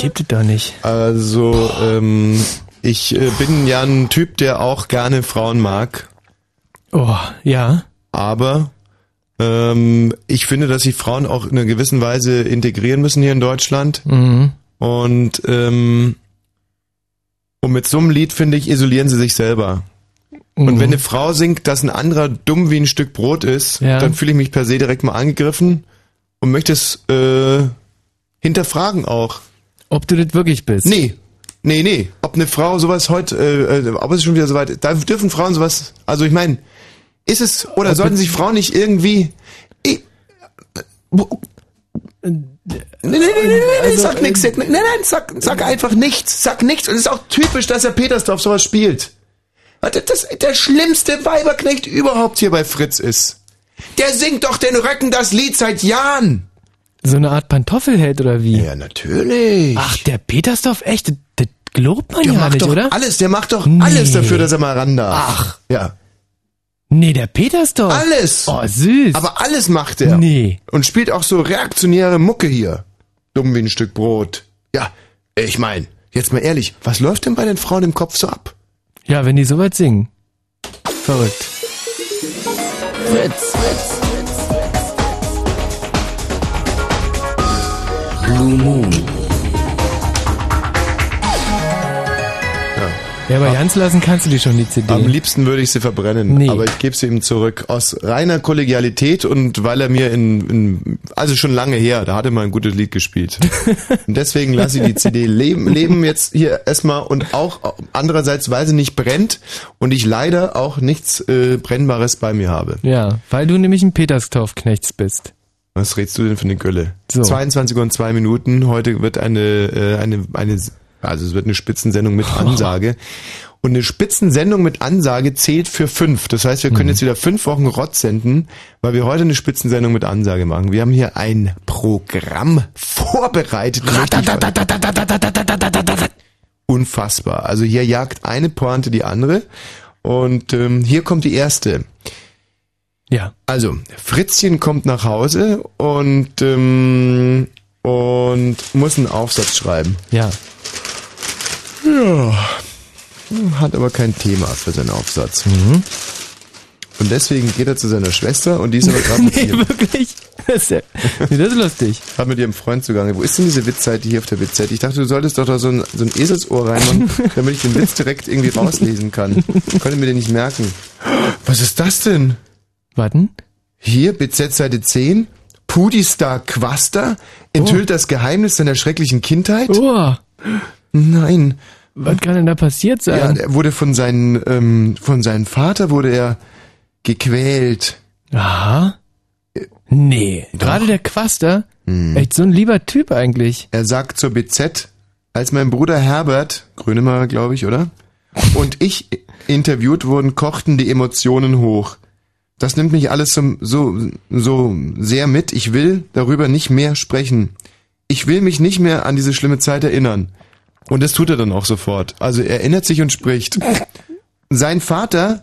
Gibt es doch nicht. Also, ähm, ich äh, bin ja ein Typ, der auch gerne Frauen mag. Oh, ja. Aber ähm, ich finde, dass sich Frauen auch in einer gewissen Weise integrieren müssen hier in Deutschland. Mhm. Und, ähm, und mit so einem Lied, finde ich, isolieren sie sich selber. Und Mhm. wenn eine Frau singt, dass ein anderer dumm wie ein Stück Brot ist, Ja. dann fühle ich mich per se direkt mal angegriffen und möchte es äh, hinterfragen auch. Ob du das wirklich bist? Nee, nee, nee. Ob eine Frau sowas heute, äh, äh, ob es schon wieder so weit, da dürfen Frauen sowas, also ich meine, ist es, oder Ob sollten sich Frauen nicht irgendwie, ich, wo- Nee, nee, nee, nee, nee, Also, sag nix, sag, nein, nein, sag, sag einfach nichts, sag nichts. Und es ist auch typisch, dass er Petersdorf sowas spielt. Warte, Das, der schlimmste Weiberknecht überhaupt hier bei Fritz ist. Der singt doch den Röcken das Lied seit Jahren. So eine Art Pantoffelheld oder wie? Ja, natürlich. Ach, der Petersdorf, echt? Das, glaubt man der ja macht nicht, doch oder? alles, der macht doch Nee. alles dafür, dass er mal ran darf. Ach. Ja. Nee, der Petersdorf. Alles. Oh, süß. Aber alles macht er. Nee. Und spielt auch so reaktionäre Mucke hier. Dumm wie ein Stück Brot. Ja, ich mein, jetzt mal ehrlich, was läuft denn bei den Frauen im Kopf so ab? Ja, wenn die so weit singen. Verrückt. Fritz. Blue Moon. Ja, aber ganz lassen kannst du die schon, die CD. Am liebsten würde ich sie verbrennen, Nee. aber ich gebe sie ihm zurück. Aus reiner Kollegialität und weil er mir in, in also schon lange her, da hat er mal ein gutes Lied gespielt. und deswegen lasse ich die CD leben, leben jetzt hier erstmal und auch andererseits, weil sie nicht brennt und ich leider auch nichts äh, Brennbares bei mir habe. Ja, weil du nämlich ein Petersdorf-Knechts bist. Was redst du denn für eine Gülle? So. 22 Uhr und zwei Minuten. Heute wird eine, äh, eine, eine, also es wird eine Spitzensendung mit Ansage. Und eine Spitzensendung mit Ansage zählt für fünf. Das heißt, wir können Mhm. jetzt wieder fünf Wochen Rott senden, weil wir heute eine Spitzensendung mit Ansage machen. Wir haben hier ein Programm vorbereitet. Unfassbar. Also hier jagt eine Pointe die andere. Und ähm, hier kommt die erste. Ja. Also, Fritzchen kommt nach Hause und, ähm, und muss einen Aufsatz schreiben. Ja. Ja. Hat aber kein Thema für seinen Aufsatz. Mhm. Und deswegen geht er zu seiner Schwester und die ist aber gerade mit, Nee, ihrem- wirklich? Das ist, ja, nee, das ist lustig. grad mit ihrem Freund zugange. Wo ist denn diese Witzseite hier auf der Witzseite? Ich dachte, du solltest doch da so ein, so ein Eselsohr reinmachen, damit ich den Witz direkt irgendwie rauslesen kann. Ich konnte mir den nicht merken. Was ist das denn? Warten. Hier, BZ-Seite 10. Pudistar Quaster enthüllt das Geheimnis seiner schrecklichen Kindheit. Oh, Nein. was kann denn da passiert Ja, sein? er wurde von seinen, ähm, von seinem Vater wurde er gequält. Aha. Nee, gerade der Quaster, Hm. echt so ein lieber Typ eigentlich. Er sagt zur BZ, als mein Bruder Herbert, Grönemeyer, glaube ich, oder? Und ich interviewt wurden, kochten die Emotionen hoch. Das nimmt mich alles so, so, so sehr mit. Ich will darüber nicht mehr sprechen. Ich will mich nicht mehr an diese schlimme Zeit erinnern. Und das tut er dann auch sofort. Also er erinnert sich und spricht. Sein Vater,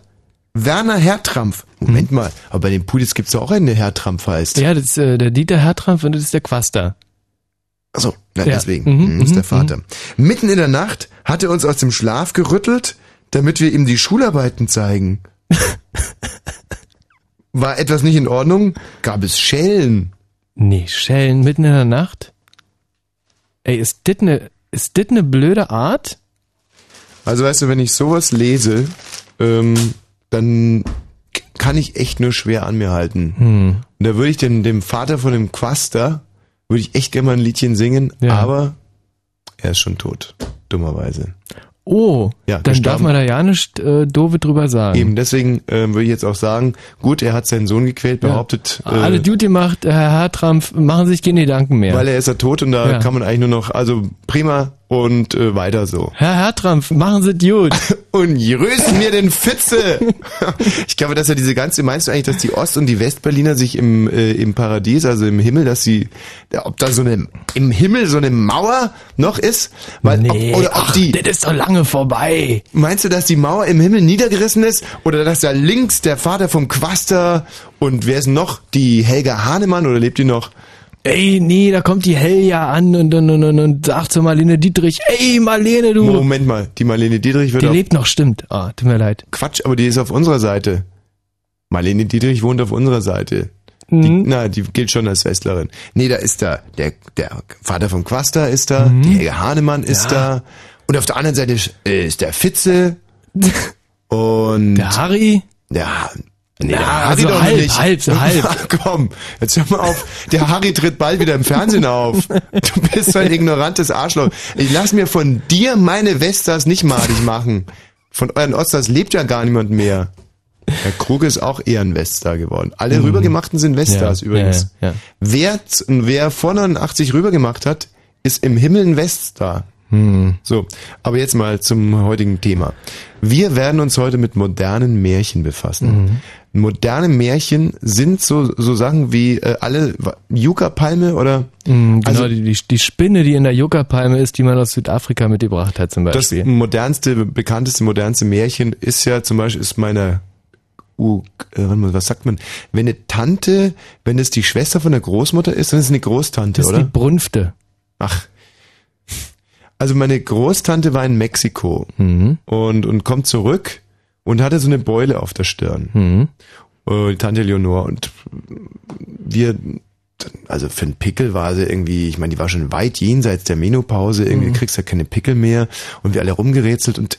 Werner Hertrampf. Moment mal, aber bei den Pudis gibt's doch auch einen, der Hertrampf heißt. Ja, das ist äh, der Dieter Hertrampf und das ist der Quaster. Achso, Ja. deswegen. Mhm, Mhm, ist der mhm, Vater. Mitten in der Nacht hat er uns aus dem Schlaf gerüttelt, damit wir ihm die Schularbeiten zeigen. War etwas nicht in Ordnung? Gab es Schellen? Nee, Schellen mitten in der Nacht? Ey, ist das ne, ist das ne blöde Art? Also weißt du, wenn ich sowas lese, ähm, dann kann ich echt nur schwer an mir halten. Hm. Und da würde ich den, dem Vater von dem Quaster, würde ich echt gerne mal ein Liedchen singen, Ja. aber er ist schon tot, dummerweise. Oh, Ja, dann darf gestorben. man da ja nicht äh, doofe drüber sagen. Eben, deswegen ähm, würde ich jetzt auch sagen, gut, er hat seinen Sohn gequält, Ja. behauptet, äh, Alle Duty macht, Herr Hertrampf, machen sich keine Gedanken mehr. weil er ist ja tot und da Ja. kann man eigentlich nur noch, also prima und äh, weiter so. Herr Hertrampf, machen Sie gut. Und grüß mir den Fitze! ich glaube, dass ja diese ganze, meinst du eigentlich, dass die Ost- und die Westberliner sich im, äh, im Paradies, also im Himmel, dass sie, ob da so eine, im Himmel so eine Mauer noch ist? Weil, nee, ob, oder ob ach, die, das ist doch lange vorbei. Meinst du, dass die Mauer im Himmel niedergerissen ist? Oder dass da links der Vater vom Quaster und wer ist noch? Die Helga Hahnemann oder lebt die noch? Ey, nee, da kommt die Helja an und, und, und, und, und sagt zu Marlene Dietrich, ey, Marlene, du. Moment mal, die Marlene Dietrich wird die lebt noch, stimmt. Ah, tut mir leid. Quatsch, aber die ist auf unserer Seite. Marlene Dietrich wohnt auf unserer Seite. Die, Mhm. na, die gilt schon als Westlerin. Nee, da ist da, der, der Vater vom Quaster ist da, Mhm. der Helge Hahnemann ist Ja. da. Und auf der anderen Seite äh, ist der Fitze und Der Harry? der, nee, Ja, der Harry also doch halb, nicht. halb, so halb. Ach, komm, jetzt hör mal auf. Der Harry tritt bald wieder im Fernsehen auf. Du bist so ein ignorantes Arschloch. Ich lass mir von dir meine Vestas nicht madig machen. Von euren Osters lebt ja gar niemand mehr. Herr Krug ist auch eher ein Weststar geworden. Alle rübergemachten sind Weststars Ja, übrigens. ja, ja. Wer, wer vor 89 rübergemacht hat, ist im Himmel ein Weststar. Hm. So, aber jetzt mal zum heutigen Thema. Wir werden uns heute mit modernen Märchen befassen. Mhm. Moderne Märchen sind so, so Sachen wie äh, alle Yucca-Palme oder Mhm, genau, Also- die, die, Spinne, die in der Yucca-Palme ist, die man aus Südafrika mitgebracht hat zum das Beispiel. modernste, bekannteste, modernste Märchen ist ja zum Beispiel ist meine uh, was sagt man? Wenn eine Tante, wenn es die Schwester von der Großmutter ist, dann ist es eine Großtante, das ist oder? die Brunfte. Ach. Also meine Großtante war in Mexiko Mhm. und, und kommt zurück und hatte so eine Beule auf der Stirn. Mhm. Äh, Tante Leonor. Und wir, also für einen Pickel war sie irgendwie, ich meine, die war schon weit jenseits der Menopause, irgendwie kriegst du ja keine Pickel mehr und wir alle rumgerätselt und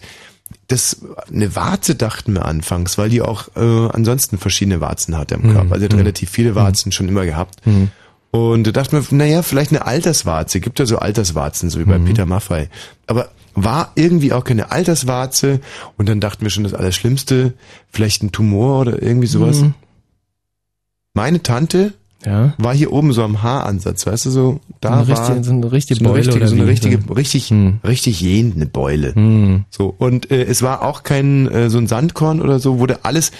das eine Warze dachten wir anfangs, weil die auch äh, ansonsten verschiedene Warzen hatte im Körper. Also sie hat relativ viele Warzen schon immer gehabt. Und da dachten wir, naja, vielleicht eine Alterswarze. Gibt ja so Alterswarzen, so wie bei Peter Maffei. Aber war irgendwie auch keine Alterswarze. Und dann dachten wir schon das Allerschlimmste, vielleicht ein Tumor oder irgendwie sowas. Mhm. Meine Tante Ja. war hier oben so am Haaransatz, weißt du, so da Eine war so eine richtige so eine Beule richtige, so eine richtige, richtig, Hm. richtig jene Beule. Hm. So, und äh, es war auch kein äh, so ein Sandkorn oder so, wurde alles,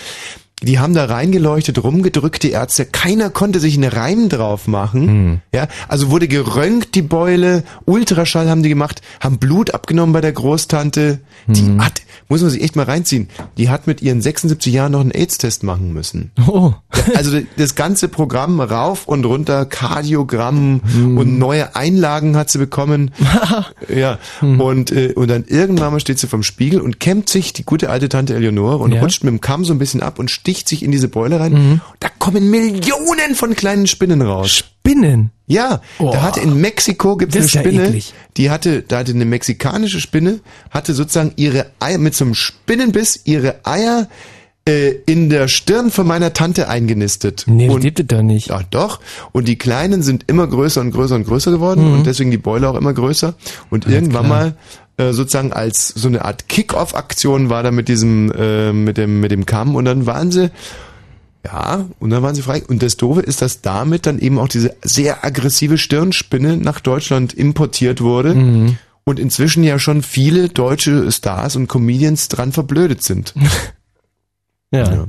die haben da reingeleuchtet, rumgedrückt, die Ärzte, keiner konnte sich einen Reim drauf machen. Hm. Ja, also wurde geröntgt die Beule, Ultraschall haben die gemacht, haben Blut abgenommen bei der Großtante. Die Hm. hat, muss man sich echt mal reinziehen, die hat mit ihren 76 Jahren noch einen AIDS-Test machen müssen. Oh. Also das ganze Programm rauf und runter, Kardiogramm Hm. und neue Einlagen hat sie bekommen. ja. Hm. Und, äh, und dann irgendwann mal steht sie vom Spiegel und kämmt sich die gute alte Tante Eleonore und Ja. rutscht mit dem Kamm so ein bisschen ab und sticht sich in diese Beule rein. Da kommen Millionen von kleinen Spinnen raus. Spinnen. Ja, Oh. da hatte in Mexiko gibt's Das eine ja Spinne, eklig. die hatte, da hatte eine mexikanische Spinne, hatte sozusagen ihre Eier mit so einem Spinnenbiss ihre Eier äh, in der Stirn von meiner Tante eingenistet. Nee, und, gibt es doch nicht. ja, doch. Und die Kleinen sind immer größer und größer und größer geworden und deswegen die Beule auch immer größer. Und irgendwann klar. mal äh, sozusagen als so eine Art Kick-Off-Aktion war da mit diesem, äh, mit dem, mit dem Kamm und dann waren sie ja, und dann waren sie frei. Und das Doofe ist, dass damit dann eben auch diese sehr aggressive Stirnspinne nach Deutschland importiert wurde. Mhm. Und inzwischen ja schon viele deutsche Stars und Comedians dran verblödet sind. Ja. Ja.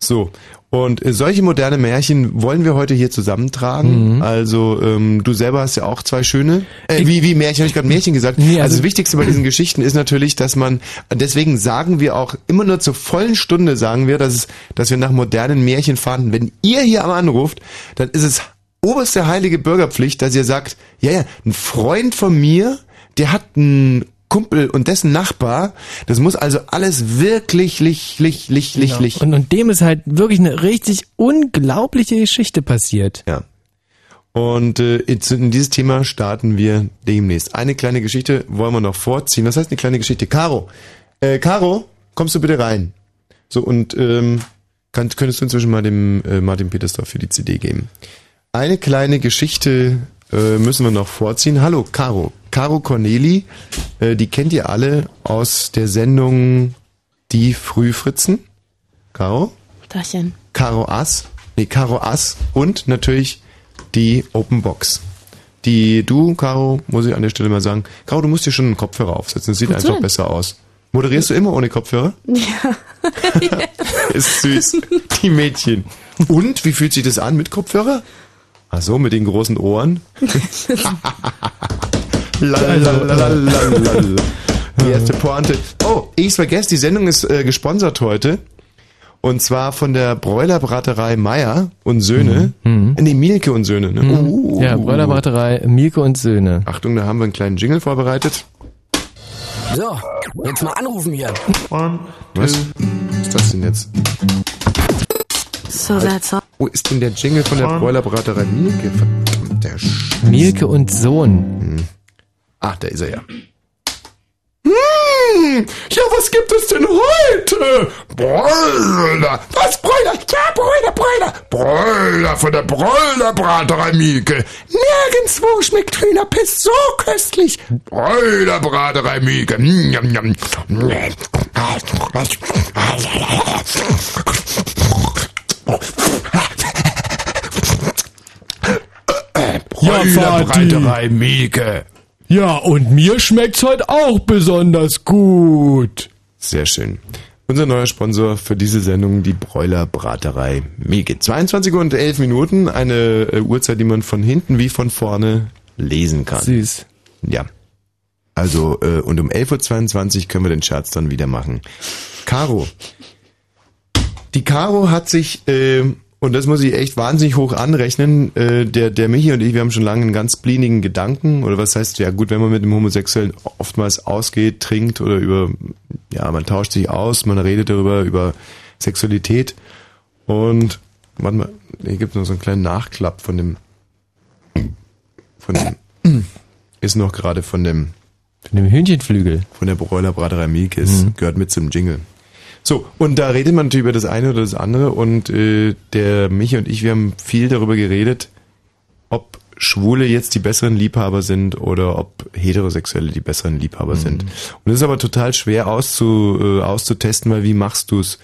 So, und äh, solche moderne Märchen wollen wir heute hier zusammentragen. Mhm. Also ähm, du selber hast ja auch zwei schöne. Äh, wie wie Märchen, habe ich gerade Märchen gesagt. Nee, also, also- das Wichtigste bei diesen Geschichten ist natürlich, dass man deswegen sagen wir auch immer nur zur vollen Stunde sagen wir, dass es, dass wir nach modernen Märchen fahren. Wenn ihr hier am anruft, dann ist es oberste heilige Bürgerpflicht, dass ihr sagt, ja ja, ein Freund von mir, der hat einen Kumpel und dessen Nachbar, das muss also alles wirklich lich, lich, lich, lich, Genau. lich. Und, und dem ist halt wirklich eine richtig unglaubliche Geschichte passiert. Ja. Und äh, in dieses Thema starten wir demnächst. Eine kleine Geschichte wollen wir noch vorziehen. Was heißt eine kleine Geschichte? Caro, äh, Caro, kommst du bitte rein? So, und ähm, kann, könntest du inzwischen mal dem äh, Martin Petersdorf für die CD geben. Eine kleine Geschichte äh, müssen wir noch vorziehen. Hallo, Caro. Caro Corneli, äh, die kennt ihr alle aus der Sendung Die Frühfritzen. Caro? Tachchen. Caro Ass, nee, Caro Ass und natürlich die Open Box. Die du, Caro, muss ich an der Stelle mal sagen, Caro, du musst dir schon einen Kopfhörer aufsetzen, das sieht Wozu einfach denn? besser aus. Moderierst du immer ohne Kopfhörer? Ja. Ist süß. Die Mädchen. Und, wie fühlt sich das an mit Kopfhörer? Ach so, mit den großen Ohren? Die erste Pointe. Oh, ich vergesse, die Sendung ist äh, gesponsert heute. Und zwar von der Bräulerbraterei Meier und Söhne. Mhm. Nee, Mielke und Söhne, ne? Uh. Ja, Bräulerbraterei Mielke und Söhne. Achtung, da haben wir einen kleinen Jingle vorbereitet. So, jetzt mal anrufen hier. Was? Was ist das denn jetzt? So that's all. Wo ist denn der Jingle von der Bräulerbraterei Mielke? Verdammt, der Sch Mielke und Sohn. Ach, da ist er ja. Hm, ja, was gibt es denn heute? Bräuler. Was, Bräuler? Ja, Bräuler, Bräuler. Bräuler von der Bräulerbraterei Mieke. Nirgendwo schmeckt Hühnerpiss so köstlich. Bräulerbraterei Mieke. Yum. Bräulerbraterei Mieke. Ja, und mir schmeckt's heute auch besonders gut. Sehr schön. Unser neuer Sponsor für diese Sendung, die Bräuler Braterei Mieke. 22 Uhr und 11 Minuten, eine äh, Uhrzeit, die man von hinten wie von vorne lesen kann. Süß. Ja. Also, äh, und um 11.22 Uhr können wir den Scherz dann wieder machen. Caro. Die Caro hat sich, äh, und das muss ich echt wahnsinnig hoch anrechnen, äh, der, der Michi und ich, wir haben schon lange einen ganz blienigen Gedanken, oder was heißt, ja gut, wenn man mit einem Homosexuellen oftmals ausgeht, trinkt oder über, ja, man tauscht sich aus, man redet darüber, über Sexualität. Und, warte mal, hier gibt es noch so einen kleinen Nachklapp von dem, von dem, ist noch gerade von dem, Von dem Hühnchenflügel. von der Bräulerbraterei Milkes, gehört mit zum Jingle. So, und da redet man natürlich über das eine oder das andere und äh, der Michi und ich, wir haben viel darüber geredet, ob Schwule jetzt die besseren Liebhaber sind oder ob Heterosexuelle die besseren Liebhaber sind. Und das ist aber total schwer auszu, äh, auszutesten, weil wie machst du's?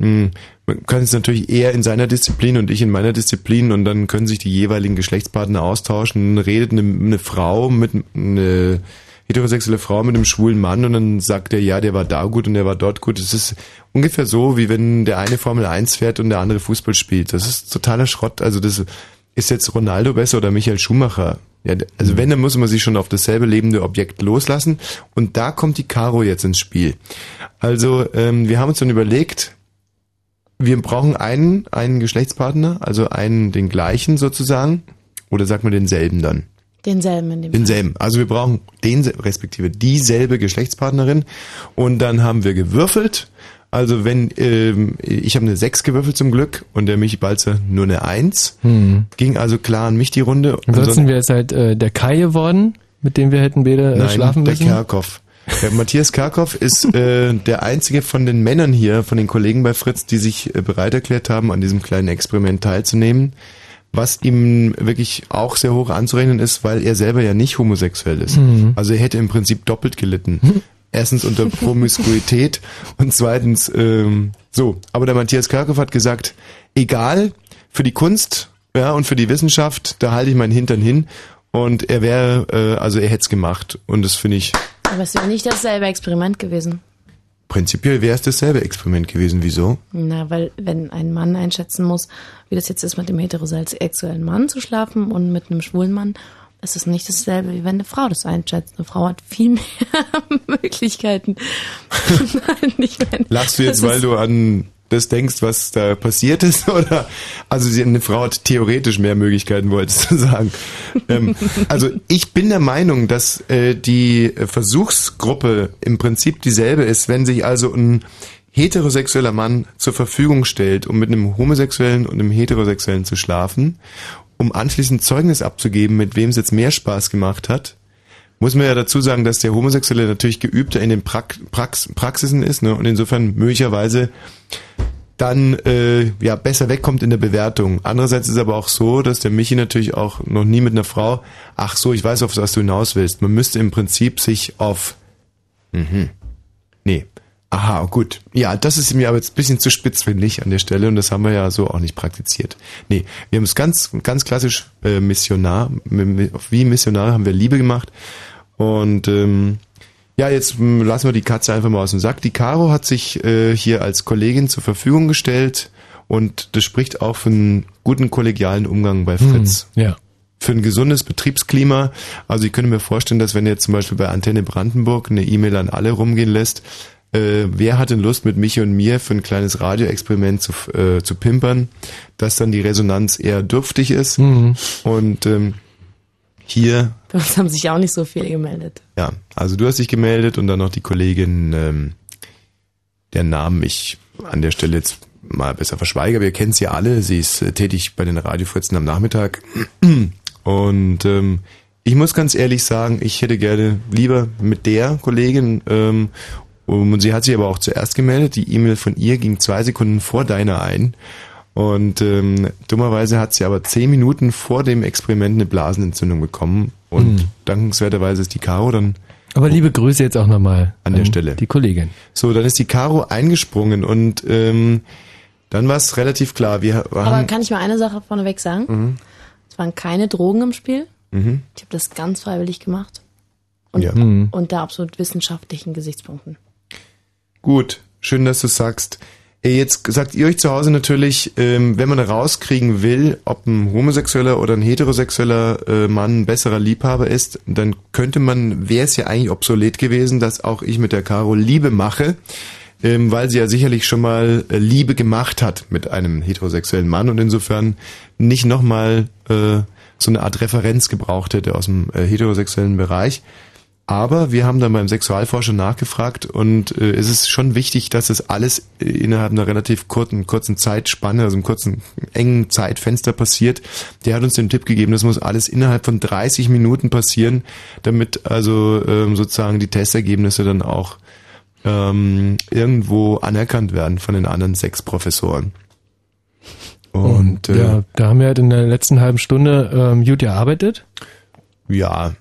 Hm, Man kann es natürlich eher in seiner Disziplin und ich in meiner Disziplin und dann können sich die jeweiligen Geschlechtspartner austauschen. Redet eine, eine Frau mit eine heterosexuelle Frau mit einem schwulen Mann und dann sagt er, ja, der war da gut und der war dort gut. Es ist ungefähr so, wie wenn der eine Formel 1 fährt und der andere Fußball spielt. Das ist totaler Schrott. Also das ist jetzt Ronaldo besser oder Michael Schumacher. Ja, also wenn, dann muss man sich schon auf dasselbe lebende Objekt loslassen. Und da kommt die Caro jetzt ins Spiel. Also ähm, wir haben uns dann überlegt, wir brauchen einen, einen Geschlechtspartner, also einen, den gleichen sozusagen. Oder sagt man denselben dann? Denselben in dem Denselben. Also wir brauchen den, respektive dieselbe Geschlechtspartnerin. Und dann haben wir gewürfelt. Also wenn, ähm, ich habe eine 6 gewürfelt zum Glück und der Michi Balzer nur eine 1. Ging also klar an mich die Runde. Ansonsten wäre es halt äh, der Kai geworden, mit dem wir hätten beide äh, Nein, schlafen der müssen. Kerkhoff. Der Matthias Kerkhoff ist äh, der einzige von den Männern hier, von den Kollegen bei Fritz, die sich äh, bereit erklärt haben, an diesem kleinen Experiment teilzunehmen. Was ihm wirklich auch sehr hoch anzurechnen ist, weil er selber ja nicht homosexuell ist. Also er hätte im Prinzip doppelt gelitten. Erstens unter Promiskuität und zweitens ähm, so. Aber der Matthias Kerkhoff hat gesagt, egal, für die Kunst ja, und für die Wissenschaft, da halte ich meinen Hintern hin. Und er wäre, äh, also er hätte es gemacht. Und das finde ich, Aber es wäre nicht dasselbe Experiment gewesen. Prinzipiell wäre es dasselbe Experiment gewesen. Wieso? Na, weil wenn ein Mann einschätzen muss, wie das jetzt ist, mit dem heterosexuellen Mann zu schlafen und mit einem schwulen Mann, ist es nicht dasselbe, wie wenn eine Frau das einschätzt. Eine Frau hat viel mehr Möglichkeiten. Nein, nicht wenn, Lachst du jetzt, weil du an das denkst, was da passiert ist? Oder also eine Frau hat theoretisch mehr Möglichkeiten, wolltest du sagen. ähm, also ich bin der Meinung, dass äh, die Versuchsgruppe im Prinzip dieselbe ist, wenn sich also ein heterosexueller Mann zur Verfügung stellt, um mit einem homosexuellen und einem heterosexuellen zu schlafen, um anschließend Zeugnis abzugeben, mit wem es jetzt mehr Spaß gemacht hat, muss man ja dazu sagen, dass der Homosexuelle natürlich geübter in den Prax Prax Praxisen ist ne? und insofern möglicherweise dann äh, ja besser wegkommt in der Bewertung. Andererseits ist aber auch so, dass der Michi natürlich auch noch nie mit einer Frau, ach so, ich weiß, auf was du hinaus willst. Man müsste im Prinzip sich auf, mhm, aha, gut. Ja, das ist mir aber jetzt ein bisschen zu spitz, finde ich, an der Stelle und das haben wir ja so auch nicht praktiziert. Nee, wir haben es ganz, ganz klassisch äh, Missionar, wie Missionare haben wir Liebe gemacht und ähm, ja, jetzt m, lassen wir die Katze einfach mal aus dem Sack. Die Caro hat sich äh, hier als Kollegin zur Verfügung gestellt und das spricht auch für einen guten kollegialen Umgang bei Fritz. Ja. Für ein gesundes Betriebsklima. Also ich könnte mir vorstellen, dass wenn ihr jetzt zum Beispiel bei Antenne Brandenburg eine E-Mail an alle rumgehen lässt, äh, wer hat denn Lust mit Michi und mir für ein kleines Radioexperiment zu, äh, zu pimpern, dass dann die Resonanz eher dürftig ist. Mhm. Und ähm, hier, Bei uns haben sich auch nicht so viele gemeldet. ja, also du hast dich gemeldet und dann noch die Kollegin, ähm, deren Namen ich an der Stelle jetzt mal besser verschweige, aber ihr kennt sie alle. Sie ist äh, tätig bei den Radiofritzen am Nachmittag. Und ähm, ich muss ganz ehrlich sagen, ich hätte gerne lieber mit der Kollegin, ähm, und sie hat sich aber auch zuerst gemeldet. Die E-Mail von ihr ging zwei Sekunden vor deiner ein. Und ähm, dummerweise hat sie aber zehn Minuten vor dem Experiment eine Blasenentzündung bekommen. Und Hm. dankenswerterweise ist die Caro dann Aber liebe Grüße jetzt auch nochmal An der Stelle. Die Kollegin. so, dann ist die Caro eingesprungen und ähm, dann war es relativ klar. Wir Aber haben, kann ich mal eine Sache vorneweg sagen? Es waren keine Drogen im Spiel. Mhm. Ich habe das ganz freiwillig gemacht. Und, Ja. Mhm. unter absolut wissenschaftlichen Gesichtspunkten. Gut, schön, dass du sagst. Jetzt sagt ihr euch zu Hause natürlich, ähm, wenn man rauskriegen will, ob ein homosexueller oder ein heterosexueller äh, Mann ein besserer Liebhaber ist, dann könnte man, wäre es ja eigentlich obsolet gewesen, dass auch ich mit der Caro Liebe mache, ähm, weil sie ja sicherlich schon mal äh, Liebe gemacht hat mit einem heterosexuellen Mann und insofern nicht nochmal äh, so eine Art Referenz gebraucht hätte aus dem heterosexuellen Bereich. Aber wir haben dann beim Sexualforscher nachgefragt und äh, es ist schon wichtig, dass es alles äh, innerhalb einer relativ kurzen, kurzen Zeitspanne, also einem kurzen, engen Zeitfenster passiert. Der hat uns den Tipp gegeben, das muss alles innerhalb von 30 Minuten passieren, damit also ähm, sozusagen die Testergebnisse dann auch ähm, irgendwo anerkannt werden von den anderen sechs Professoren. Und äh, ja, da haben wir halt in der letzten halben Stunde ähm, gut gearbeitet. Ja.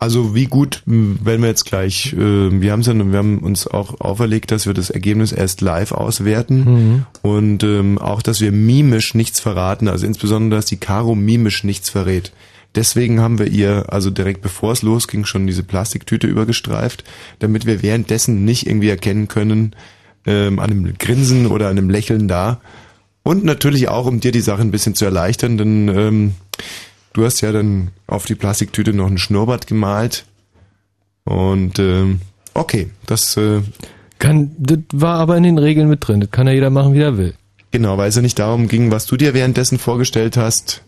Also wie gut werden wir jetzt gleich, äh, wir haben ja, wir haben uns auch auferlegt, dass wir das Ergebnis erst live auswerten und ähm, auch, dass wir mimisch nichts verraten, also insbesondere, dass die Caro mimisch nichts verrät. Deswegen haben wir ihr, also direkt bevor es losging, schon diese Plastiktüte übergestreift, damit wir währenddessen nicht irgendwie erkennen können, ähm, an einem Grinsen oder an einem Lächeln da. Und natürlich auch, um dir die Sache ein bisschen zu erleichtern, denn ähm, du hast ja dann auf die Plastiktüte noch ein Schnurrbart gemalt. Und ähm, okay, das äh, Kann, das war aber in den Regeln mit drin. Das kann ja jeder machen, wie er will. genau, weil es ja nicht darum ging, was du dir währenddessen vorgestellt hast.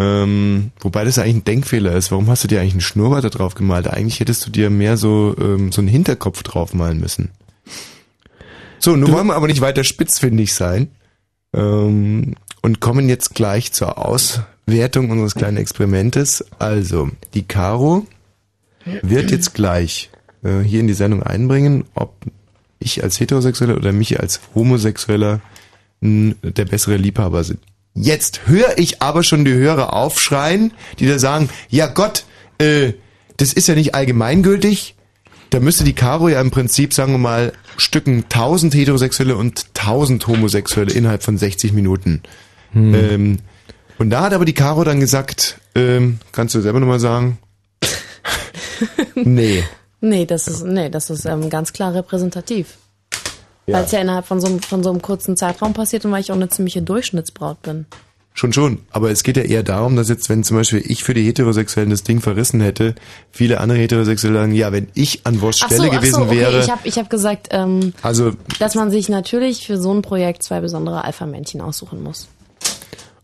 Ähm, wobei das eigentlich ein Denkfehler ist. Warum hast du dir eigentlich einen Schnurrbart da drauf gemalt? Eigentlich hättest du dir mehr so ähm, so einen Hinterkopf draufmalen müssen. So, nun wollen wir aber nicht weiter spitzfindig sein ähm, und kommen jetzt gleich zur Auswertung unseres kleinen Experimentes. Also, die Caro wird jetzt gleich äh, hier in die Sendung einbringen, ob ich als Heterosexueller oder mich als Homosexueller der bessere Liebhaber sind. Jetzt höre ich aber schon die Hörer aufschreien, die da sagen, ja Gott, äh, das ist ja nicht allgemeingültig. Da müsste die Caro ja im Prinzip, sagen wir mal, Stücken 1000 Heterosexuelle und 1000 Homosexuelle innerhalb von 60 Minuten. Ähm, und da hat aber die Caro dann gesagt, ähm, kannst du selber nochmal sagen? nee. Nee, das ist, nee, das ist ähm, ganz klar repräsentativ. Weil es ja innerhalb von so, einem- von so einem kurzen Zeitraum passiert und weil ich auch eine ziemliche Durchschnittsbraut bin. Schon schon, aber es geht ja eher darum, dass jetzt, wenn zum Beispiel ich für die Heterosexuellen das Ding verrissen hätte, viele andere Heterosexuelle sagen, ja, wenn ich an so, Stelle ach gewesen so, okay. wäre, Ich habe ich hab gesagt, ähm, also dass man sich natürlich für so ein Projekt zwei besondere Alpha-Männchen aussuchen muss.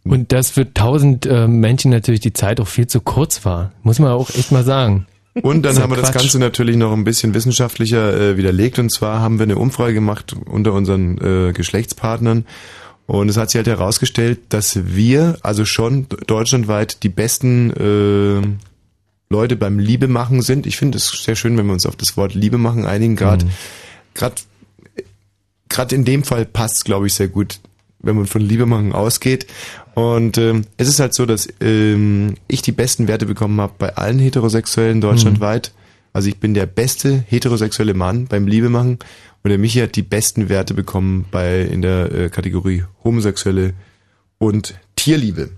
Und dass für tausend äh, Menschen natürlich die Zeit auch viel zu kurz war. Muss man auch echt mal sagen. Und dann haben wir das Quatsch. Ganze natürlich noch ein bisschen wissenschaftlicher äh, widerlegt. Und zwar haben wir eine Umfrage gemacht unter unseren äh, Geschlechtspartnern. Und es hat sich halt herausgestellt, dass wir also schon deutschlandweit die besten äh, Leute beim Liebe machen sind. Ich finde es sehr schön, wenn wir uns auf das Wort Liebe machen einigen. Gerade gerade gerade in dem Fall passt glaube ich, sehr gut, wenn man von Liebe machen ausgeht. Und ähm, es ist halt so, dass ähm, ich die besten Werte bekommen habe bei allen Heterosexuellen deutschlandweit. Also ich bin der beste heterosexuelle Mann beim Liebe machen und der Michi hat die besten Werte bekommen bei in der äh, Kategorie Homosexuelle und Tierliebe.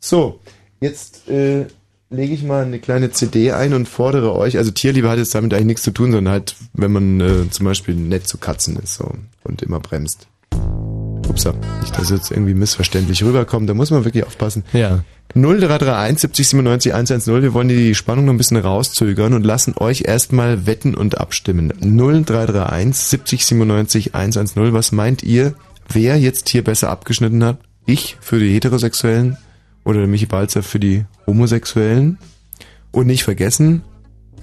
So, jetzt äh, lege ich mal eine kleine CD ein und fordere euch, also Tierliebe hat jetzt damit eigentlich nichts zu tun, sondern halt, wenn man äh, zum Beispiel nett zu Katzen ist so, und immer bremst. Upsa, nicht, dass jetzt irgendwie missverständlich rüberkommt, da muss man wirklich aufpassen. Ja. 0331 70 97 110, wir wollen die Spannung noch ein bisschen rauszögern und lassen euch erstmal wetten und abstimmen. 0331 70 97 110, was meint ihr, wer jetzt hier besser abgeschnitten hat? Ich für die Heterosexuellen oder der Michi Balzer für die Homosexuellen? Und nicht vergessen,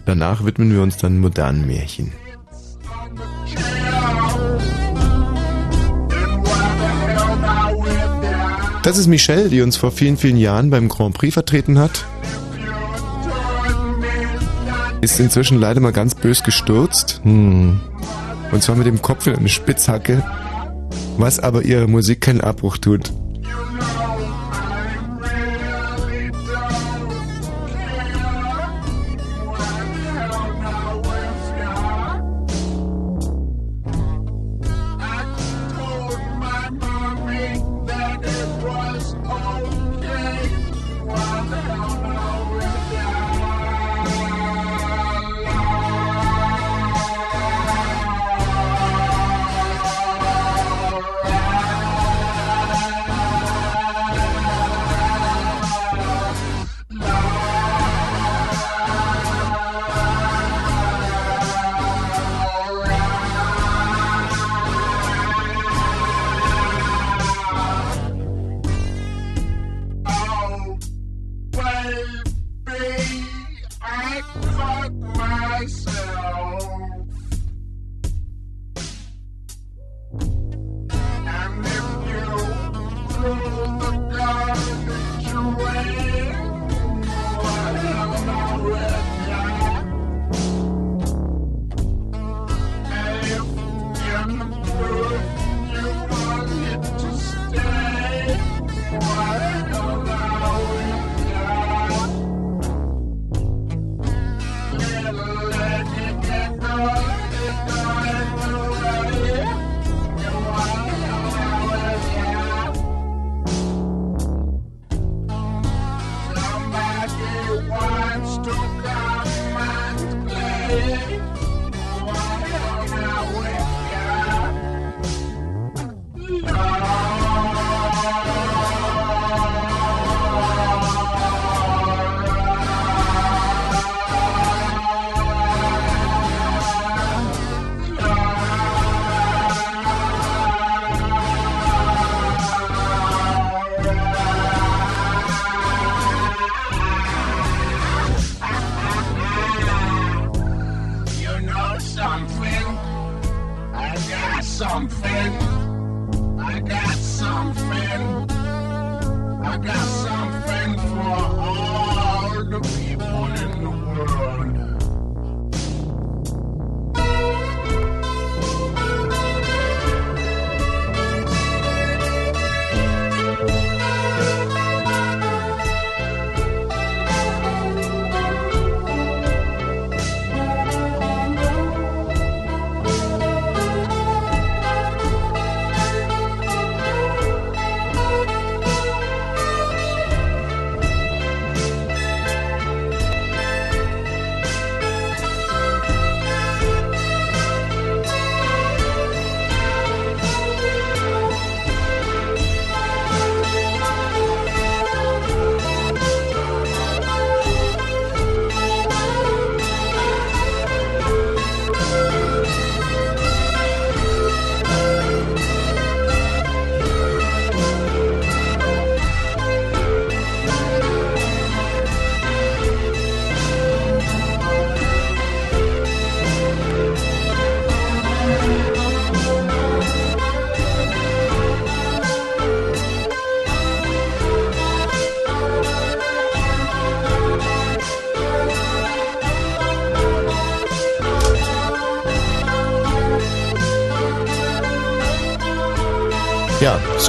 danach widmen wir uns dann modernen Märchen. Das ist Michelle, die uns vor vielen, vielen Jahren beim Grand Prix vertreten hat. Ist inzwischen leider mal ganz bös gestürzt. Hm. Und zwar mit dem Kopf in eine Spitzhacke. Was aber ihrer Musik keinen Abbruch tut.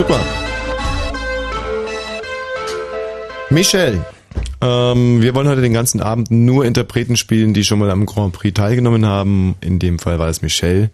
Super. Michel, ähm, wir wollen heute den ganzen Abend nur Interpreten spielen, die schon mal am Grand Prix teilgenommen haben. In dem Fall war es Michel.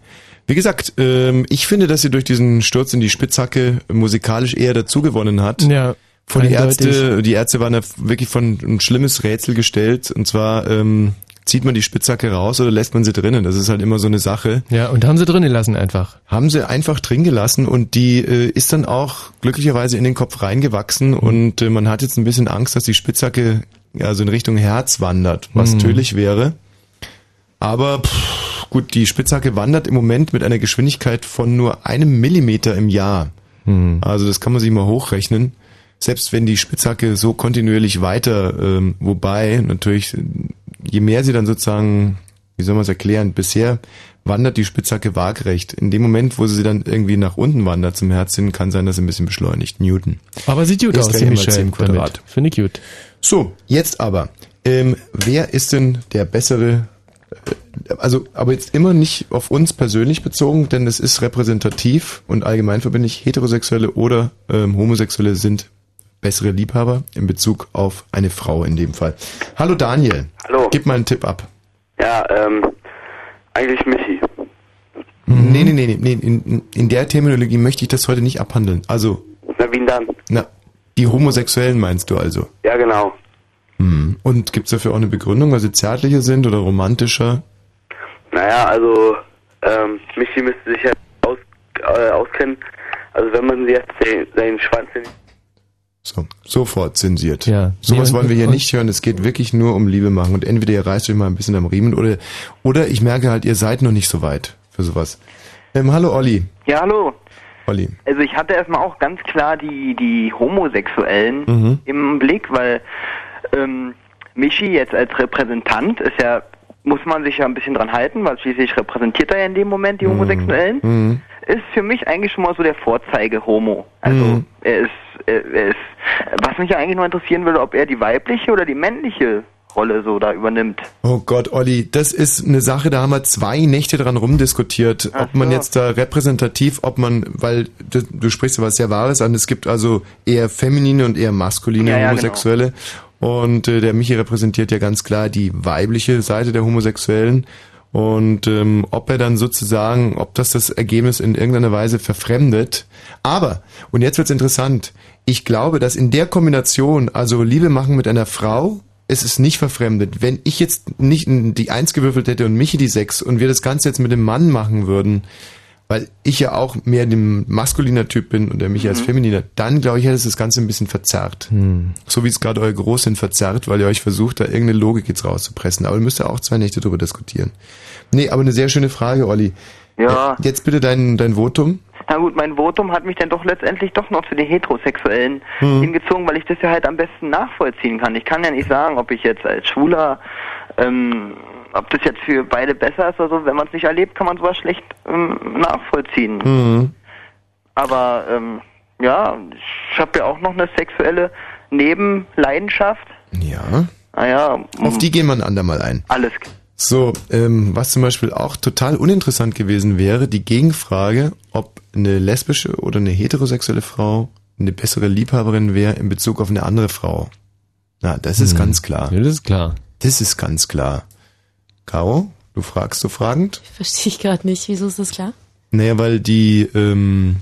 Wie gesagt, ähm, ich finde, dass sie durch diesen Sturz in die Spitzhacke musikalisch eher dazugewonnen hat. Ja. Vor die. Ärzte, die Ärzte waren da wirklich von ein schlimmes Rätsel gestellt. Und zwar ähm, zieht man die Spitzhacke raus oder lässt man sie drinnen? Das ist halt immer so eine Sache. Ja, und haben sie drin gelassen einfach. Haben sie einfach drin gelassen und die äh, ist dann auch glücklicherweise in den Kopf reingewachsen Mhm. und äh, man hat jetzt ein bisschen Angst, dass die Spitzhacke ja so in Richtung Herz wandert, was Mhm. tödlich wäre. Aber pff, gut, die Spitzhacke wandert im Moment mit einer Geschwindigkeit von nur einem Millimeter im Jahr. Mhm. Also das kann man sich mal hochrechnen. Selbst wenn die Spitzhacke so kontinuierlich weiter, ähm, wobei natürlich, je mehr sie dann sozusagen, wie soll man es erklären, bisher wandert die Spitzhacke waagrecht. In dem Moment, wo sie dann irgendwie nach unten wandert zum Herz hin, kann sein, dass sie ein bisschen beschleunigt. Newton. Aber sieht gut aus, die Michelle. 10 Quadrat. Finde ich gut. So, jetzt aber. Ähm, wer ist denn der bessere, äh, also aber jetzt immer nicht auf uns persönlich bezogen, denn es ist repräsentativ und allgemeinverbindlich, Heterosexuelle oder ähm, Homosexuelle sind bessere Liebhaber in Bezug auf eine Frau in dem Fall. Hallo Daniel. Hallo. Gib mal einen Tipp ab. Ja, ähm, eigentlich Michi. Nee, nee, nee, nee, nee in, in der Terminologie möchte ich das heute nicht abhandeln. Also, Na, wie dann? na, die Homosexuellen meinst du also? Ja, genau. Hm. Und gibt's dafür auch eine Begründung, weil sie zärtlicher sind oder romantischer? Naja, also, ähm, Michi müsste sich ja aus, äh, auskennen. Also, wenn man jetzt den, seinen Schwanz in So, sofort zensiert. Ja. Sowas wollen wir hier nicht hören. Es geht wirklich nur um Liebe machen. Und entweder ihr reißt euch mal ein bisschen am Riemen oder, oder ich merke halt, ihr seid noch nicht so weit für sowas. Ähm, hallo Olli. Ja, hallo. Olli. Also ich hatte erstmal auch ganz klar die, die Homosexuellen Mhm. im Blick, weil ähm, Michi jetzt als Repräsentant ist ja, muss man sich ja ein bisschen dran halten, weil schließlich repräsentiert er ja in dem Moment die Homosexuellen. Mhm. Ist für mich eigentlich schon mal so der Vorzeige-Homo. Also Mhm. er ist, er ist, was mich ja eigentlich nur interessieren würde, ob er die weibliche oder die männliche Rolle so da übernimmt. Oh Gott, Olli, das ist eine Sache, da haben wir zwei Nächte dran rumdiskutiert, Ach ob man so. jetzt da repräsentativ, ob man, weil du, du sprichst ja was sehr Wahres an, es gibt also eher feminine und eher maskuline Ja, ja, Homosexuelle. Und äh, der Michi repräsentiert ja ganz klar die weibliche Seite der Homosexuellen. Und ähm, ob er dann sozusagen, ob das das Ergebnis in irgendeiner Weise verfremdet. Aber, und jetzt wird's interessant, ich glaube, dass in der Kombination, also Liebe machen mit einer Frau, es ist nicht verfremdet. Wenn ich jetzt nicht die Eins gewürfelt hätte und Michi die Sechs und wir das Ganze jetzt mit dem Mann machen würden, weil ich ja auch mehr dem maskuliner Typ bin und der Michi als femininer, dann glaube ich, hätte es das Ganze ein bisschen verzerrt. So wie es gerade euer Großsinn verzerrt, weil ihr euch versucht, da irgendeine Logik jetzt rauszupressen. Aber ihr müsst ja auch zwei Nächte drüber diskutieren. Nee, aber eine sehr schöne Frage, Olli. Ja. Jetzt bitte dein, dein Votum. Na gut, mein Votum hat mich dann doch letztendlich doch noch zu den Heterosexuellen Mhm. hingezogen, weil ich das ja halt am besten nachvollziehen kann. Ich kann ja nicht sagen, ob ich jetzt als Schwuler, ähm, ob das jetzt für beide besser ist oder so. Wenn man es nicht erlebt, kann man sowas schlecht ähm, nachvollziehen. Mhm. Aber ähm, ja, ich habe ja auch noch eine sexuelle Nebenleidenschaft. Ja. Naja, Auf die gehen wir ein andermal ein. alles. So, ähm, was zum Beispiel auch total uninteressant gewesen wäre, die Gegenfrage, ob eine lesbische oder eine heterosexuelle Frau eine bessere Liebhaberin wäre in Bezug auf eine andere Frau. Na, das ist Hm. ganz klar. Ja, das ist klar. Das ist ganz klar. Caro, du fragst so fragend? Verstehe ich gerade nicht. Wieso ist das klar? Naja, weil die, ähm,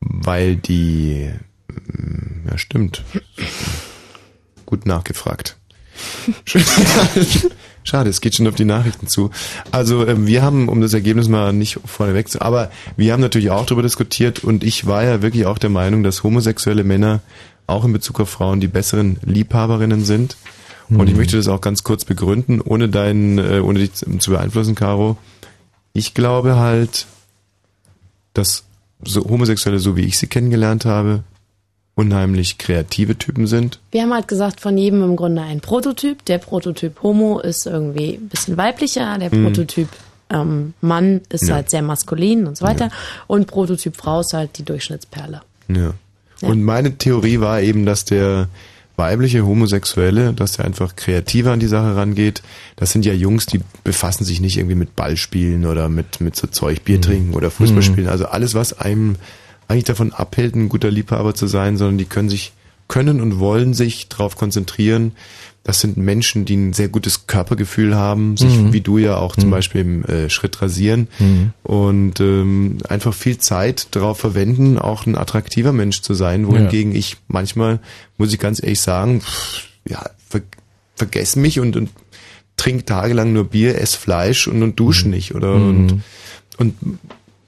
weil die, ähm, ja stimmt. Gut nachgefragt. Schade, es geht schon auf die Nachrichten zu. Also ähm, wir haben, um das Ergebnis mal nicht vorneweg zu, aber wir haben natürlich auch darüber diskutiert und ich war ja wirklich auch der Meinung, dass homosexuelle Männer auch in Bezug auf Frauen die besseren Liebhaberinnen sind. Und ich möchte das auch ganz kurz begründen, ohne deinen, äh, ohne dich zu beeinflussen, Caro. Ich glaube halt, dass so Homosexuelle, so wie ich sie kennengelernt habe, unheimlich kreative Typen sind. Wir haben halt gesagt, von jedem im Grunde ein Prototyp. Der Prototyp Homo ist irgendwie ein bisschen weiblicher, der Prototyp ähm, Mann ist Mhm. Ja. halt sehr maskulin und so weiter. Und Prototyp Frau ist halt die Durchschnittsperle. Ja. Ja. Und meine Theorie war eben, dass der weibliche Homosexuelle, dass der einfach kreativer an die Sache rangeht. Das sind ja Jungs, die befassen sich nicht irgendwie mit Ballspielen oder mit, mit so Zeug, Bier trinken oder Fußball spielen. Also alles, was einem eigentlich davon abhält, ein guter Liebhaber zu sein, sondern die können sich, können und wollen sich darauf konzentrieren. Das sind Menschen, die ein sehr gutes Körpergefühl haben, sich wie du ja auch zum Beispiel im äh, Schritt rasieren. Und ähm, einfach viel Zeit darauf verwenden, auch ein attraktiver Mensch zu sein, wohingegen ich manchmal, muss ich ganz ehrlich sagen, pff, ja, ver vergesse mich und, und trink tagelang nur Bier, ess Fleisch und, und dusche nicht oder? Und, und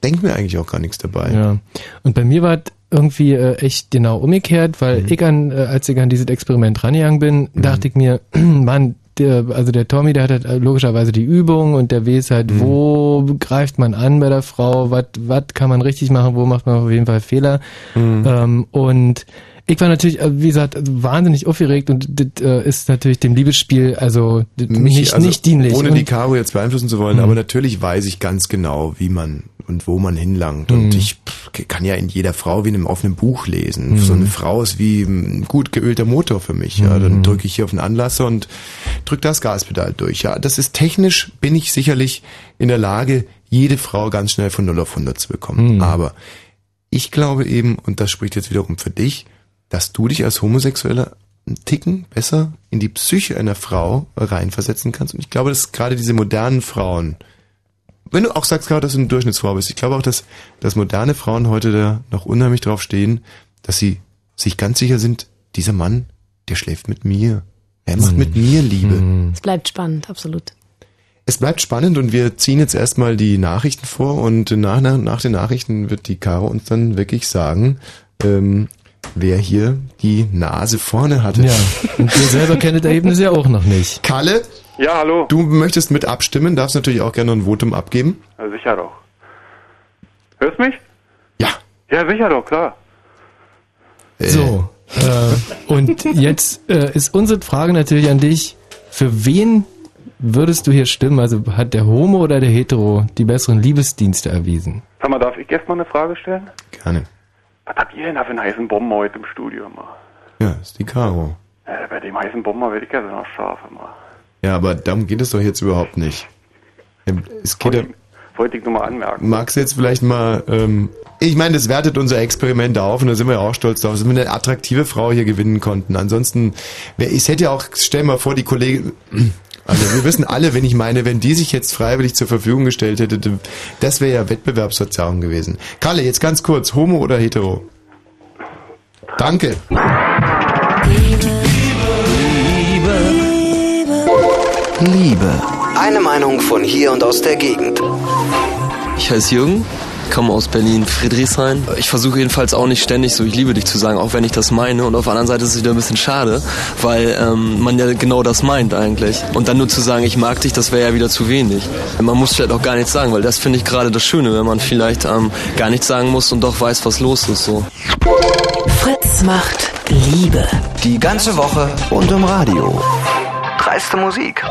denk mir eigentlich auch gar nichts dabei. Ja. Und bei mir war es irgendwie äh, echt genau umgekehrt, weil ich an, äh, als ich an dieses Experiment rangegangen bin, dachte ich mir, Mann, der, also der Tommy, der hat halt äh, logischerweise die Übung und der weiß halt, wo greift man an bei der Frau, was was kann man richtig machen, wo macht man auf jeden Fall Fehler. Ähm, und ich war natürlich, äh, wie gesagt, wahnsinnig aufgeregt und das äh, ist natürlich dem Liebesspiel also Mich- nicht, also nicht dienlich. Ohne und, die Caro jetzt beeinflussen zu wollen, aber natürlich weiß ich ganz genau, wie man und wo man hinlangt. Und ich kann ja in jeder Frau wie in einem offenen Buch lesen. So eine Frau ist wie ein gut geölter Motor für mich. Ja, dann drücke ich hier auf den Anlasser und drücke das Gaspedal durch. Ja, das ist technisch bin ich sicherlich in der Lage, jede Frau ganz schnell von 0 auf 100 zu bekommen. Aber ich glaube eben, und das spricht jetzt wiederum für dich, dass du dich als Homosexueller einen Ticken besser in die Psyche einer Frau reinversetzen kannst. Und ich glaube, dass gerade diese modernen Frauen, wenn du auch sagst gerade, dass du eine Durchschnittsfrau bist, ich glaube auch, dass, dass moderne Frauen heute da noch unheimlich drauf stehen, dass sie sich ganz sicher sind, dieser Mann, der schläft mit mir. Er macht mit mir Liebe. Es bleibt spannend, absolut. Es bleibt spannend und wir ziehen jetzt erstmal die Nachrichten vor und nach, nach, nach den Nachrichten wird die Caro uns dann wirklich sagen, ähm, wer hier die Nase vorne hatte. ja, und ihr selber kennt das Ergebnis ja auch noch nicht. Kalle, Ja, hallo. du möchtest mit abstimmen, darfst natürlich auch gerne ein Votum abgeben. Ja, sicher doch. Hörst mich? Ja. Ja, sicher doch, klar. Äh, So, äh, und jetzt äh, ist unsere Frage natürlich an dich, für wen würdest du hier stimmen? Also hat der Homo oder der Hetero die besseren Liebesdienste erwiesen? Sag mal, darf ich erst mal eine Frage stellen? Gerne. Was habt ihr denn da für einen heißen Bomber heute im Studio mal? Ja, ist die Caro. Äh, bei dem heißen Bomber werde ich ja so noch scharf immer. Ja, aber darum geht es doch jetzt überhaupt nicht. Es geht ja, Wollte, wollte ich nur mal anmerken. magst du jetzt vielleicht mal, ähm, ich meine, das wertet unser Experiment auf und da sind wir ja auch stolz drauf, dass wir eine attraktive Frau hier gewinnen konnten. Ansonsten, ich hätte ja auch, stell mal vor, die Kollegen, also wir wissen alle, wenn ich meine, wenn die sich jetzt freiwillig zur Verfügung gestellt hätte, das wäre ja Wettbewerbsverzerrung gewesen. Kalle, jetzt ganz kurz, Homo oder Hetero? Danke. Liebe. Eine Meinung von hier und aus der Gegend. Ich heiße Jürgen, komme aus Berlin, Friedrichshain. Ich versuche jedenfalls auch nicht ständig so ich liebe dich zu sagen, auch wenn ich das meine. Und auf der anderen Seite ist es wieder ein bisschen schade, weil ähm, man ja genau das meint eigentlich. Und dann nur zu sagen, ich mag dich, das wäre ja wieder zu wenig. Man muss vielleicht auch gar nichts sagen, weil das finde ich gerade das Schöne, wenn man vielleicht ähm, gar nichts sagen muss und doch weiß, was los ist. So. Fritz macht Liebe. Die ganze Woche und im Radio. Dreiste Musik.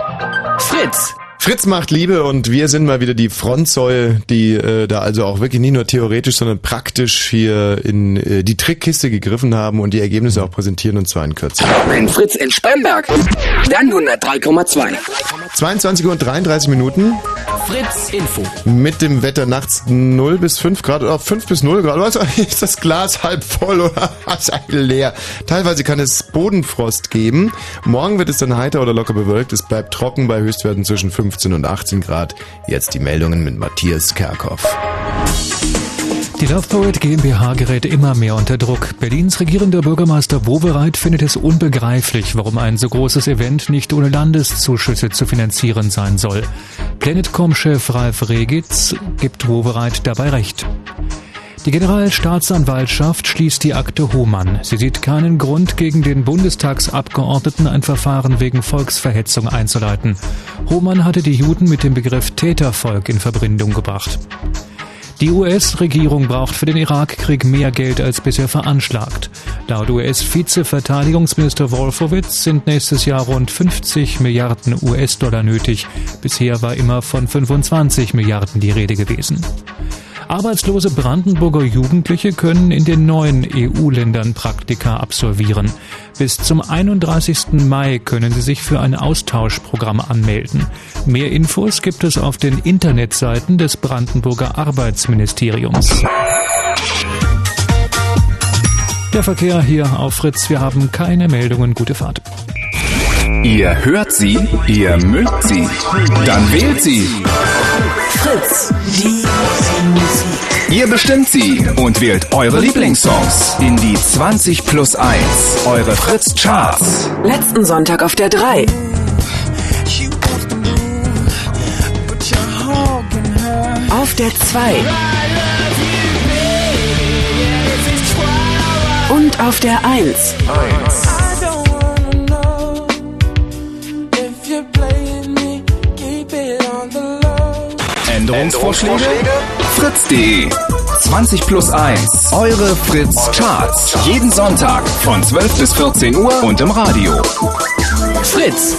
Fritz. Fritz macht Liebe und wir sind mal wieder die Frontsäule, die äh, da also auch wirklich nicht nur theoretisch, sondern praktisch hier in äh, die Trickkiste gegriffen haben und die Ergebnisse auch präsentieren und zwar in Kürze. Ein Fritz in Spremberg. Dann 103,2. 22 Uhr und 33 Minuten Fritz Info. mit dem Wetter nachts 0 bis 5 Grad oder 5 bis 0 Grad. Was, ist das Glas halb voll oder leer? Teilweise kann es Bodenfrost geben. Morgen wird es dann heiter oder locker bewölkt. Es bleibt trocken bei Höchstwerten zwischen 15 und 18 Grad. Jetzt die Meldungen mit Matthias Kerkhoff. Die Love Poet GmbH gerät immer mehr unter Druck. Berlins regierender Bürgermeister Wowereit findet es unbegreiflich, warum ein so großes Event nicht ohne Landeszuschüsse zu finanzieren sein soll. Planetcom-Chef Ralf Regitz gibt Wowereit dabei recht. Die Generalstaatsanwaltschaft schließt die Akte Hohmann. Sie sieht keinen Grund, gegen den Bundestagsabgeordneten ein Verfahren wegen Volksverhetzung einzuleiten. Hohmann hatte die Juden mit dem Begriff Tätervolk in Verbindung gebracht. Die US-Regierung braucht für den Irakkrieg mehr Geld als bisher veranschlagt. Laut US-Vize-Verteidigungsminister Wolfowitz sind nächstes Jahr rund 50 Milliarden US-Dollar nötig. Bisher war immer von 25 Milliarden die Rede gewesen. Arbeitslose Brandenburger Jugendliche können in den neuen EU-Ländern Praktika absolvieren. Bis zum 31. Mai können sie sich für ein Austauschprogramm anmelden. Mehr Infos gibt es auf den Internetseiten des Brandenburger Arbeitsministeriums. Der Verkehr hier auf Fritz. Wir haben keine Meldungen. Gute Fahrt. Ihr hört sie, ihr mögt sie, dann wählt sie. Fritz, die Musik. Ihr bestimmt sie und wählt eure Lieblingssongs in die 20 plus 1, eure Fritz Charts. Letzten Sonntag auf der 3. Auf der 2. Und auf der 1. 1. Änderungsvorschläge? Fritz.de 20 plus 1. Eure Fritz Charts. Jeden Sonntag von 12 bis 14 Uhr und im Radio. Fritz.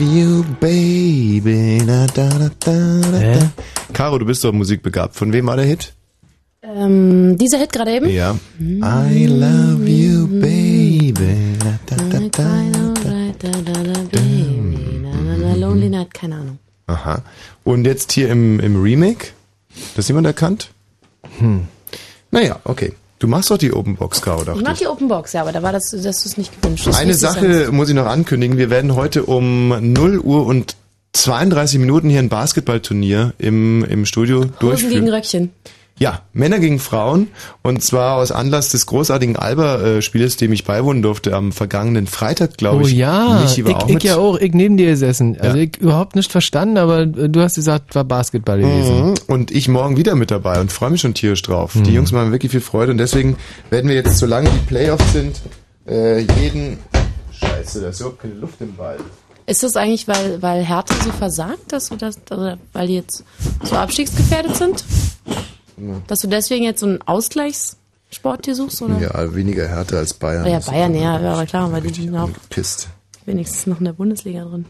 You baby. Da, da, da, da, da. Caro, du bist doch musikbegabt. Von wem war der Hit? Ähm, dieser Hit gerade eben? Ja. I love you, baby. Da, da, da, da. Lonely Night, keine Ahnung. Aha. Und jetzt hier im, im Remake? Das jemand erkannt? Hm. Naja, okay. Du machst doch die Open Box, Caro, Ich dachte ich. die Open Box, ja, aber da war das, dass du es nicht gewünscht hast. Eine Sache sonst. muss ich noch ankündigen. Wir werden heute um 0 Uhr und 32 Minuten hier ein Basketballturnier im, im Studio Hosen durchführen. gegen Röckchen. Ja, Männer gegen Frauen und zwar aus Anlass des großartigen Alba-Spieles, dem ich beiwohnen durfte am vergangenen Freitag, glaube oh ich. ja, Michi ich, war auch ich mit. ja auch, ich neben dir gesessen. Also Ja. ich überhaupt nicht verstanden, aber äh, du hast gesagt, war Basketball gewesen. Mhm. Und ich morgen wieder mit dabei und freue mich schon tierisch drauf. Die Jungs machen wirklich viel Freude und deswegen werden wir jetzt, solange die Playoffs sind, äh, jeden... Scheiße, da ist überhaupt keine Luft im Ball. Ist das eigentlich, weil, weil Hertha so versagt, dass du das, oder weil die jetzt so abstiegsgefährdet sind? Dass du deswegen jetzt so einen Ausgleichssport dir suchst, oder? Ja, weniger Härte als Bayern. Ja, Bayern, ja, ja, aber klar, weil die sind auch Pisst. wenigstens noch in der Bundesliga drin.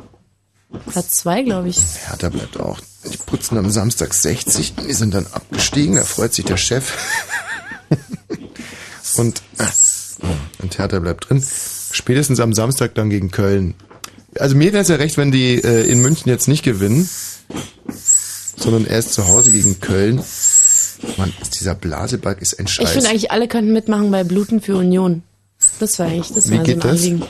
Platz zwei, glaube ich. Hertha bleibt auch. Die putzen am Samstag 60, die sind dann abgestiegen, da freut sich der Chef. und, äh, und Hertha bleibt drin. Spätestens am Samstag dann gegen Köln. Also mir wäre es ja recht, wenn die äh, in München jetzt nicht gewinnen, sondern erst zu Hause gegen Köln. Mann, ist dieser Blasebalg ist ein Ich Scheiß. finde eigentlich, alle könnten mitmachen bei Bluten für Union. Das war eigentlich, das Wie war so geht ein das? Anliegen.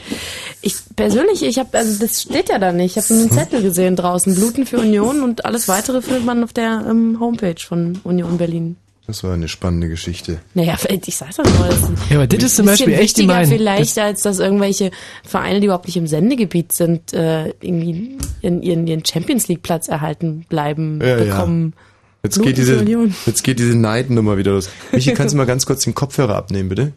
Ich persönlich, ich habe, also das steht ja da nicht. Ich habe einen Zettel gesehen draußen. Bluten für Union und alles weitere findet man auf der ähm, Homepage von Union Berlin. das war eine spannende Geschichte. Naja, ich sag's doch nur. Das Ja, aber das ist zum Beispiel echt wichtiger gemein. vielleicht, als dass irgendwelche Vereine, die überhaupt nicht im Sendegebiet sind, äh, irgendwie in ihren, ihren Champions League Platz erhalten bleiben, Ja, ja. Jetzt geht diese, jetzt geht diese Neidnummer wieder los. Michi, kannst du mal ganz kurz den Kopfhörer abnehmen, bitte?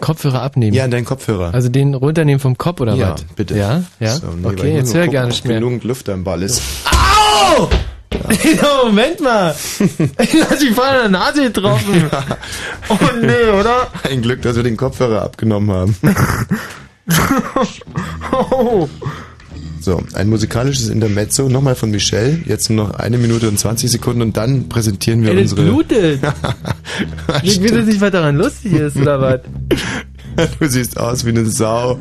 Kopfhörer abnehmen. Ja, dein Kopfhörer. Also den runternehmen vom Kopf oder ja, was? bitte. Ja, ja. So, nee, okay, ich jetzt hör gar nicht ob mehr. genug Luft am Ball ist. Au! Ja, Moment mal. Ich hab die voll an der Nase getroffen. Oh nee, oder? Ein Glück, dass wir den Kopfhörer abgenommen haben. Oh. So, ein musikalisches Intermezzo, nochmal von Michelle. Jetzt nur noch eine Minute und 20 Sekunden und dann präsentieren wir Ey, das unsere... blutet. Ich will das nicht, was daran lustig ist, oder was? du siehst aus wie eine Sau.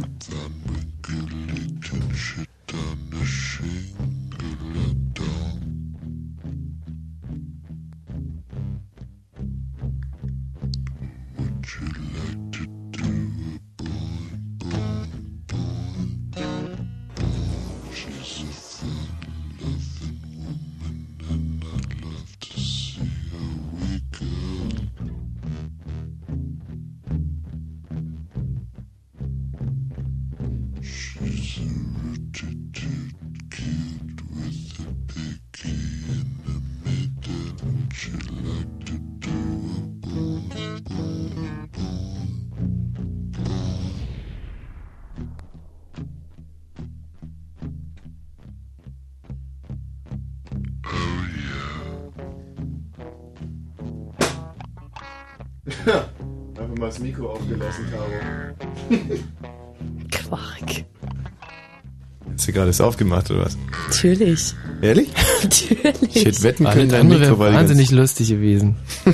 Gerade das aufgemacht, oder was? Natürlich. Ehrlich? Natürlich. Ich hätte wetten können, dein andere Mikro wäre war wahnsinnig lustig gewesen.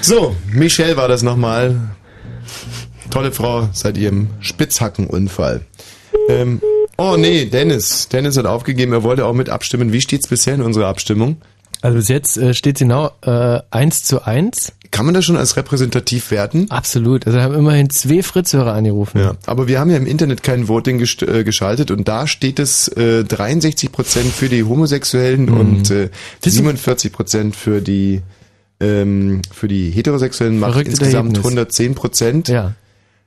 So, Michelle war das nochmal. Tolle Frau seit ihrem Spitzhackenunfall. Ähm, oh nee, Dennis. Dennis hat aufgegeben, er wollte auch mit abstimmen. Wie steht's bisher in unserer Abstimmung? Also bis jetzt äh, steht genau äh, 1 zu 1. Kann man das schon als repräsentativ werten? Absolut. Also haben immerhin zwei Fritzhörer angerufen. Ja, aber wir haben ja im Internet kein Voting äh, geschaltet und da steht es äh, 63 Prozent für die Homosexuellen Mhm. und äh, 47 Prozent für die ähm, für die Heterosexuellen macht insgesamt Ergebnis. 110 Prozent. Ja.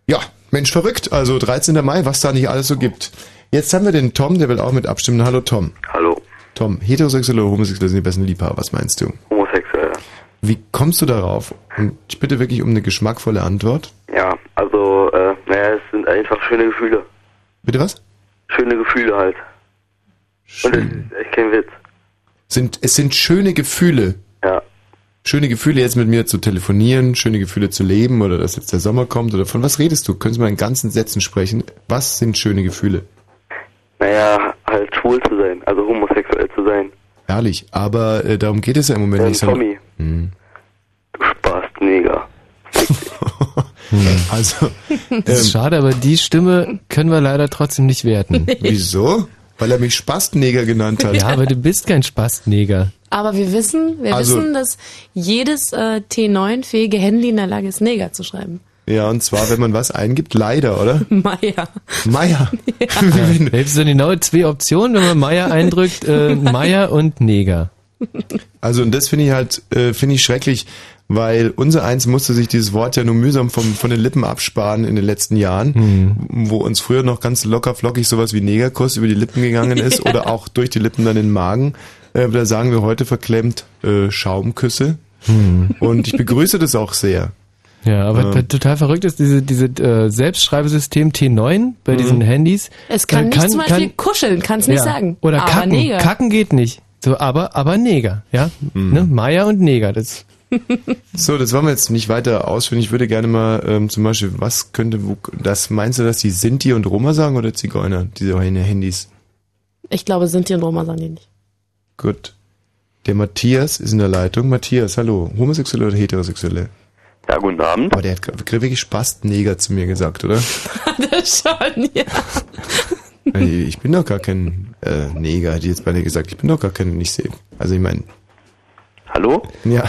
Ja, Mensch, verrückt. Also 13. Mai, was da nicht alles so gibt. Jetzt haben wir den Tom, der will auch mit abstimmen. Hallo Tom. Hallo. Tom, heterosexuelle oder homosexuelle sind die besten Liebhaber, was meinst du? Wie kommst du darauf? Und ich bitte wirklich um eine geschmackvolle Antwort. Ja, also, äh, naja, es sind einfach schöne Gefühle. Bitte was? Schöne Gefühle halt. Und es ist echt kein Witz. Sind, es sind schöne Gefühle. Ja. Schöne Gefühle jetzt mit mir zu telefonieren, schöne Gefühle zu leben oder dass jetzt der Sommer kommt oder von was redest du? Können Sie mal in ganzen Sätzen sprechen? Was sind schöne Gefühle? Naja, halt schwul zu sein, also homosexuell zu sein. Ehrlich, aber äh, darum geht es ja im Moment Ähm, nicht. Tommy, Hm. du Spast, Neger. Also, Das ist ähm, schade, aber die Stimme können wir leider trotzdem nicht werten. wieso? Weil er mich Spastneger genannt hat. Ja, aber du bist kein Spastneger. Aber wir wissen, wir Also- wissen, dass jedes äh, T9-fähige Handy in der Lage ist, Neger zu schreiben. Ja, und zwar, wenn man was eingibt, leider, oder? Meier. Meier. Da gibt es so genau zwei Optionen, wenn man Meier eindrückt, äh, Meier und Neger. Also und das finde ich halt, äh, finde ich schrecklich, weil unser Eins musste sich dieses Wort ja nur mühsam vom, von den Lippen absparen in den letzten Jahren, wo uns früher noch ganz locker flockig sowas wie Negerkuss über die Lippen gegangen ist oder auch durch die Lippen dann in den Magen. Äh, da sagen wir heute verklemmt äh, Schaumküsse. Und ich begrüße das auch sehr. Ja, aber Ähm. total verrückt ist diese, diese äh, Selbstschreibesystem T9 bei Mhm. diesen Handys. Es kann nicht zum Beispiel kuscheln, kann es nicht ja. sagen. Oder Aber kacken. Neger. Kacken geht nicht. So, aber, aber Neger, ja. Mhm. Ne? Meier und Neger, das. So, das wollen wir jetzt nicht weiter ausführen. Ich würde gerne mal ähm, zum Beispiel, was könnte, wo, das meinst du, dass die Sinti und Roma sagen oder Zigeuner, diese Handys? Ich glaube, Sinti und Roma sagen die nicht. Gut. Der Matthias ist in der Leitung. Matthias, hallo. Homosexuelle oder Heterosexuelle? Ja, guten Abend. Aber der hat gerade wirklich Spastneger zu mir gesagt, oder? das schon, ja. Ich bin doch gar kein äh, Neger, hat die jetzt beide gesagt. Ich bin doch gar kein, ich sehe. Also ich meine, Hallo? ja.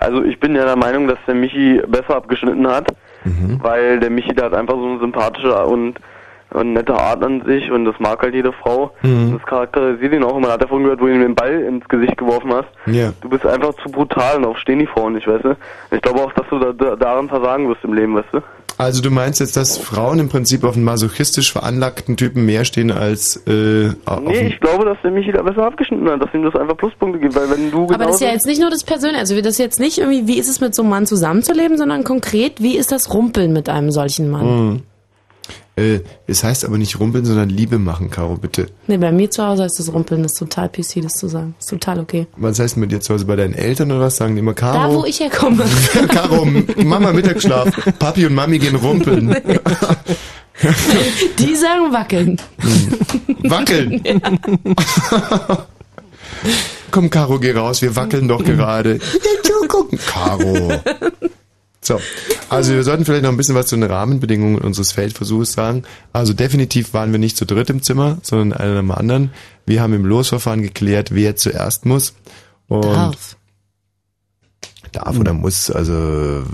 Also ich bin ja der Meinung, dass der Michi besser abgeschnitten hat, Mhm. weil der Michi, der hat einfach so eine sympathische und, und nette Art an sich und das mag halt jede Frau. Mhm. Das charakterisiert ihn auch. Man hat davon gehört, wo du ihm den Ball ins Gesicht geworfen hast. Ja. Du bist einfach zu brutal und auf stehen die Frauen nicht, weißt du? Ich glaube auch, dass du da, da, daran versagen wirst im Leben, weißt du? Also du meinst jetzt, dass Frauen im Prinzip auf einen masochistisch veranlagten Typen mehr stehen als äh, auf Nee, ich glaube, dass der Michi da besser abgeschnitten hat, dass ihm das einfach Pluspunkte gibt, weil wenn du Aber das ist ja jetzt nicht nur das Persönliche, also das ist jetzt nicht irgendwie, wie ist es mit so einem Mann zusammenzuleben, sondern konkret, wie ist das Rumpeln mit einem solchen Mann? Mhm. Äh, es heißt aber nicht rumpeln, sondern Liebe machen, Caro, bitte. Nee, bei mir zu Hause ist das Rumpeln, das ist total PC, das zu sagen. ist total okay. Was heißt mit dir zu Hause bei deinen Eltern oder was? Sagen die immer Caro? Da, wo ich herkomme. Caro, Mama Mittagsschlaf. Papi und Mami gehen rumpeln. Die sagen wackeln. Wackeln. Komm, Caro, geh raus. Wir wackeln doch gerade. Ja, gucken. Caro. So, also wir sollten vielleicht noch ein bisschen was zu den Rahmenbedingungen unseres Feldversuchs sagen. Also definitiv waren wir nicht zu dritt im Zimmer, sondern einer dem anderen. Wir haben im Losverfahren geklärt, wer zuerst muss. Und Darf. Darf oder muss, also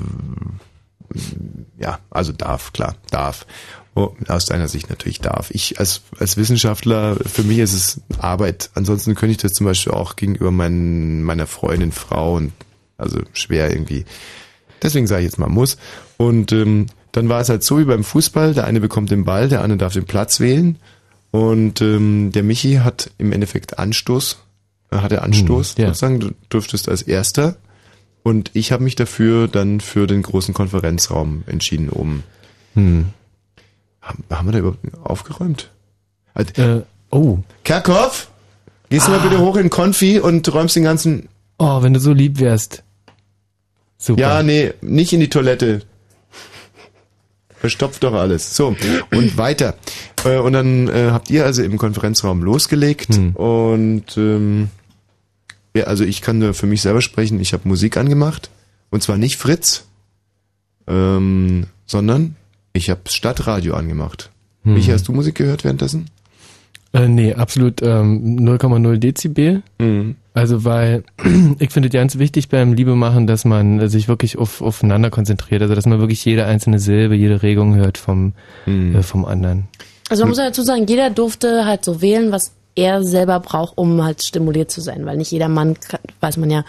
ja, also darf, klar, darf. Oh, aus deiner Sicht natürlich darf. Ich als, als Wissenschaftler, für mich ist es Arbeit. Ansonsten könnte ich das zum Beispiel auch gegenüber mein, meiner Freundin, Frau und also schwer irgendwie. Deswegen sage ich jetzt mal muss. Und ähm, dann war es halt so wie beim Fußball, der eine bekommt den Ball, der andere darf den Platz wählen. Und ähm, der Michi hat im Endeffekt Anstoß, äh, hatte Anstoß Hm, ja. sozusagen, du durftest als erster. Und ich habe mich dafür dann für den großen Konferenzraum entschieden oben. Hm. Haben, haben wir da überhaupt aufgeräumt? Äh, oh. Kerkhoff, gehst du mal bitte hoch in Konfi und räumst den ganzen... Oh, wenn du so lieb wärst. Super. Ja, nee, nicht in die Toilette. Verstopft doch alles. So, und weiter. Äh, Und dann äh, habt ihr also im Konferenzraum losgelegt und ähm, ja, also ich kann nur für mich selber sprechen, ich habe Musik angemacht und zwar nicht Fritz, ähm, sondern ich habe Stadtradio angemacht. Hm. Michi, hast du Musik gehört währenddessen? Äh, nee, absolut ähm, 0,0 Dezibel. Mhm. Also weil ich finde ganz wichtig beim Liebe machen, dass man sich wirklich auf, aufeinander konzentriert, also dass man wirklich jede einzelne Silbe, jede Regung hört vom, Mhm. äh, vom anderen. Also man muss ja dazu sagen, jeder durfte halt so wählen, was er selber braucht, um halt stimuliert zu sein, weil nicht jeder Mann, kann, weiß man ja,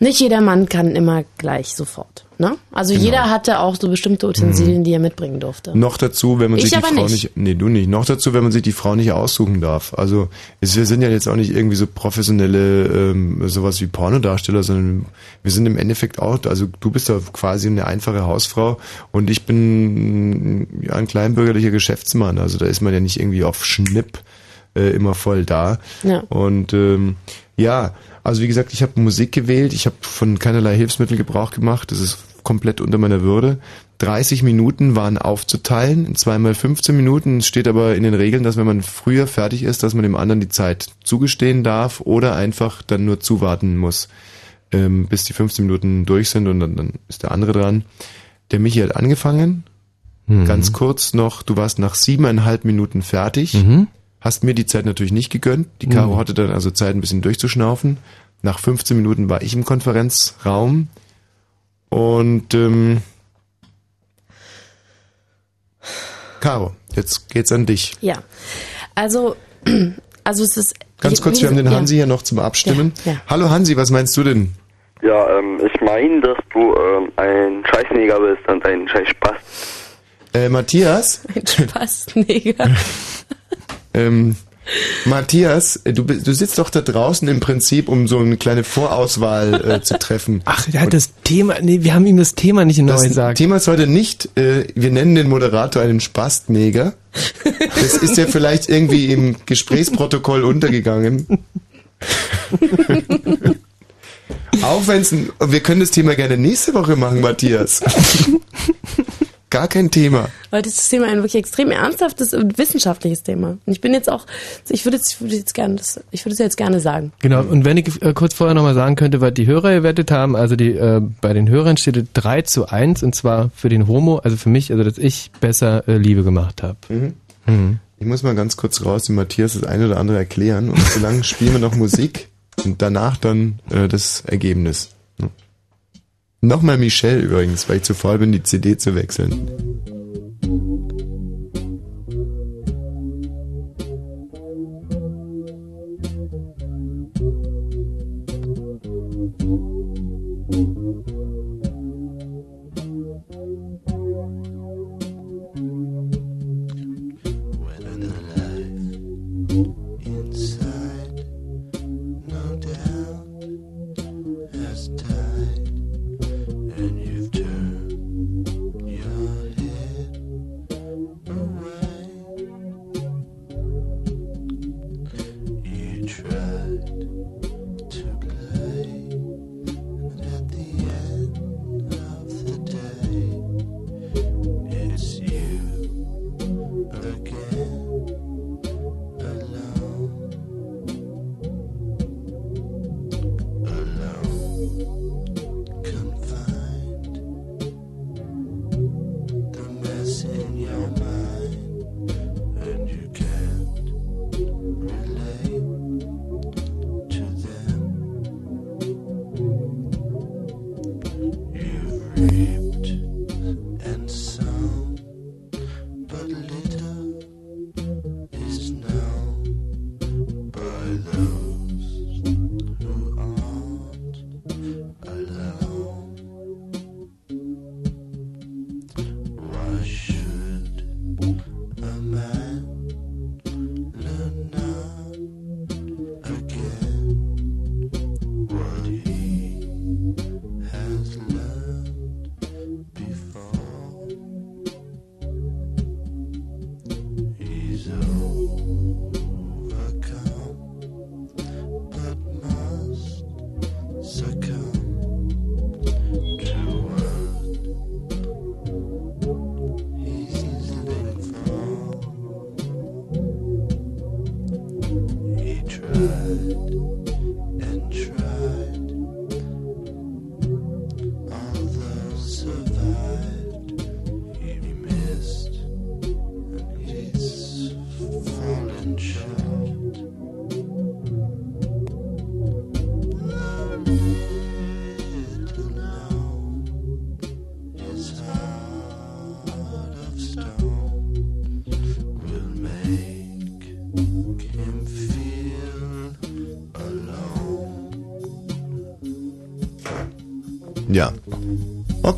Nicht jeder Mann kann immer gleich sofort. Ne? Also Genau. jeder hatte auch so bestimmte Utensilien, die er mitbringen durfte. Noch dazu, wenn man Ich sich die Frau nicht. nicht. nee, du nicht. Noch dazu, wenn man sich die Frau nicht aussuchen darf. Also es, wir sind ja jetzt auch nicht irgendwie so professionelle ähm, sowas wie Pornodarsteller, sondern wir sind im Endeffekt auch, also du bist ja quasi eine einfache Hausfrau und ich bin ja, ein kleinbürgerlicher Geschäftsmann. Also da ist man ja nicht irgendwie auf Schnipp äh, immer voll da. Ja. Und ähm, ja, also wie gesagt, ich habe Musik gewählt, ich habe von keinerlei Hilfsmittel Gebrauch gemacht, das ist komplett unter meiner Würde. 30 Minuten waren aufzuteilen, in zweimal 15 Minuten. Es steht aber in den Regeln, dass wenn man früher fertig ist, dass man dem anderen die Zeit zugestehen darf oder einfach dann nur zuwarten muss, ähm, bis die 15 Minuten durch sind und dann, dann ist der andere dran. Der Michi hat angefangen, Mhm. ganz kurz noch, du warst nach siebeneinhalb Minuten fertig. Mhm. Hast mir die Zeit natürlich nicht gegönnt. Die Caro Mhm. hatte dann also Zeit, ein bisschen durchzuschnaufen. Nach 15 Minuten war ich im Konferenzraum. Und ähm, Caro, jetzt geht's an dich. Ja. Also, also es ist. Ganz kurz, wir haben den ja. Hansi hier noch zum Abstimmen. Ja, ja. Hallo Hansi, was meinst du denn? Ja, ähm, ich meine, dass du ähm, ein Scheißneger bist und ein Scheißspaß. Äh, Matthias? Ein Spaßneger. Ähm, Matthias, äh, du, du sitzt doch da draußen im Prinzip, um so eine kleine Vorauswahl äh, zu treffen. Ach, der hat das Thema, nee, wir haben ihm das Thema nicht neu Das gesagt. Thema ist heute nicht, äh, wir nennen den Moderator einen Spastneger. Das ist ja vielleicht irgendwie im Gesprächsprotokoll untergegangen. Auch wenn es, wir können das Thema gerne nächste Woche machen, Matthias. Gar kein Thema. Heute ist das Thema ein wirklich extrem ernsthaftes und wissenschaftliches Thema. Und ich bin jetzt auch, ich würde jetzt, ich würde jetzt gerne, das, ich würde es jetzt gerne sagen. Genau, und wenn ich äh, kurz vorher nochmal sagen könnte, was die Hörer gewettet haben, also die äh, bei den Hörern steht es 3 zu 1 und zwar für den Homo, also für mich, also dass ich besser äh, Liebe gemacht habe. Mhm. Mhm. Ich muss mal ganz kurz raus, dem Matthias das eine oder andere erklären und solange spielen wir noch Musik und danach dann äh, das Ergebnis. Nochmal Michelle übrigens, weil ich zu faul bin, die CD zu wechseln.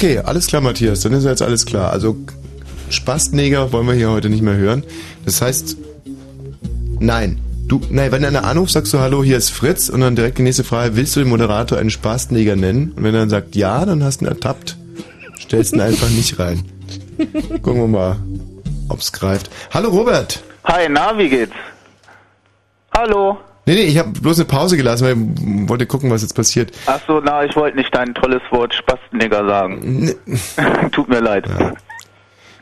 Okay, alles klar, Matthias. Dann ist jetzt alles klar. Also Spastneger wollen wir hier heute nicht mehr hören. Das heißt, nein. Du, nein, wenn einer anruft, sagst du Hallo, hier ist Fritz und dann direkt die nächste Frage, willst du den Moderator einen Spastneger nennen? Und wenn er dann sagt ja, dann hast du ihn ertappt. Stellst ihn einfach nicht rein. Gucken wir mal, ob's greift. Hallo Robert. Hi, na, wie geht's? Hallo. Nee, nee, ich habe bloß eine Pause gelassen, weil ich wollte gucken, was jetzt passiert. Ach so, na, ich wollte nicht dein tolles Wort Spastennigger sagen. Tut mir leid.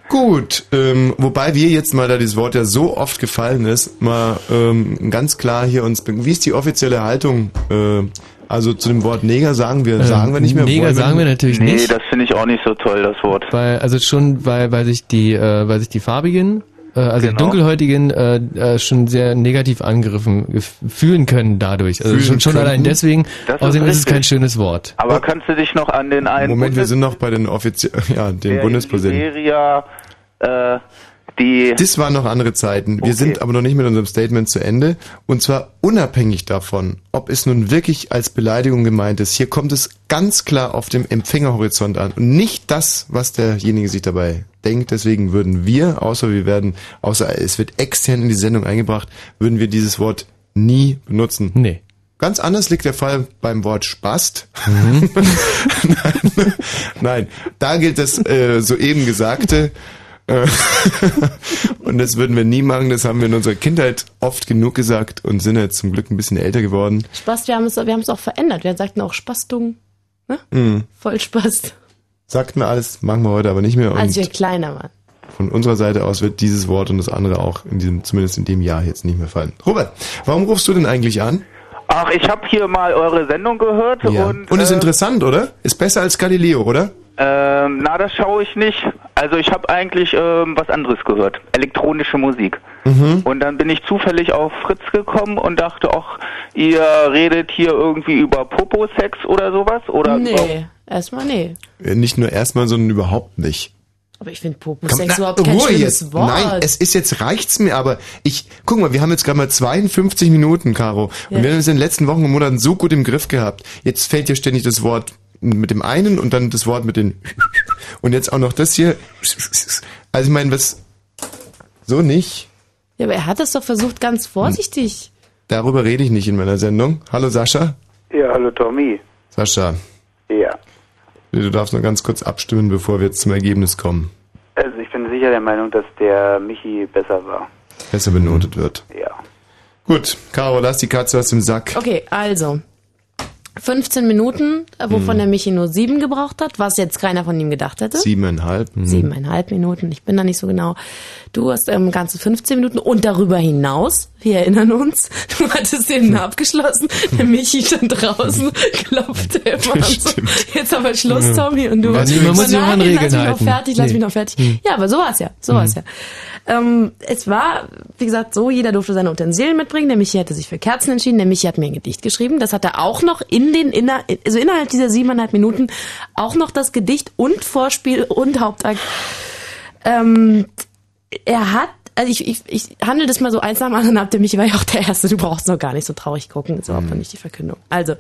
Gut, ähm, wobei wir jetzt mal, da dieses Wort ja so oft gefallen ist, mal ähm, ganz klar hier uns, wie ist die offizielle Haltung? Äh, also zu dem Wort Neger sagen wir, sagen wir nicht mehr. Ähm, Neger wollen sagen wir natürlich nee, nicht. das finde ich auch nicht so toll, das Wort. Weil, also schon, weil, weil sich die, äh, weil sich die farbigen, also die Genau. dunkelhäutigen, äh, äh, schon sehr negativ angegriffen fühlen können dadurch. Also Fühlen schon, schon allein deswegen. Das ist Außerdem ist es richtig. kein schönes Wort. Aber kannst du dich noch an den einen Moment, wir sind noch bei den offiziellen, ja, den Bundespräsidenten. in Liberia, äh, die Das waren noch andere Zeiten. Wir sind aber noch nicht mit unserem Statement zu Ende. Und zwar unabhängig davon, ob es nun wirklich als Beleidigung gemeint ist. Hier kommt es ganz klar auf dem Empfängerhorizont an. Und nicht das, was derjenige sich dabei denkt. Deswegen würden wir, außer wir werden, außer es wird extern in die Sendung eingebracht, würden wir dieses Wort nie benutzen. Nee. Ganz anders liegt der Fall beim Wort Spast. nein, nein, da gilt das äh, soeben Gesagte. Äh, und das würden wir nie machen. Das haben wir in unserer Kindheit oft genug gesagt und sind jetzt zum Glück ein bisschen älter geworden. Spaß, wir haben es, wir haben es auch verändert. Wir sagten auch Spastung. Hm. Voll Spaß. Sagt mir alles, machen wir heute aber nicht mehr. Als wir kleiner waren. von unserer Seite aus wird dieses Wort und das andere auch in diesem, zumindest in dem Jahr jetzt nicht mehr fallen. Robert, warum rufst du denn eigentlich an? Ach, ich habe hier mal eure Sendung gehört Ja. und, Und ist äh, interessant, oder? Ist besser als Galileo, oder? ähm, na, das schaue ich nicht. Also ich habe eigentlich ähm, was anderes gehört. Elektronische Musik. Mhm. Und dann bin ich zufällig auf Fritz gekommen und dachte, ach, ihr redet hier irgendwie über Popo-Sex oder sowas? Oder Nee, erstmal nee. Äh, Nicht nur erstmal, sondern überhaupt nicht. Aber ich finde na, überhaupt kein Ruhe schönes jetzt. Wort. Nein, es ist jetzt reicht's mir, aber ich guck mal, wir haben jetzt gerade mal 52 Minuten, Caro, und Ja. wir haben es in den letzten Wochen und Monaten so gut im Griff gehabt. Jetzt fällt dir ständig das Wort mit dem einen und dann das Wort mit den und jetzt auch noch das hier. Also ich meine, was so nicht. ja, aber er hat es doch versucht ganz vorsichtig. Darüber rede ich nicht in meiner Sendung. Hallo Sascha. Ja, hallo Tommy. Sascha, Ja. Du darfst noch ganz kurz abstimmen, bevor wir jetzt zum Ergebnis kommen. Also ich bin sicher der Meinung, dass der Michi besser war. Besser benotet wird. Ja. Gut, Caro, lass die Katze aus dem Sack. Okay, also 15 Minuten, wovon Hm. der Michi nur sieben gebraucht hat, was jetzt keiner von ihm gedacht hätte. Siebeneinhalb. Mhm. Siebeneinhalb Minuten, ich bin da nicht so genau. Du hast ähm, ganze 15 Minuten und darüber hinaus, wir erinnern uns, du hattest den abgeschlossen, der Michi stand draußen, klopfte immer und so. Jetzt aber Schluss, Ja. Tommy, und du warst man muss sich an Regeln lass mich noch fertig, lass Nee. mich noch fertig. Hm. Ja, aber so war's ja, so war's ja. Ähm, es war, wie gesagt, so, jeder durfte seine Utensilien mitbringen. Der Michi hatte sich für Kerzen entschieden. Der Michi hat mir ein Gedicht geschrieben. Das hat er auch noch in den, inner, also innerhalb dieser siebeneinhalb Minuten auch noch das Gedicht und Vorspiel und Hauptakt. Ähm, er hat, also ich, ich, ich handle das mal so eins nach dem anderen ab. Der Michi war ja auch der Erste. Du brauchst noch gar nicht so traurig gucken. Das ist überhaupt noch nicht die Verkündung. Also,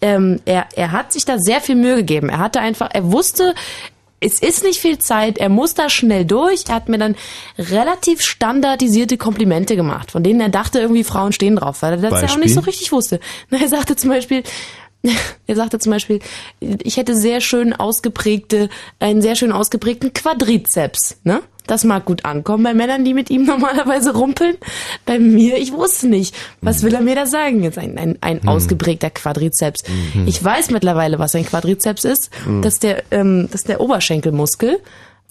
ähm, er, er hat sich da sehr viel Mühe gegeben. Er hatte einfach, er wusste, es ist nicht viel Zeit, er muss da schnell durch. Er hat mir dann relativ standardisierte Komplimente gemacht, von denen er dachte, irgendwie Frauen stehen drauf, weil er das ja auch nicht so richtig wusste. Na, er sagte zum Beispiel, er sagte zum Beispiel, ich hätte sehr schön ausgeprägte, einen sehr schön ausgeprägten Quadrizeps, ne? Das mag gut ankommen bei Männern, die mit ihm normalerweise rumpeln. Bei mir, ich wusste nicht. Was will er mir da sagen? Jetzt ein, ein, ein Hm. ausgeprägter Quadrizeps. Mhm. Ich weiß mittlerweile, was ein Quadrizeps ist. Mhm. Das ist der, ähm, das ist der Oberschenkelmuskel.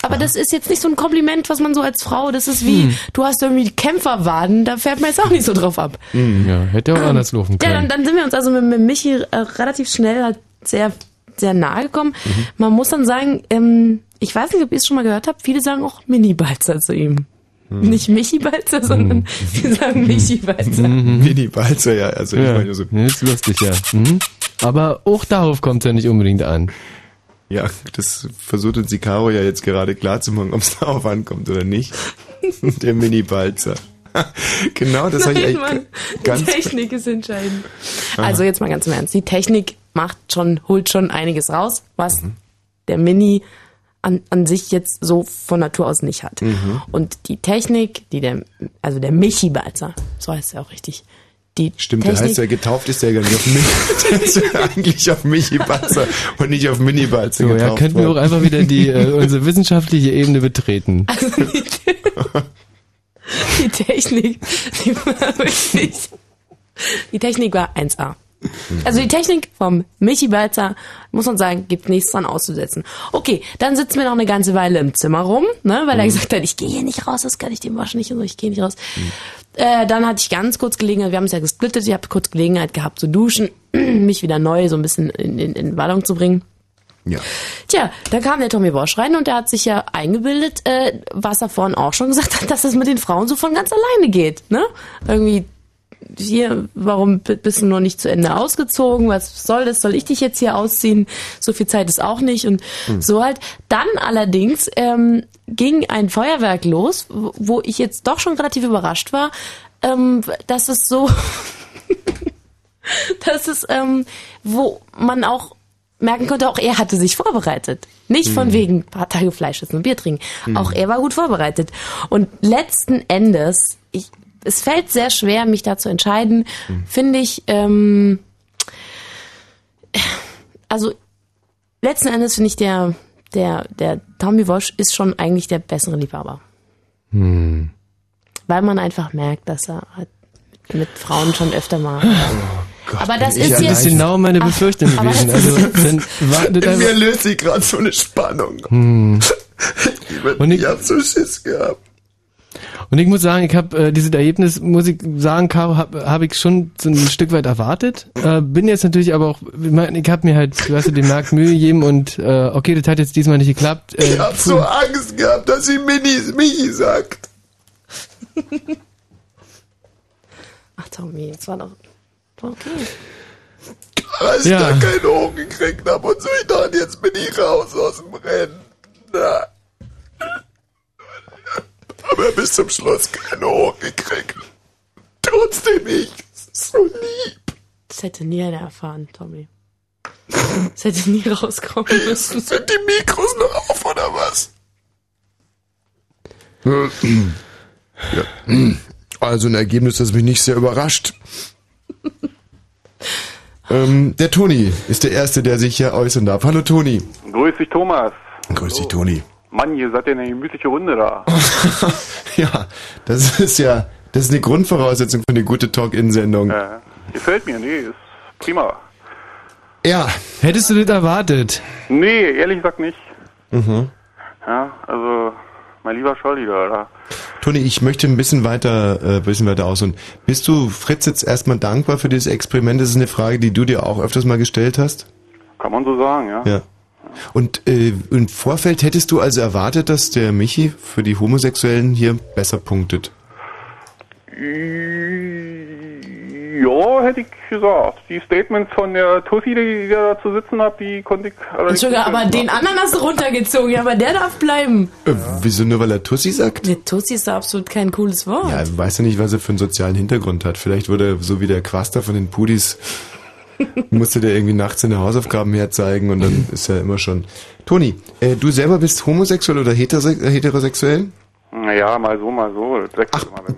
Aber das ist jetzt nicht so ein Kompliment, was man so als Frau, das ist wie, Hm. du hast irgendwie Kämpferwaden, da fährt man jetzt auch nicht so drauf ab. Hm, ja, hätte auch anders laufen Ja, können. dann, dann sind wir uns also mit, mit Michi äh, relativ schnell halt sehr, sehr nahe gekommen. Mhm. Man muss dann sagen, ähm, ich weiß nicht, ob ihr es schon mal gehört habt, viele sagen auch Mini-Balzer zu ihm. Mhm. Nicht Michi-Balzer, sondern sie sagen Michi-Balzer. Mini Balzer, ja. Also ich ja, meine so. nee, ist lustig, ja. Mhm. Aber auch darauf kommt es ja nicht unbedingt an. Ja, das versucht uns die Caro ja jetzt gerade klar zu machen, ob es darauf ankommt oder nicht. Der Mini-Balzer. genau, das habe ich eigentlich Mann, ganz... die Technik ist entscheidend. Aha. Also jetzt mal ganz im Ernst. Die Technik macht schon, holt schon einiges raus, was Mhm. der Mini an, an sich jetzt so von Natur aus nicht hat. Mhm. Und die Technik, die der, also der Michi-Balzer, so heißt er auch richtig, die Stimmt, der Technik, heißt ja getauft ist der gar nicht auf mich. Der ist ja eigentlich auf Michi Balzer und nicht auf Mini Balzer So, ja, könnten wir auch einfach wieder die, äh, unsere wissenschaftliche Ebene betreten. die Technik, die war wirklich, die Technik war 1A. Also die Technik vom Michi Balzer, muss man sagen, gibt nichts dran auszusetzen. Okay, dann sitzen wir noch eine ganze Weile im Zimmer rum, ne, weil er gesagt hat, ich gehe hier nicht raus, das kann ich dem waschen nicht und so, ich gehe nicht raus. Äh, dann hatte ich ganz kurz Gelegenheit, wir haben es ja gesplittet, ich habe kurz Gelegenheit gehabt zu duschen, mich wieder neu so ein bisschen in, in, in Wallung zu bringen. Ja. Tja, da kam der Tommy Bosch rein und der hat sich ja eingebildet, äh, was er vorhin auch schon gesagt hat, dass es mit den Frauen so von ganz alleine geht. Ne? Irgendwie hier, warum bist du noch nicht zu Ende ausgezogen? Was soll das? Soll ich dich jetzt hier ausziehen? So viel Zeit ist auch nicht. Und Hm. so halt. Dann allerdings ähm, ging ein Feuerwerk los, wo wo ich jetzt doch schon relativ überrascht war, ähm, dass es so, dass es, ähm, wo man auch merken konnte, auch er hatte sich vorbereitet. Nicht von Mhm. wegen paar Tage Fleisch essen und Bier trinken. Mhm. Auch er war gut vorbereitet. Und letzten Endes, ich, es fällt sehr schwer, mich da zu entscheiden, finde ich, ähm, also letzten Endes finde ich der, der, der Tommy Walsh ist schon eigentlich der bessere Liebhaber. Hm. Weil man einfach merkt, dass er halt mit Frauen schon öfter mal. aber das bin ich ist jetzt. Das ist genau meine Ach, Befürchtung aber gewesen. das ist- Also, dann wartet In einfach- mir löst sich gerade so eine Spannung. Hm. Und ich, Ich hab so Schiss gehabt. Und ich muss sagen, ich habe äh, dieses Ergebnis, muss ich sagen, Caro, habe hab ich schon so ein Stück weit erwartet. Äh, bin jetzt natürlich aber auch, ich, mein, ich habe mir halt, du hast ja den Markt Mühe gegeben und äh, okay, das hat jetzt diesmal nicht geklappt. Äh, Ich hab so Angst gehabt, dass sie Mini, Michi sagt. Ach Tommy, jetzt war doch. war Okay. Als Ja. ich da keinen hochgekriegt hab und so, ich dachte, jetzt bin ich raus aus dem Rennen. Na. Aber bis zum Schluss keine hochgekriegt. Trotzdem ich. So lieb. Das hätte nie einer erfahren, Tommy. Das hätte nie rauskommen müssen. Sind die Mikros noch auf oder was? Ja. Also ein Ergebnis, das mich nicht sehr überrascht. ähm, der Toni ist der Erste, der sich hier äußern darf. Hallo Toni. Grüß dich, Thomas. Grüß dich, Toni. Mann, ihr seid ja eine gemütliche Runde da. Ja, das ist ja, das ist eine Grundvoraussetzung für eine gute Talk-In-Sendung. Äh, gefällt mir, nee, ist prima. Ja. Hättest du das erwartet? Nee, ehrlich gesagt nicht. Mhm. Ja, also, mein lieber Scholli da, da. Toni, ich möchte ein bisschen weiter, äh, ein bisschen weiter ausholen. Bist du Fritz jetzt erstmal dankbar für dieses Experiment? Das ist eine Frage, die du dir auch öfters mal gestellt hast. Kann man so sagen, ja. Ja. Und äh, im Vorfeld hättest du also erwartet, dass der Michi für die Homosexuellen hier besser punktet? Ja, hätte ich gesagt. Die Statements von der Tussi, die, die da zu sitzen hat, die konnte ich allerdings Entschuldigung, aber den anderen hast du runtergezogen, ja, aber der darf bleiben. Äh, wieso nur, weil er Tussi sagt? Der Tussi ist da absolut kein cooles Wort. Ja, er weiß ja nicht, was er für einen sozialen Hintergrund hat. Vielleicht wurde er so wie der Quaster von den Pudis, musste der irgendwie nachts seine Hausaufgaben herzeigen und dann ist er immer schon. Toni, äh, du selber bist homosexuell oder heterose- heterosexuell? Naja, mal so, mal so. Mir.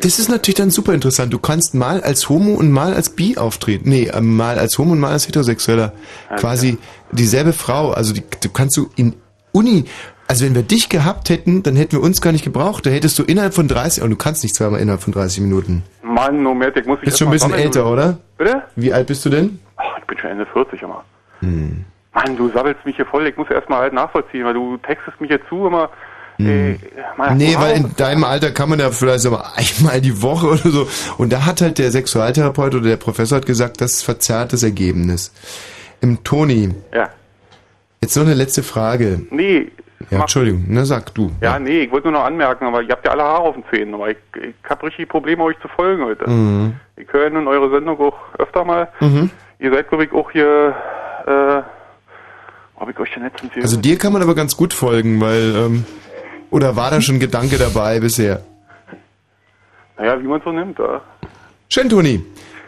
Das ist natürlich dann super interessant. Du kannst mal als Homo und mal als Bi auftreten. Nee, äh, mal als Homo und mal als Heterosexueller. Ja, Quasi dieselbe Frau. Also die, du kannst du in Uni, also wenn wir dich gehabt hätten, dann hätten wir uns gar nicht gebraucht. Da hättest du innerhalb von 30, und du kannst nicht zweimal innerhalb von 30 Minuten. Mann, no mehr, ich muss mich Bist schon ein bisschen älter, oder? Bitte? Wie alt bist du denn? Ach, ich bin schon Ende 40 immer. Hm. Mann, du sabbelst mich hier voll. Ich muss erst mal halt nachvollziehen, weil du textest mich jetzt zu immer. Hm. Mal Nee, weil in deinem Alter kann man ja vielleicht mal einmal die Woche oder so. Und da hat halt der Sexualtherapeut oder der Professor hat gesagt, das verzerrt das Ergebnis. Im Toni. Ja. Jetzt noch eine letzte Frage. Nee. Ja, Entschuldigung, na sag du. Ja, nee, ich wollte nur noch anmerken, aber ihr habt ja alle Haare auf den Zähnen. Aber ich, ich habe richtig Probleme, euch zu folgen heute. Mhm. Ich höre nun eure Sendung auch öfter mal. Mhm. Ihr seid, glaube ich, auch hier, äh, wo hab ich euch denn letztens hier... Also dir kann man aber ganz gut folgen, weil, ähm, oder war da schon Gedanke dabei bisher? Naja, wie man so nimmt, ja. Schön, Toni.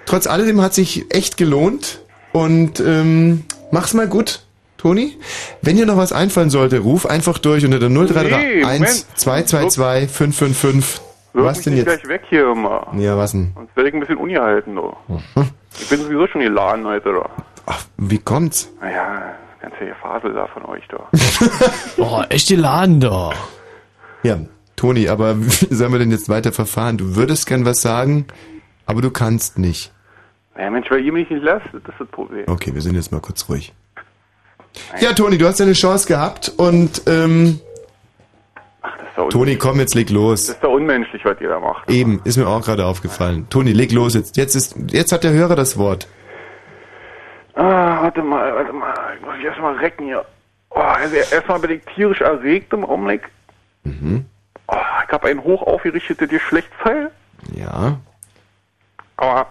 Trotz alledem hat sich echt gelohnt und ähm, mach's mal gut, Toni. Wenn dir noch was einfallen sollte, ruf einfach durch unter der 0331 Moment. 222 555. Wirf Was mich denn nicht jetzt? gleich weg hier immer. Ja, was denn? Sonst werde ich ein bisschen ungehalten, du. Hm. Ich bin sowieso schon geladen heute, da. Wie kommt's? Naja, ganze Gefasel da von euch, da. Oh, echt die Laden da. Ja, Toni, aber wie sollen wir denn jetzt weiter verfahren? Du würdest gern was sagen, aber du kannst nicht. Naja, Mensch, weil ihr mich nicht lasst, das ist das Problem. Okay, wir sind jetzt mal kurz ruhig. Ja, Toni, du hast deine Chance gehabt und ähm, doch Toni, komm, jetzt leg los. Das ist doch unmenschlich, was ihr da macht. Eben, ist mir auch gerade aufgefallen. Toni, leg los jetzt. Jetzt ist, jetzt hat der Hörer das Wort. Ah, warte mal, warte mal. Ich muss mich erstmal recken hier. Oh, also erstmal bin ich tierisch erregt im Augenblick. Mhm. Oh, ich habe ein hoch aufgerichtetes Geschlechtsteil. Ja. Aber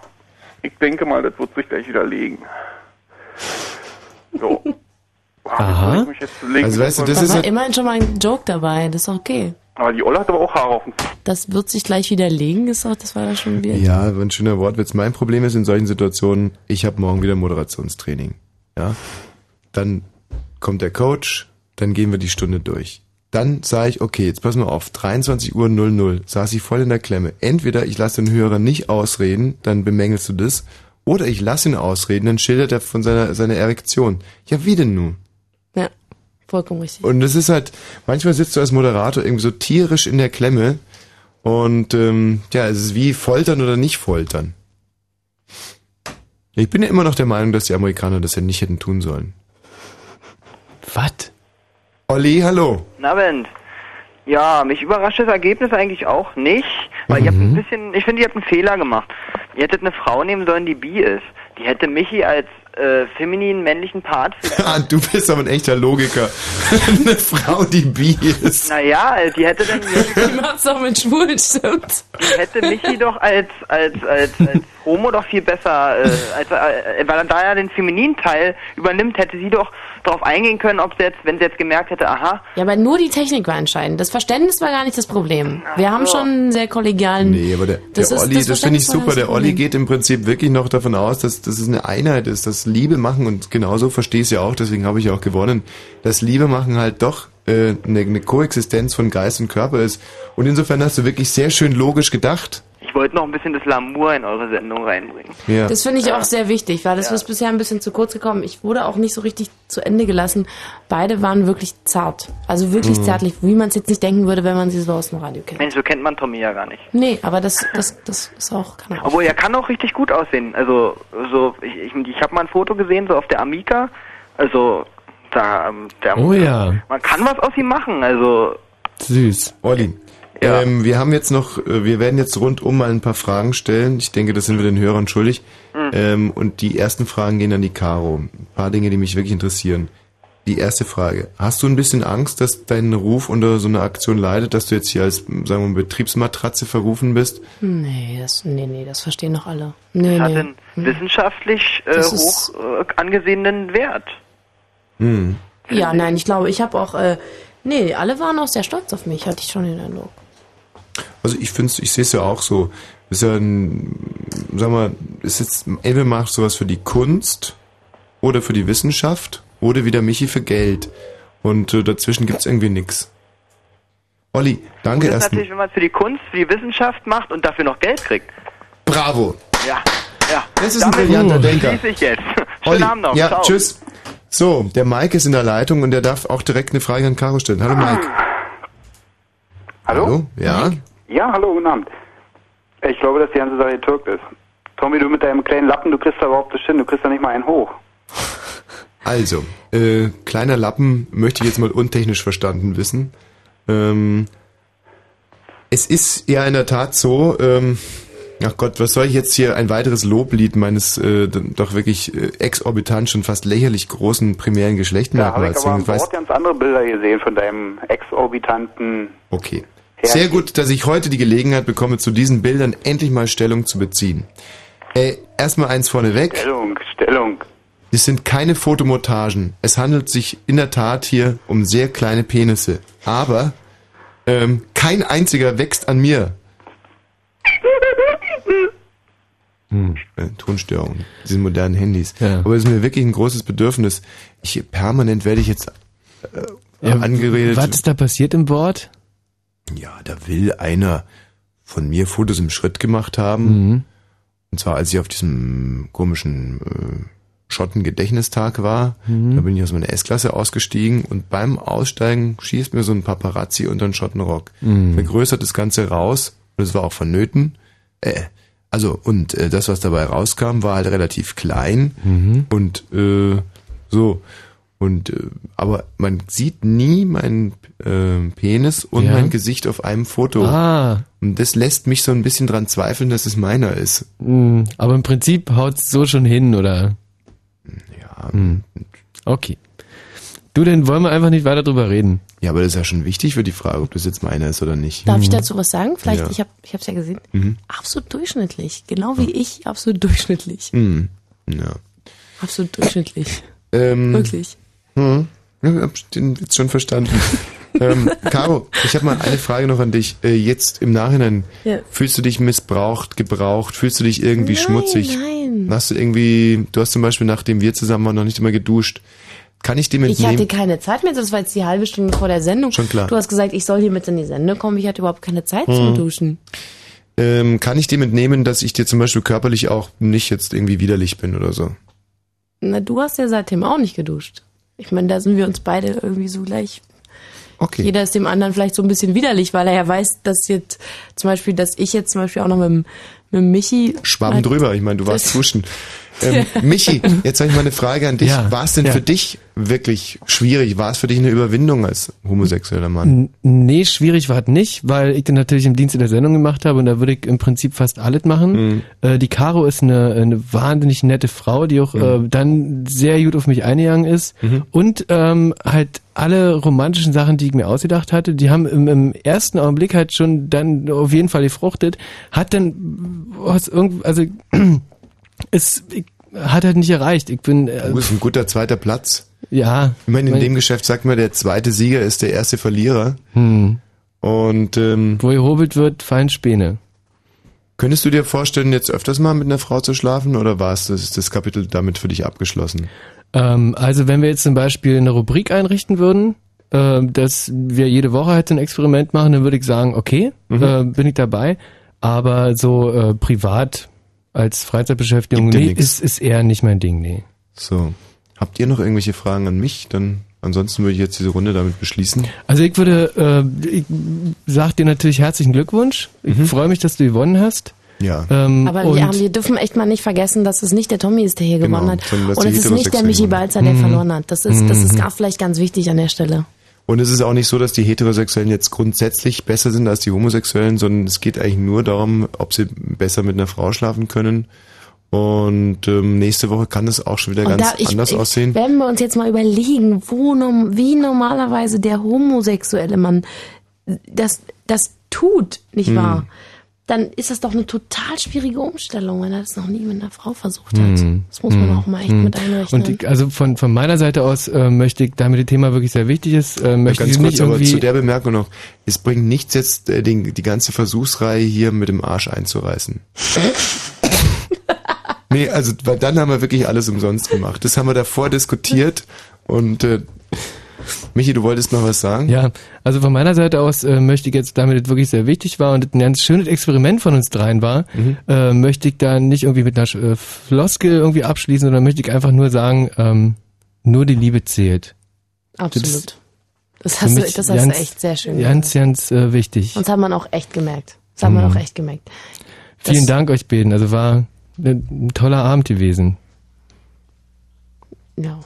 ich denke mal, das wird sich gleich wieder legen. So. Aha. Ich mich jetzt legen. Also weißt du, das Da ist war halt, immerhin schon mal ein Joke dabei, das ist doch okay. Aber die Olle hat aber auch Haare auf dem Das wird sich gleich widerlegen, ist doch, das war ja schon wieder. ja, ein schöner Wortwitz. Mein Problem ist in solchen Situationen, ich habe morgen wieder Moderationstraining. Ja. Dann kommt der Coach, dann gehen wir die Stunde durch. Dann sage ich, okay, jetzt pass mal auf, 23 Uhr 00, saß ich voll in der Klemme. Entweder ich lasse den Hörer nicht ausreden, dann bemängelst du das, oder ich lasse ihn ausreden, dann schildert er von seiner, seiner Erektion. Ja, wie denn nun? Vollkommen richtig. Und das ist halt, manchmal sitzt du als Moderator irgendwie so tierisch in der Klemme und ähm, ja, es ist wie foltern oder nicht foltern. Ich bin ja immer noch der Meinung, dass die Amerikaner das ja nicht hätten tun sollen. Was? Olli, hallo. Guten Abend. Ja, mich überrascht das Ergebnis eigentlich auch nicht, weil ihr habt ein bisschen, ich finde, ihr habt einen Fehler gemacht. Ihr hättet eine Frau nehmen sollen, die bi ist. Die hätte Michi als äh, femininen männlichen Part. Ah, du bist aber ein echter Logiker. Eine Frau, die bi ist. Naja, die hätte dann Die macht's doch mit Schwulen, stimmt. die hätte Michi doch als als als, als Homo doch viel besser, äh, als, äh, weil er da ja den femininen Teil übernimmt, hätte sie doch darauf eingehen können, ob sie jetzt, wenn sie jetzt gemerkt hätte, aha, Ja, aber nur die Technik war entscheidend. Das Verständnis war gar nicht das Problem. Wir haben schon einen sehr kollegialen. Nee, aber der, Das der ist- Olli, das das, finde ich super. Der Olli geht im Prinzip wirklich noch davon aus, dass, dass es eine Einheit ist, dass Liebe machen und genauso verstehe ich es ja auch, deswegen habe ich ja auch gewonnen, dass Liebe machen halt doch äh, eine, eine Koexistenz von Geist und Körper ist. Und insofern hast du wirklich sehr schön logisch gedacht. Ich wollte noch ein bisschen das Lamour in eure Sendung reinbringen. Ja. Das finde ich auch sehr wichtig, weil das ist bisher ein bisschen zu kurz gekommen. Ich wurde auch nicht so richtig zu Ende gelassen. Beide waren wirklich zart. Also wirklich Mhm. zärtlich, wie man es jetzt nicht denken würde, wenn man sie so aus dem Radio kennt. Mensch, so kennt man Tommy ja gar nicht. Nee, aber das, das, das ist auch, kann er auch. Obwohl, er kann auch richtig gut aussehen. Also, so, ich, ich, ich habe mal ein Foto gesehen, so auf der Amiga. Also, da, ähm, der, Oh ja. man kann was aus ihm machen. Also, Süß. Olli. Ähm, wir haben jetzt noch, äh, wir werden jetzt rundum mal ein paar Fragen stellen. Ich denke, das sind wir den Hörern schuldig. Mhm. Ähm, und die ersten Fragen gehen an die Caro. Ein paar Dinge, die mich wirklich interessieren. Die erste Frage. Hast du ein bisschen Angst, dass dein Ruf unter so einer Aktion leidet, dass du jetzt hier als, sagen wir mal, Betriebsmatratze verrufen bist? Nee, das, nee, nee, das verstehen doch alle. Nee, das hat nee. einen wissenschaftlich äh, hoch äh, angesehenen Wert. Hm. Ja, nein, ich glaube, ich habe auch, äh, nee, alle waren auch sehr stolz auf mich, hatte ich schon den Eindruck. Also ich finde ich sehe es ja auch so. Ist ja ein, sag mal, ist jetzt, entweder machst du was für die Kunst oder für die Wissenschaft oder wieder Michi für Geld. Und äh, dazwischen gibt's irgendwie nix. Olli, danke Gut ist erstmal. natürlich, wenn man es für die Kunst, für die Wissenschaft macht und dafür noch Geld kriegt. Bravo. Ja, ja. Das ist ein Damit brillanter Denker. schließe ich jetzt. Olli, Schönen Abend noch. ja, Ciao. tschüss. So, der Mike ist in der Leitung und der darf auch direkt eine Frage an Caro stellen. Hallo Mike. Hallo? Ja? Ja, hallo, guten Abend. Ich glaube, dass die ganze Sache Türk ist. Tommy, du mit deinem kleinen Lappen, du kriegst da überhaupt das hin, du kriegst da nicht mal einen hoch. Also, äh, kleiner Lappen möchte ich jetzt mal untechnisch verstanden wissen. Ähm, es ist ja in der Tat so, ähm, ach Gott, was soll ich jetzt hier ein weiteres Loblied meines äh, doch wirklich äh, exorbitant schon fast lächerlich großen primären Da habe Geschlechtermerkmals ich aber Weißt- Bord ganz andere Bilder gesehen von deinem exorbitanten... Okay. Sehr gut, dass ich heute die Gelegenheit bekomme, zu diesen Bildern endlich mal Stellung zu beziehen. Äh, erstmal eins vorneweg. Stellung, Stellung. Es sind keine Fotomontagen. Es handelt sich in der Tat hier um sehr kleine Penisse. Aber ähm, kein einziger wächst an mir. Hm. Äh, Tonstörung, diese modernen Handys. Aber es ist mir wirklich ein großes Bedürfnis. Ich permanent werde ich jetzt äh, Ja, angeredet. Was ist da passiert im Board? Ja, da will einer von mir Fotos im Schritt gemacht haben. Mhm. Und zwar, als ich auf diesem komischen äh, Schotten-Gedächtnistag war. Mhm. Da bin ich aus meiner S-Klasse ausgestiegen und beim Aussteigen schießt mir so ein Paparazzi unter den Schottenrock. Mhm. Vergrößert das Ganze raus und es war auch vonnöten. Äh, also, und äh, das, was dabei rauskam, war halt relativ klein Mhm. und äh, so. Und äh, aber man sieht nie meinen äh, Penis und Ja. mein Gesicht auf einem Foto. Ah. Und das lässt mich so ein bisschen dran zweifeln, dass es meiner ist. Hm, Aber im Prinzip haut's so schon hin, oder? Ja. Hm. Okay. Du, dann wollen wir einfach nicht weiter drüber reden. Ja, aber das ist ja schon wichtig für die Frage, ob das jetzt meiner ist oder nicht. Darf ich dazu was sagen? Vielleicht, Ja. ich habe ich hab's ja gesehen. Mhm. Absolut durchschnittlich. Genau wie ich, absolut durchschnittlich. Hm. Ja. Absolut durchschnittlich. Ähm, Wirklich. Hm. Ich hab den Witz schon verstanden. ähm, Caro, ich habe mal eine Frage noch an dich. Äh, jetzt im Nachhinein, Ja. fühlst du dich missbraucht, gebraucht? Fühlst du dich irgendwie Nein, schmutzig? nein. Hast du irgendwie, du hast zum Beispiel, nachdem wir zusammen waren, noch nicht immer geduscht. Kann ich dem Ich entnehmen? hatte keine Zeit mehr, das war jetzt die halbe Stunde vor der Sendung. Schon klar. Du hast gesagt, ich soll hier mit in die Sendung kommen. Ich hatte überhaupt keine Zeit zum Hm. Duschen. ähm, kann ich dem entnehmen, dass ich dir zum Beispiel körperlich auch nicht jetzt irgendwie widerlich bin oder so? Na, du hast ja seitdem auch nicht geduscht. Ich meine, da sind wir uns beide irgendwie so gleich. Okay. Jeder ist dem anderen vielleicht so ein bisschen widerlich, weil er ja weiß, dass jetzt zum Beispiel, dass ich jetzt zum Beispiel auch noch mit mit Michi. Schwamm halt- drüber, ich meine, du warst duschen. Ähm, Michi, jetzt habe ich mal eine Frage an dich. Ja, war es denn ja. für dich wirklich schwierig? War es für dich eine Überwindung als homosexueller Mann? N- Nee, schwierig war es nicht, weil ich den natürlich im Dienste der Sendung gemacht habe und da würde ich im Prinzip fast alles machen. Mhm. Äh, die Caro ist eine, eine wahnsinnig nette Frau, die auch äh, dann sehr gut auf mich eingegangen ist. Und ähm, halt alle romantischen Sachen, die ich mir ausgedacht hatte, die haben im, im ersten Augenblick halt schon dann auf jeden Fall gefruchtet. Hat dann was irgend, also es ich, hat halt nicht erreicht. Ich bin äh, Du bist ein guter zweiter Platz. ja. Ich meine, in mein- dem Geschäft sagt man, der zweite Sieger ist der erste Verlierer. Hm. Und ähm, Wo gehobelt wird, fallen Späne. könntest du dir vorstellen, jetzt öfters mal mit einer Frau zu schlafen oder war es das, ist das Kapitel damit für dich abgeschlossen? Ähm, also wenn wir jetzt zum Beispiel eine Rubrik einrichten würden, äh, dass wir jede Woche halt ein Experiment machen, dann würde ich sagen, okay, Mhm. äh, bin ich dabei. Aber so äh, privat als Freizeitbeschäftigung, nee, nix. ist, ist eher nicht mein Ding, nee. So. Habt ihr noch irgendwelche Fragen an mich? Dann ansonsten würde ich jetzt diese Runde damit beschließen. Also ich würde, äh, ich sag dir natürlich herzlichen Glückwunsch. Ich freue mich, dass du gewonnen hast. Ja. Ähm, Aber und wir, haben, wir dürfen echt mal nicht vergessen, dass es nicht der Tommy ist, der hier Genau, gewonnen hat. Und es ist nicht der Michi Balzer, der Mhm. verloren hat. Das ist, das ist Mhm. gar vielleicht ganz wichtig an der Stelle. Und es ist auch nicht so, dass die Heterosexuellen jetzt grundsätzlich besser sind als die Homosexuellen, sondern es geht eigentlich nur darum, ob sie besser mit einer Frau schlafen können. Und ähm, nächste Woche kann es auch schon wieder Und ganz da, ich, anders ich, aussehen. Wenn wir uns jetzt mal überlegen, wo wie normalerweise der homosexuelle Mann das, das tut, nicht Hm. Dann ist das doch eine total schwierige Umstellung, wenn er das noch nie mit einer Frau versucht hat. Hm. Das muss man Hm. auch mal echt Hm. mit einrechnen. Und ich, also von, von meiner Seite aus äh, möchte ich, damit das Thema wirklich sehr wichtig ist, äh, möchte Ganz ich kurz, nicht aber zu der Bemerkung noch. Es bringt nichts jetzt, äh, den, die ganze Versuchsreihe hier mit dem Arsch einzureißen. nee, also, weil dann haben wir wirklich alles umsonst gemacht. Das haben wir davor diskutiert und äh, Michi, du wolltest noch was sagen? Ja, also von meiner Seite aus äh, möchte ich jetzt, damit es wirklich sehr wichtig war und ein ganz schönes Experiment von uns dreien war, Mhm. äh, möchte ich da nicht irgendwie mit einer äh, Floskel irgendwie abschließen, sondern möchte ich einfach nur sagen, ähm, nur die Liebe zählt. Absolut. Das hast, du, das hast ganz, du echt sehr schön Ganz, ganz äh, wichtig. Und das hat man auch echt gemerkt. Das hat man Mhm. auch echt gemerkt. Vielen Dank euch beiden, also war ein, ein toller Abend gewesen. Ja.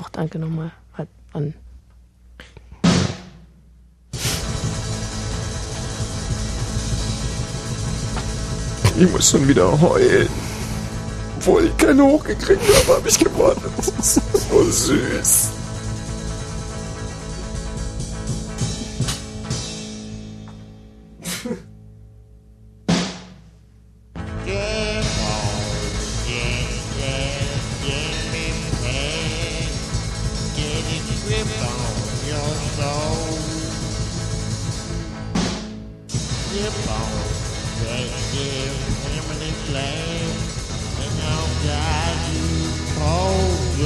Auch danke nochmal halt an. Ich muss schon wieder heulen. Obwohl ich keine hochgekriegt habe, habe ich gewonnen. Das ist so süß.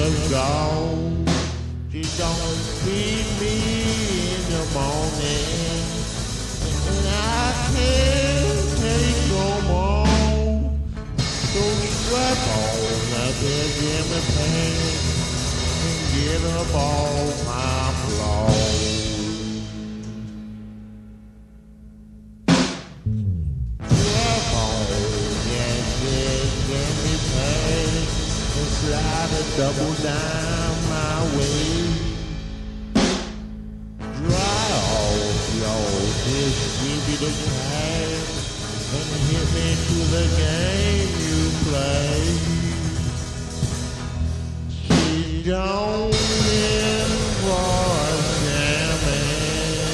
The gold. She don't feed me in the morning, and I can't take no more. So strap on that there Jimmy pants and get up off my floor. Slide a double down my way. Dry off your distributor cash and hit me to the game you play. She's gone in for a jamming.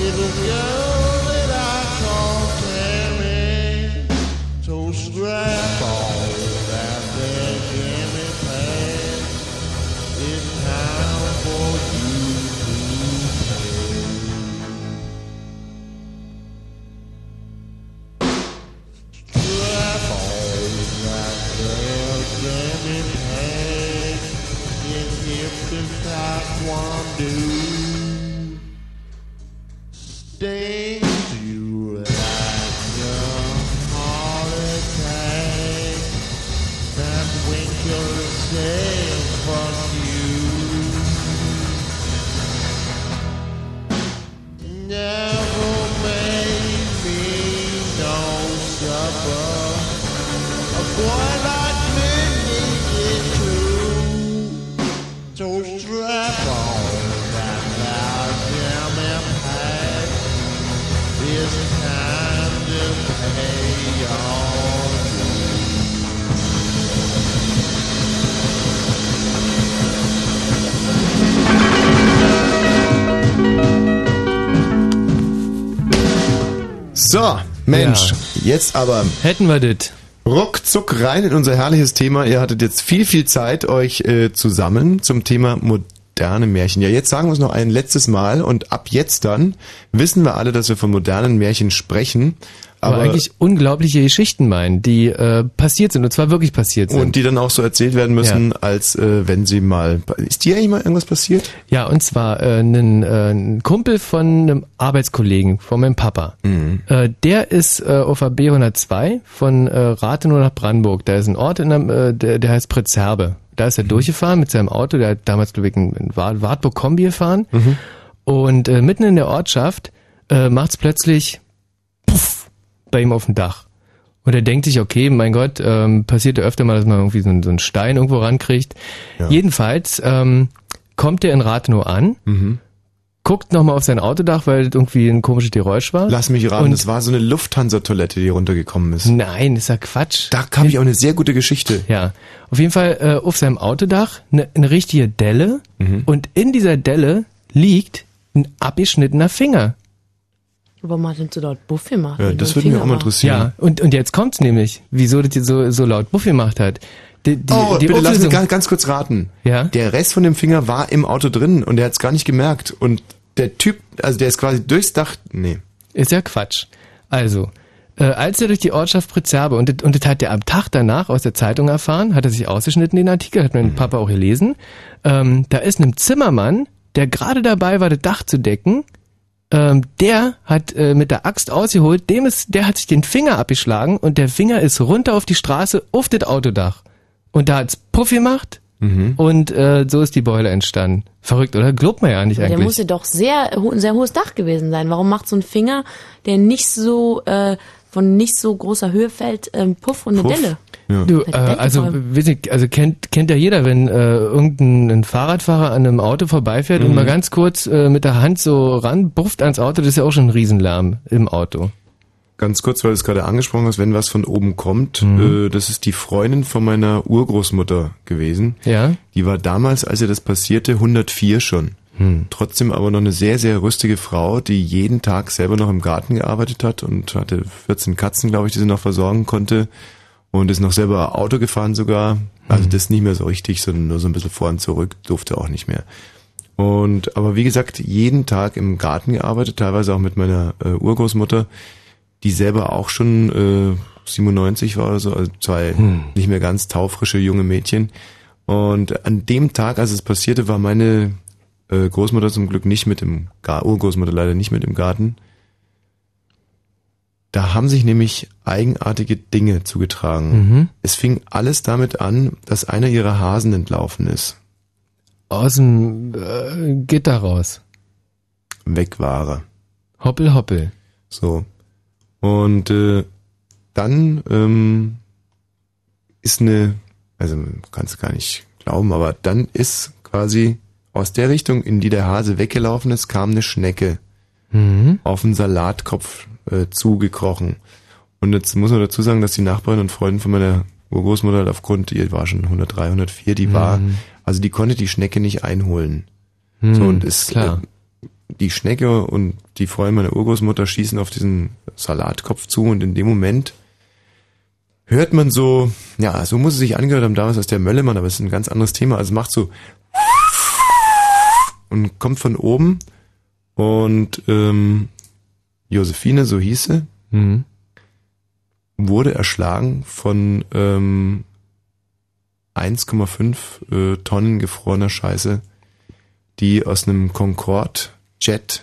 Little girl that I call Tammy. So strap lemon peg and emphasize one dude. So, Mensch, jetzt aber. Hätten wir das. Ruckzuck rein in unser herrliches Thema. Ihr hattet jetzt viel, viel Zeit, euch äh, zu sammeln zum Thema moderne Märchen. Ja, jetzt sagen wir es noch ein letztes Mal und ab jetzt dann wissen wir alle, dass wir von modernen Märchen sprechen. Aber, Aber, eigentlich unglaubliche Geschichten meinen, die äh, passiert sind und zwar wirklich passiert sind. und die dann auch so erzählt werden müssen, als äh, wenn sie mal. Ist dir eigentlich mal irgendwas passiert? Ja, und zwar äh, ein, äh, ein Kumpel von einem Arbeitskollegen, von meinem Papa. Mhm. Äh, der ist äh, auf der B102 von äh, Rathenow nach Brandenburg. Da ist ein Ort, in einem, äh, der, der heißt Prezerbe. Da ist er durchgefahren mit seinem Auto. Der hat damals, glaube ich, ein ein Wa- Wartburg Kombi gefahren. Und äh, mitten in der Ortschaft äh, macht's plötzlich puff bei ihm auf dem Dach. Und er denkt sich, okay, mein Gott, ähm, passiert ja öfter mal, dass man irgendwie so, einen- so einen Stein irgendwo rankriegt. Jedenfalls ähm, kommt er in Rathenow an, guckt nochmal auf sein Autodach, weil das irgendwie ein komisches Geräusch war. Lass mich raten, das war so eine Lufthansa-Toilette, die runtergekommen ist. Nein, ist ja Quatsch. Da habe ich auch eine sehr gute Geschichte. Ja, auf jeden Fall äh, auf seinem Autodach eine, eine richtige Delle Mhm. und in dieser Delle liegt ein abgeschnittener Finger. Warum hat denn so dort Buff gemacht? Ja, das würde mich auch mal interessieren. Ja, und, und jetzt kommt's nämlich, wieso das jetzt so, so laut Buff gemacht hat. Die, die, oh, die bitte lass mich ganz, ganz kurz raten. Ja? Der Rest von dem Finger war im Auto drin und er hat es gar nicht gemerkt. Und der Typ, also der ist quasi durchs Dach. Nee. Ist ja Quatsch. Also, äh, als er durch die Ortschaft Prezerbe, und, das- und das hat er am Tag danach aus der Zeitung erfahren, hat er sich ausgeschnitten, den Artikel, hat mein Papa auch gelesen, ähm, da ist ein Zimmermann, der gerade dabei war, das Dach zu decken, ähm, der hat äh, mit der Axt ausgeholt, dem ist, der hat sich den Finger abgeschlagen und der Finger ist runter auf die Straße, auf das Autodach. Und da hat's Puff gemacht und äh, so ist die Beule entstanden. Verrückt, oder? Glaubt man ja nicht Der eigentlich. muss ja doch sehr, ho- ein sehr hohes Dach gewesen sein. Warum macht so ein Finger, der nicht so, äh, von nicht so großer Höhe fällt, ähm, Puff und eine Puff? Delle? Du, äh, also, ich, also kennt, kennt ja jeder, wenn äh, irgendein ein Fahrradfahrer an einem Auto vorbeifährt und Mhm. mal ganz kurz äh, mit der Hand so ranbufft ans Auto, das ist ja auch schon ein Riesenlärm im Auto. Ganz kurz, weil du es gerade angesprochen hast, wenn was von oben kommt, Mhm. äh, das ist die Freundin von meiner Urgroßmutter gewesen. Ja. Die war damals, als ihr das passierte, 104 schon. Hm. Trotzdem aber noch eine sehr, sehr rüstige Frau, die jeden Tag selber noch im Garten gearbeitet hat und hatte 14 Katzen, glaube ich, die sie noch versorgen konnte. Und ist noch selber Auto gefahren sogar. Also das nicht mehr so richtig, sondern nur so ein bisschen vor und zurück, durfte auch nicht mehr. Und aber wie gesagt, jeden Tag im Garten gearbeitet, teilweise auch mit meiner äh, Urgroßmutter. die selber auch schon äh, 97 war oder so, also zwei nicht mehr ganz taufrische junge Mädchen. Und an dem Tag, als es passierte, war meine äh, Großmutter zum Glück nicht mit im Garten, Urgroßmutter leider nicht mit im Garten. Da haben sich nämlich eigenartige Dinge zugetragen. Mhm. Es fing alles damit an, dass einer ihrer Hasen entlaufen ist. Aus dem äh, Gitter raus. Weg war er. Hoppel, hoppel. So. Und äh, dann ähm, ist eine, also kannst gar nicht glauben, aber dann ist quasi aus der Richtung, in die der Hase weggelaufen ist, kam eine Schnecke Mhm. auf den Salatkopf äh, zugekrochen. Und jetzt muss man dazu sagen, dass die Nachbarin und Freundin von meiner Urgroßmutter halt aufgrund, die war schon 103, 104, die war, Mhm. also die konnte die Schnecke nicht einholen. Mhm, so und ist klar. Äh, die Schnecke und die Freundin meiner Urgroßmutter schießen auf diesen Salatkopf zu und in dem Moment hört man so, ja, so muss es sich angehört haben damals aus der Möllemann, aber es ist ein ganz anderes Thema. Also macht so und kommt von oben und ähm, Josephine, so hieß sie, Mhm. wurde erschlagen von ähm, 1,5 äh, Tonnen gefrorener Scheiße, die aus einem Concorde-Jet,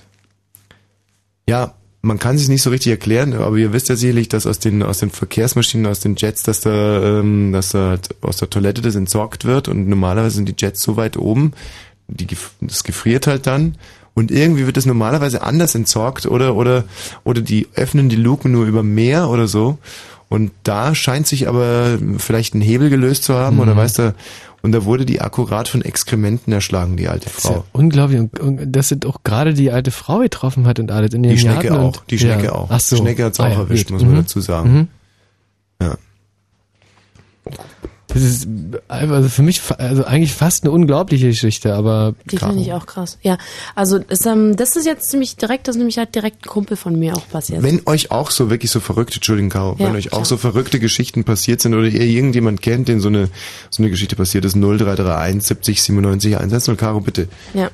ja, man kann sich nicht so richtig erklären, aber ihr wisst ja sicherlich, dass aus den aus den Verkehrsmaschinen, aus den Jets, dass da, ähm, dass da halt aus der Toilette das entsorgt wird und normalerweise sind die Jets so weit oben, die das gefriert halt dann und irgendwie wird das normalerweise anders entsorgt oder oder oder die öffnen die Luken nur über Meer oder so und da scheint sich aber vielleicht ein Hebel gelöst zu haben oder Mhm. weißt du und da wurde die akkurat von Exkrementen erschlagen, die alte Das ist ja Frau. unglaublich. Und, und dass es auch gerade die alte Frau getroffen hat und alles in Die ihrem Schnecke Garten auch, und, die Schnecke ja. auch. Ach so. Die Schnecke hat's auch Ah ja, erwischt, gut. muss man Mhm. dazu sagen. Mhm. Ja. Das ist also für mich also eigentlich fast eine unglaubliche Geschichte, aber Die finde ich auch krass. Ja, also das, ähm, das ist jetzt ziemlich direkt, das ist nämlich halt direkt ein Kumpel von mir auch passiert. Wenn euch auch so wirklich so verrückte, Entschuldigung, Caro, Ja, wenn euch auch klar. so verrückte Geschichten passiert sind oder ihr irgendjemand kennt, den so eine, so eine Geschichte passiert ist, 0331 70 97 110, Caro, bitte. Ja.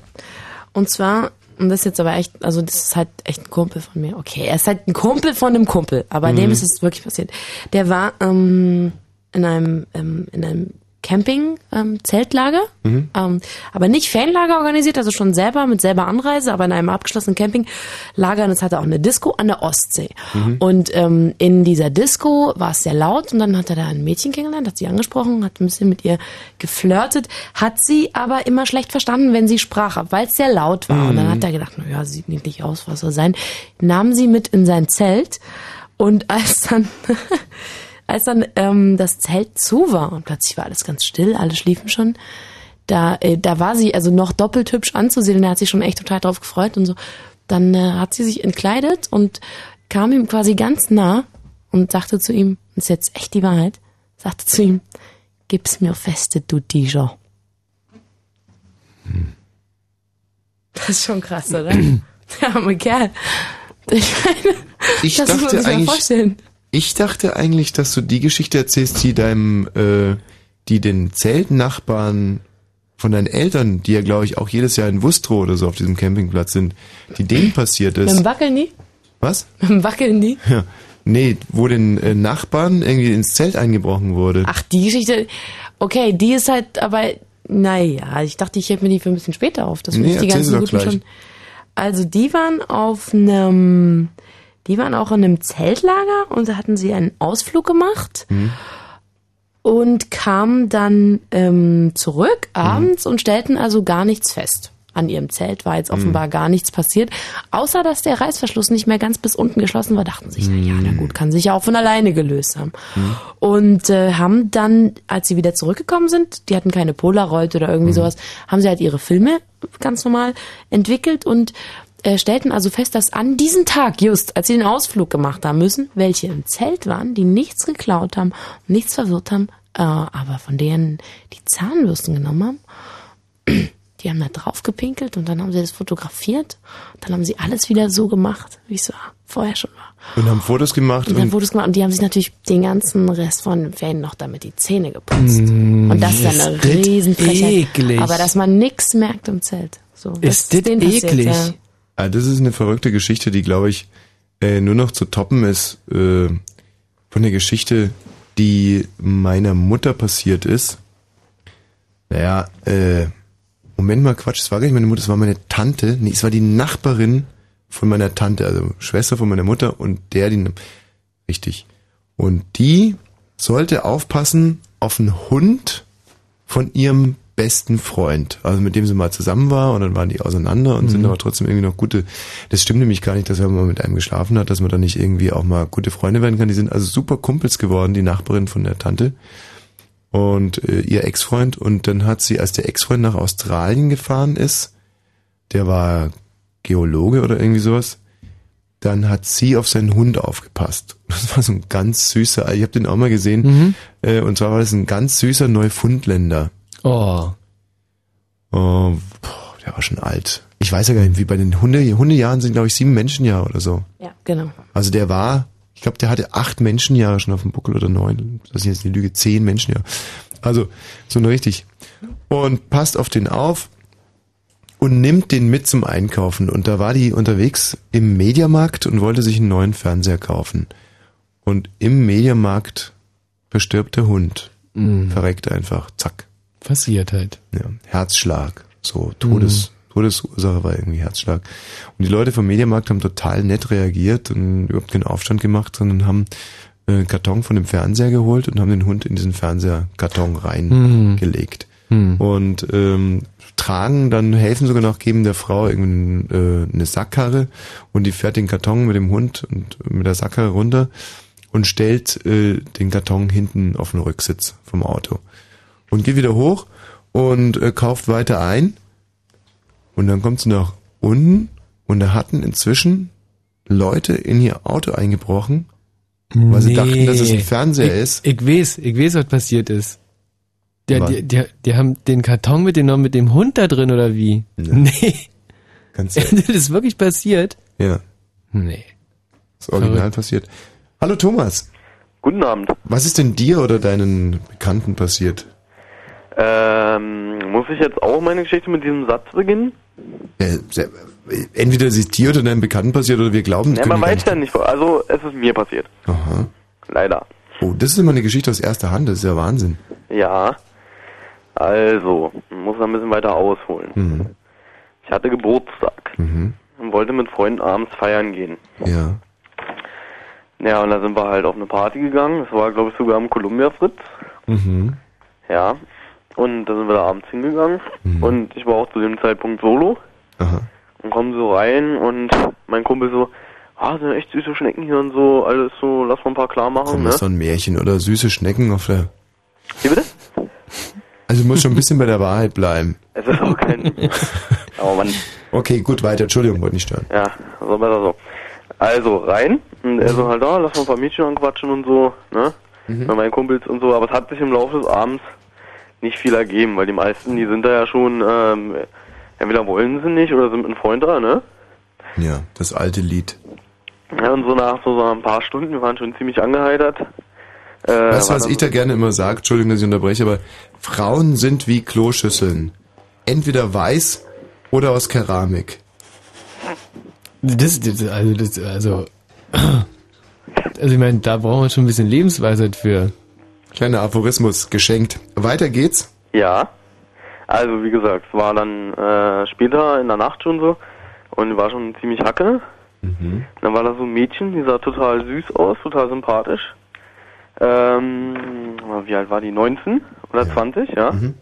Und zwar, und das ist jetzt aber echt, also das ist halt echt ein Kumpel von mir. Okay, er ist halt ein Kumpel von einem Kumpel, aber Mhm. dem ist es wirklich passiert. Der war ähm, in einem ähm, in einem Camping-Zeltlager, Mhm. ähm, aber nicht Fanlager organisiert, also schon selber mit selber Anreise, aber in einem abgeschlossenen Campinglager und es hatte auch eine Disco an der Ostsee. Mhm. Und ähm, in dieser Disco war es sehr laut und dann hat er da ein Mädchen kennengelernt, hat sie angesprochen, hat ein bisschen mit ihr geflirtet, hat sie aber immer schlecht verstanden, wenn sie sprach, weil es sehr laut war. Und dann Mhm. hat er gedacht, na ja, sieht niedlich aus, was soll sein. Nahm sie mit in sein Zelt und als dann als dann ähm, das Zelt zu war und plötzlich war alles ganz still, alle schliefen schon, da, äh, da war sie also noch doppelt hübsch anzusehen und er hat sich schon echt total drauf gefreut und so. Dann äh, hat sie sich entkleidet und kam ihm quasi ganz nah und sagte zu ihm, das ist jetzt echt die Wahrheit, sagte zu ihm, gib's mir feste, du Dijon. Das ist schon krass, oder? Der arme Kerl. Ich meine, Ich das muss man dachte sich mal eigentlich, vorstellen. Ich dachte eigentlich, dass du die Geschichte erzählst, die deinem, äh, die den Zeltnachbarn von deinen Eltern, die ja glaube ich auch jedes Jahr in Wustrow oder so auf diesem Campingplatz sind, die denen passiert Mit ist. dem Wackeln nie? Was? Mit dem Wackeln nie? Ja. Nee, wo den äh, Nachbarn irgendwie ins Zelt eingebrochen wurde. Ach, die Geschichte, okay, die ist halt, aber, naja, ich dachte, ich hätte mir die für ein bisschen später auf. Das Nee, nee, die ganzen guten gleich. schon. Also, die waren auf einem, die waren auch in einem Zeltlager und da hatten sie einen Ausflug gemacht Hm. und kamen dann ähm, zurück abends und stellten also gar nichts fest. An ihrem Zelt war jetzt offenbar gar nichts passiert, außer dass der Reißverschluss nicht mehr ganz bis unten geschlossen war. Dachten sich, na ja, na gut, kann sich ja auch von alleine gelöst haben. Und äh, haben dann, als sie wieder zurückgekommen sind, die hatten keine Polaroid oder irgendwie sowas, haben sie halt ihre Filme ganz normal entwickelt und äh, stellten also fest, dass an diesem Tag, just als sie den Ausflug gemacht haben müssen, welche im Zelt waren, die nichts geklaut haben, nichts verwirrt haben, äh, aber von denen die Zahnbürsten genommen haben. Die haben da drauf gepinkelt und dann haben sie das fotografiert. Dann haben sie alles wieder so gemacht, wie es war, vorher schon war. Und haben Fotos gemacht Und dann und Fotos gemacht und die haben sich natürlich den ganzen Rest von den Ferien noch damit die Zähne geputzt. Mm, und das ist ist eine das Riesenfrechheit. eklig. Aber dass man nichts merkt im Zelt. So, Ist das passiert, eklig? ja. Ah, das ist eine verrückte Geschichte, die glaube ich, äh, nur noch zu toppen ist äh, von der Geschichte, die meiner Mutter passiert ist. Naja, äh, Moment mal, Quatsch, es war gar nicht meine Mutter, es war meine Tante. Nee, es war die Nachbarin von meiner Tante, also Schwester von meiner Mutter und der, die, richtig. Und die sollte aufpassen auf einen Hund von ihrem besten Freund, also mit dem sie mal zusammen war und dann waren die auseinander und sind Mhm. aber trotzdem irgendwie noch gute. Das stimmt nämlich gar nicht, dass wenn man mit einem geschlafen hat, dass man dann nicht irgendwie auch mal gute Freunde werden kann. Die sind also super Kumpels geworden, die Nachbarin von der Tante und äh, ihr Ex-Freund und dann hat sie, als der Ex-Freund nach Australien gefahren ist, der war Geologe oder irgendwie sowas, dann hat sie auf seinen Hund aufgepasst. Das war so ein ganz süßer, ich habe den auch mal gesehen, Mhm. äh, und zwar war das ein ganz süßer Neufundländer. Oh. Oh, boah, der war schon alt. Ich weiß ja gar nicht, wie bei den Hunde, Hundejahren sind, glaube ich, sieben Menschenjahre oder so. Ja, genau. Also der war, ich glaube, der hatte acht Menschenjahre schon auf dem Buckel oder neun. Das ist jetzt die Lüge, zehn Menschenjahre. Also so nur richtig. Und passt auf den auf und nimmt den mit zum Einkaufen. Und da war die unterwegs im Mediamarkt und wollte sich einen neuen Fernseher kaufen. Und im Mediamarkt verstirbt der Hund. Mhm. Verreckt einfach. Zack. Passiert halt. Ja, Herzschlag. So, Todes, Todesursache war irgendwie Herzschlag. Und die Leute vom Mediamarkt haben total nett reagiert und überhaupt keinen Aufstand gemacht, sondern haben äh, einen Karton von dem Fernseher geholt und haben den Hund in diesen Fernseherkarton reingelegt. Hm. Und ähm, tragen, dann helfen sogar noch, geben der Frau irgendwie äh, eine Sackkarre und die fährt den Karton mit dem Hund und mit der Sackkarre runter und stellt äh, den Karton hinten auf den Rücksitz vom Auto und geht wieder hoch und äh, kauft weiter ein und dann kommt sie nach unten und da hatten inzwischen Leute in ihr Auto eingebrochen, weil sie dachten, dass es ein Fernseher ich, ist. Ich weiß, ich weiß, was passiert ist. Die, Was? die, die, die haben den Karton mitgenommen mit dem Hund da drin oder wie? Nee. Ganz das ist wirklich passiert? Ja. Nee. Das Original Verrückt. passiert. Hallo Thomas. Guten Abend. Was ist denn dir oder deinen Bekannten passiert? Ähm, muss ich jetzt auch meine Geschichte mit diesem Satz beginnen? Äh, entweder es ist dir oder deinem Bekannten passiert oder wir glauben, Ja, können man weiß ja nicht. Also, es ist mir passiert. Aha. Leider. Oh, das ist immer eine Geschichte aus erster Hand, das ist ja Wahnsinn. Ja. Also, man muss ein bisschen weiter ausholen. Mhm. Ich hatte Geburtstag Mhm. und wollte mit Freunden abends feiern gehen. Ja. Ja, und da sind wir halt auf eine Party gegangen. Das war, glaube ich, sogar im Columbia Fritz. Mhm. Ja. Und da sind wir da abends hingegangen. Mhm. Und ich war auch zu dem Zeitpunkt solo. Aha. Und kommen so rein und mein Kumpel so, ah, sind echt süße Schnecken hier und so, alles so, lass mal ein paar klar machen, Komm, ne? das ist doch ein Märchen oder süße Schnecken auf der... Wie bitte? Also du musst schon ein bisschen bei der Wahrheit bleiben. Es ist auch kein. Aber man. Okay, gut, weiter. Entschuldigung, wollte nicht stören. Ja, so besser so. Also rein und er so halt da, lass mal ein paar Mädchen anquatschen und so, ne? Mhm. Bei meinen Kumpels und so, aber es hat sich im Laufe des Abends nicht viel ergeben, weil die meisten, die sind da ja schon, ähm, entweder wollen sie nicht oder sind mit einem Freund da, ne? Ja, das alte Lied. Ja, und so nach so, so ein paar Stunden, wir waren schon ziemlich angeheitert. Äh, weißt du, war was ich da gerne immer sage? Entschuldigung, dass ich unterbreche, aber Frauen sind wie Kloschüsseln. Entweder weiß oder aus Keramik. Das, das also, das, also, also ich meine, da brauchen wir schon ein bisschen Lebensweisheit für. Kleiner Aphorismus geschenkt. Weiter geht's. Ja. Also wie gesagt, es war dann äh, später in der Nacht schon so und war schon ziemlich hacke. Mhm. Dann war da so ein Mädchen, die sah total süß aus, total sympathisch. Ähm, wie alt war die? 19 oder 20, ja? Mhm.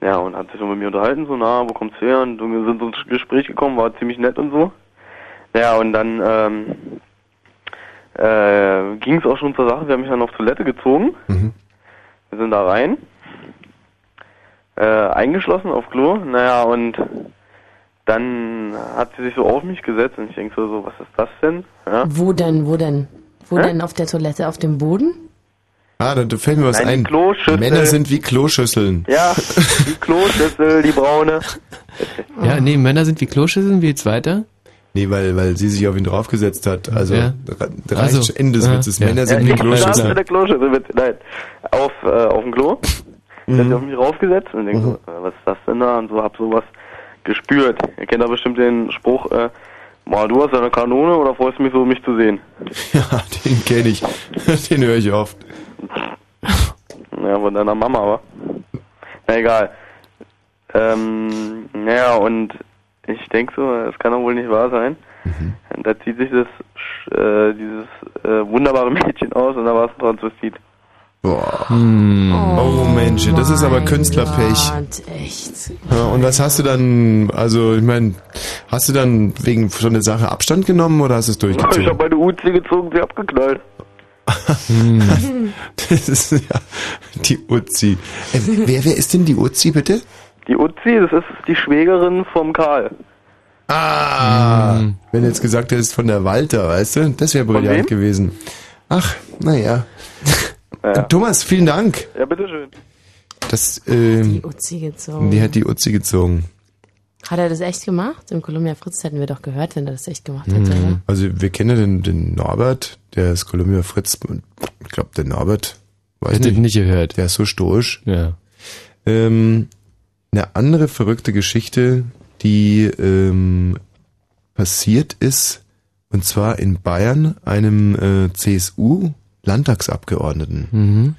Ja, und hat sich so mit mir unterhalten, so, na, wo kommst du her? Und wir sind so ins Gespräch gekommen, war ziemlich nett und so. Ja, und dann ähm, äh, ging es auch schon zur Sache, wir haben mich dann auf Toilette gezogen. Mhm. Wir sind da rein, äh, eingeschlossen auf Klo, naja, und dann hat sie sich so auf mich gesetzt und ich denke so, so, was ist das denn? Ja. Wo denn, wo denn? Wo Hä? denn auf der Toilette? Auf dem Boden? Ah, da, fällt mir was Nein, ein. Männer sind wie Kloschüsseln. Ja, die Kloschüssel, die braune. Ja, nee, Männer sind wie Kloschüsseln, wie jetzt weiter? Nee, weil, weil sie sich auf ihn draufgesetzt hat. Also, Ja. re- reicht Also, Ende des ja, Witzes. ja. Männer sind ja, mit Kloschüsseln. der Kloschüssel, mit, nein, auf, äh, auf dem Klo. Dann hat sie auf mich raufgesetzt und denke so, äh, was ist das denn da? Und so hab sowas gespürt. Ihr kennt da bestimmt den Spruch, äh, Mal, du hast eine Kanone oder freust du mich so, mich zu sehen? Ja, den kenne ich. Den höre ich oft. Ja, von deiner Mama, aber. Na egal. Ähm, naja, und ich denke so, es kann doch wohl nicht wahr sein. Und da zieht sich das, äh, dieses äh, wunderbare Mädchen aus und da war es ein Transvestit. Boah. Oh, Mensch, das ist aber Künstlerpech. Gott, echt. Ja, und was hast du dann, also ich meine, hast du dann wegen so einer Sache Abstand genommen oder hast du es Ich durchgezogen? habe meine Uzi gezogen, sie abgeknallt. Das ist ja die Uzi. Äh, wer, wer ist denn die Uzi, bitte? Die Uzi, das ist die Schwägerin vom Karl. Ah, wenn du jetzt gesagt hättest von der Walter, weißt du, das wäre brillant gewesen. Ach, naja. Äh, Thomas, vielen Dank. Ja, bitteschön. Das, ähm, Die Uzi gezogen. die hat die Uzi gezogen. Hat er das echt gemacht? Im Columbia Fritz hätten wir doch gehört, wenn er das echt gemacht hätte. oder? Also wir kennen ja den, den Norbert, der ist Columbia Fritz. Ich glaube, der Norbert, weiß Hätte nicht. nicht gehört. Der ist so stoisch. Ja. Ähm, eine andere verrückte Geschichte, die ähm, passiert ist, und zwar in Bayern, einem äh, CSU-Landtagsabgeordneten. Mhm.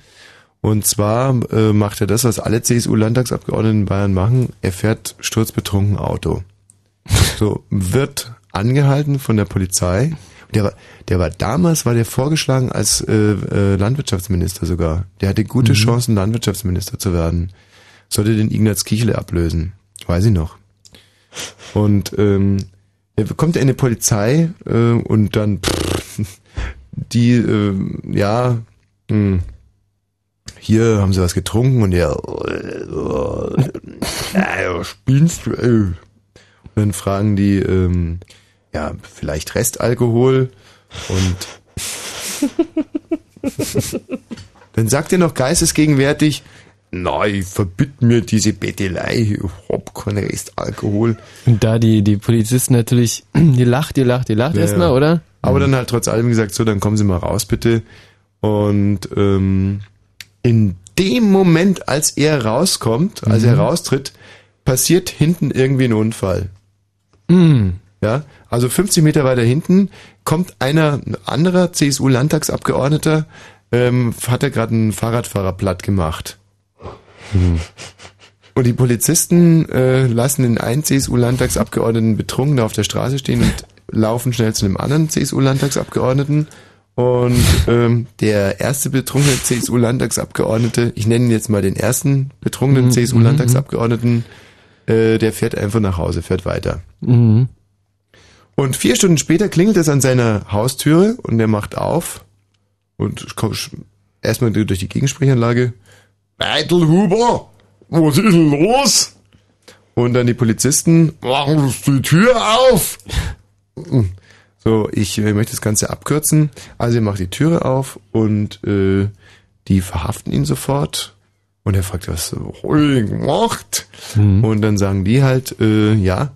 Und zwar äh, macht er das, was alle CSU-Landtagsabgeordneten in Bayern machen. Er fährt sturzbetrunken Auto. So, wird angehalten von der Polizei. Der war, der war damals, war der vorgeschlagen als äh, äh, Landwirtschaftsminister sogar. Der hatte gute Mhm. Chancen, Landwirtschaftsminister zu werden. Sollte den Ignaz Kichele ablösen. Weiß ich noch. Und ähm, er bekommt eine Polizei äh, und dann pff, die, äh, ja, mh, hier haben sie was getrunken und er, äh, spielst du, äh. Und dann fragen die, ähm, ja, vielleicht Restalkohol und dann sagt er noch geistesgegenwärtig, nein, verbitt mir diese Bettelei, ich hab keinen Restalkohol. Und da die, die Polizisten natürlich, die lacht, die lacht, die lacht Ja, erstmal, ja. oder? Aber dann halt trotz allem gesagt, so, dann kommen Sie mal raus, bitte. Und ähm, in dem Moment, als er rauskommt, als er Mhm. raustritt, passiert hinten irgendwie ein Unfall. Mhm. Ja, also 50 Meter weiter hinten kommt einer, ein anderer CSU-Landtagsabgeordneter, ähm, hat er gerade einen Fahrradfahrer platt gemacht. Und die Polizisten äh, lassen den einen CSU-Landtagsabgeordneten betrunken da auf der Straße stehen und laufen schnell zu einem anderen CSU-Landtagsabgeordneten. Und ähm, der erste betrunkene CSU-Landtagsabgeordnete, ich nenne ihn jetzt mal den ersten betrunkenen Mhm, CSU-Landtagsabgeordneten, äh, der fährt einfach nach Hause, fährt weiter. Mhm. Und vier Stunden später klingelt es an seiner Haustüre und er macht auf und kommt erstmal durch die Gegensprechanlage. Beitelhuber, was ist denn los? Und dann die Polizisten, machen die Tür auf! So, ich äh, möchte das Ganze abkürzen. Also er macht die Türe auf und äh, die verhaften ihn sofort. Und er fragt, was ich gemacht? Und dann sagen die halt, äh, ja,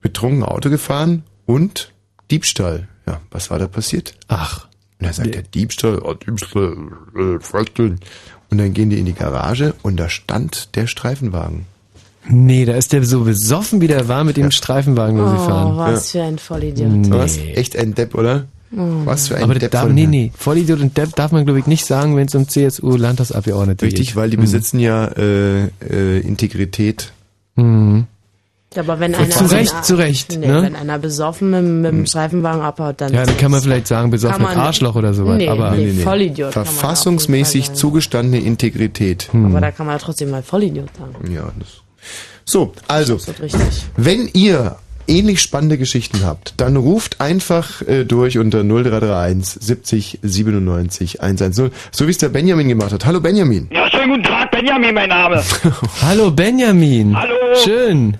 betrunken Auto gefahren und Diebstahl. Ja, was war da passiert? Ach. Und er sagt, der Diebstahl, oh, Diebstahl, äh, Viertel. Und dann gehen die in die Garage und da stand der Streifenwagen. Nee, da ist der so besoffen, wie der war, mit dem Streifenwagen Oh, losgefahren. was für ein Vollidiot. Nee. Was? Echt ein Depp, oder? Mhm. Was für ein Aber Depp darf, von nee, nee, Vollidiot und Depp darf man, glaube ich, nicht sagen, wenn es um CSU-Landtagsabgeordnete geht. Richtig, weil die Mhm. besitzen ja äh, äh, Integrität. Mhm. Ja, aber wenn Zu einer, Recht, wenn, zu Recht, Nee, ne? wenn einer besoffen mit, mit dem Streifenwagen abhaut, dann. Ja, dann kann man vielleicht sagen, besoffen mit Arschloch oder sowas. Nee, aber nee, Vollidiot kann man Verfassungsmäßig zugestandene Integrität. Aber da kann man ja trotzdem mal Vollidiot sagen. Ja, das. So, also, Das ist richtig. wenn ihr ähnlich spannende Geschichten habt, dann ruft einfach äh, durch unter 0331 70 97 110, so wie es der Benjamin gemacht hat. Hallo Benjamin. Ja, schönen guten Tag, Benjamin, mein Name. Hallo Benjamin. Hallo. Schön.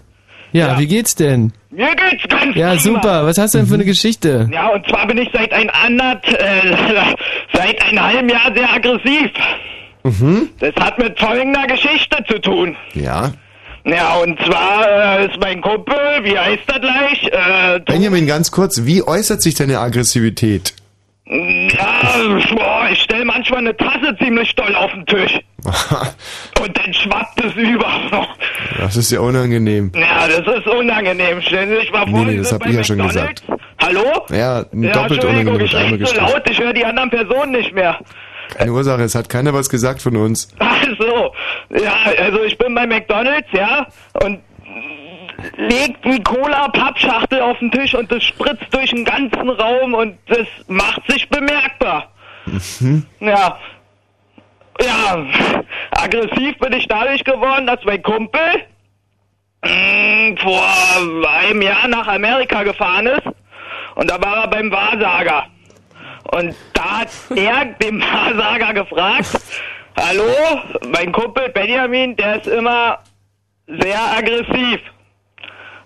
Ja, wie geht's denn? Mir geht's ganz Ja, prima. super. Was hast du denn für eine Geschichte? Ja, und zwar bin ich seit ein andert, äh, seit einem halben Jahr sehr aggressiv. Mhm. Das hat mit folgender Geschichte zu tun. Ja. Ja, und zwar äh, ist mein Kumpel, wie heißt er gleich? Äh, Benjamin, ganz kurz, wie äußert sich deine Aggressivität? ja, boah, ich stelle manchmal eine Tasse ziemlich doll auf den Tisch. Und dann schwappt es über. Das ist ja unangenehm. Ja, das ist unangenehm. Stellen Sie sich mal vor, Nee, nee, das hab ich ja schon McDonald's. Hallo? Ja, Ja, doppelt unangenehmes ich rede so laut, ich höre die anderen Personen nicht mehr. Keine Ursache, es hat keiner was gesagt von uns. Ach so, ja, also ich bin bei McDonalds, ja, und legt die Cola-Pappschachtel auf den Tisch und das spritzt durch den ganzen Raum und das macht sich bemerkbar. Mhm. Ja. Ja, aggressiv bin ich dadurch geworden, dass mein Kumpel mh, vor einem Jahr nach Amerika gefahren ist und da war er beim Wahrsager. Und da hat er dem Wahrsager gefragt, hallo, mein Kumpel Benjamin, der ist immer sehr aggressiv.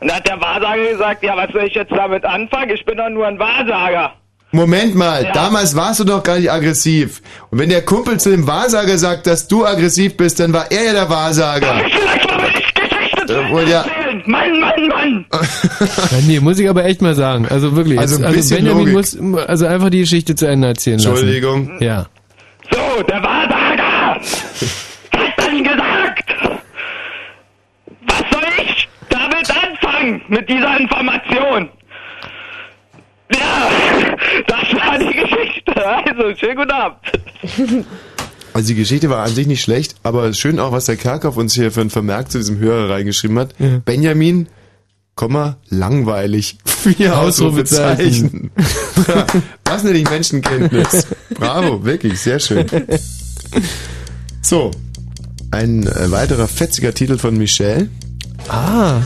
Und da hat der Wahrsager gesagt, ja, was soll ich jetzt damit anfangen? Ich bin doch nur ein Wahrsager. Moment mal, Ja. damals warst du doch gar nicht aggressiv. Und wenn der Kumpel zu dem Wahrsager sagt, dass du aggressiv bist, dann war er ja der Wahrsager. Äh, wohl ja. Mann, Mann, Mann! Ja, nee, muss ich aber echt mal sagen. Also wirklich. Also jetzt- ein bisschen Benjamin Logik. muss also einfach die Geschichte zu Ende erzählen lassen. Entschuldigung. Ja. So, der Wahrsager hat dann gesagt, was soll ich damit anfangen, mit dieser Information? Ja, das war die Geschichte. Also, schönen guten Abend. Also die Geschichte war an sich nicht schlecht, aber schön auch, was der Kerkhoff uns hier für einen Vermerk zu diesem Hörer reingeschrieben hat. Ja. Benjamin, Komma, langweilig. Vier Ausrufezeichen. Ja, Was nenne ich Menschenkenntnis? Bravo, wirklich, sehr schön. So, ein äh, weiterer fetziger Titel von Michelle. Ah.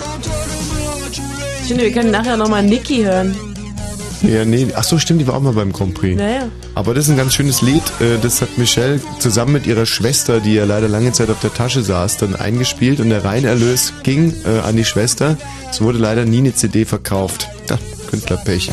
Ich finde, wir können nachher nochmal Niki hören. Ja, nee, ach so, stimmt, die war auch mal beim Grand Prix. Naja. Aber das ist ein ganz schönes Lied. äh, Das hat Michelle zusammen mit ihrer Schwester, die ja leider lange Zeit auf der Tasche saß, dann eingespielt und der Reinerlös ging äh, an die Schwester. Es wurde leider nie eine CD verkauft. Ja, Künstlerpech.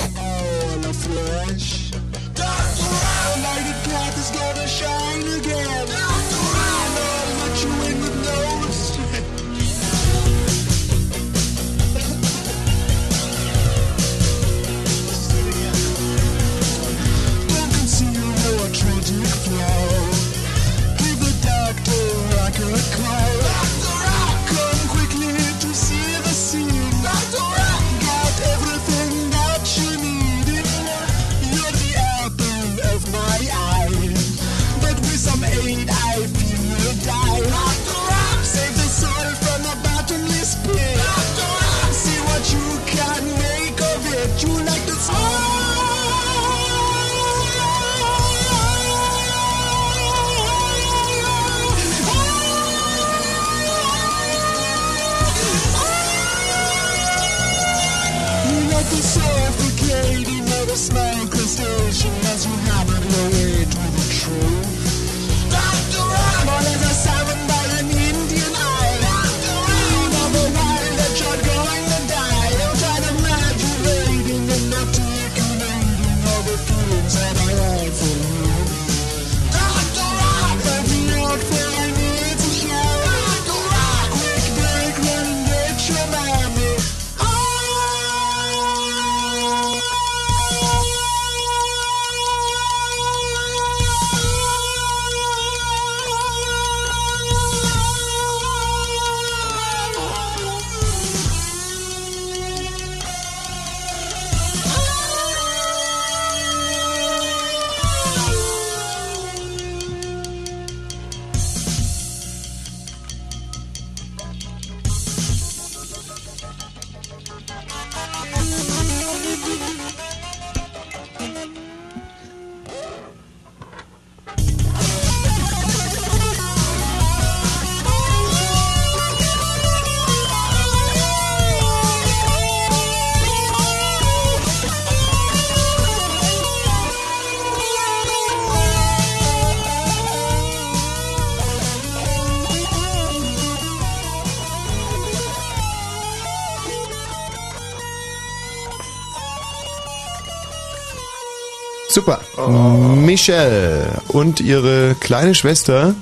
Michelle und ihre kleine Schwester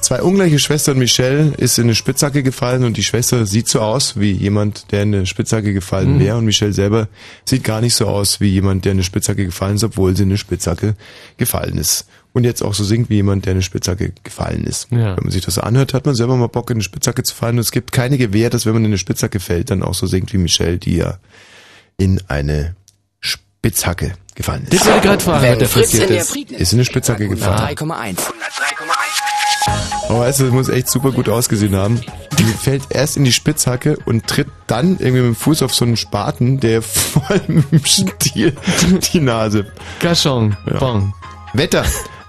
Zwei ungleiche Schwestern Michelle ist in eine Spitzhacke gefallen und die Schwester sieht so aus wie jemand, der in eine Spitzhacke gefallen Mhm. wäre und Michelle selber sieht gar nicht so aus wie jemand, der in eine Spitzhacke gefallen ist, obwohl sie in eine Spitzhacke gefallen ist. Und jetzt auch so singt wie jemand, der in eine Spitzhacke gefallen ist. Ja. Wenn man sich das so anhört, hat man selber mal Bock in eine Spitzhacke zu fallen und es gibt keine Gewähr, dass wenn man in eine Spitzhacke fällt, dann auch so singt wie Michelle, die ja in eine Spitzhacke gefallen ist. Das ich gerade fragen, Fritz passiert in der ist. Ist in eine Spitzhacke gefallen. 103,1. Aber weißt du, das muss echt super gut ausgesehen haben. Die fällt erst in die Spitzhacke und tritt dann irgendwie mit dem Fuß auf so einen Spaten, der voll mit dem Stiel die Nase. Gachon. Bon. Wetter.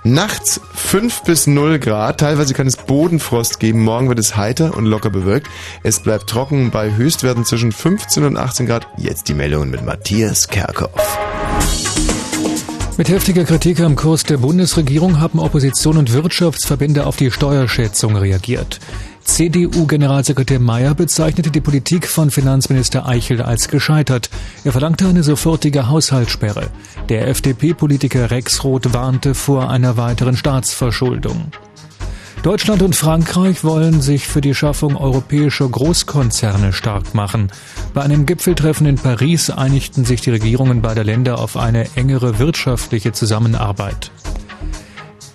Nachts 5 bis 0 Grad, teilweise kann es Bodenfrost geben, morgen wird es heiter und locker bewölkt. Es bleibt trocken bei Höchstwerten zwischen 15 und 18 Grad. Jetzt die Meldungen mit Matthias Kerkhoff. Mit heftiger Kritik am Kurs der Bundesregierung haben Opposition und Wirtschaftsverbände auf die Steuerschätzung reagiert. CDU-Generalsekretär Mayer bezeichnete die Politik von Finanzminister Eichel als gescheitert. Er verlangte eine sofortige Haushaltssperre. Der FDP-Politiker Rex Roth warnte vor einer weiteren Staatsverschuldung. Deutschland und Frankreich wollen sich für die Schaffung europäischer Großkonzerne stark machen. Bei einem Gipfeltreffen in Paris einigten sich die Regierungen beider Länder auf eine engere wirtschaftliche Zusammenarbeit.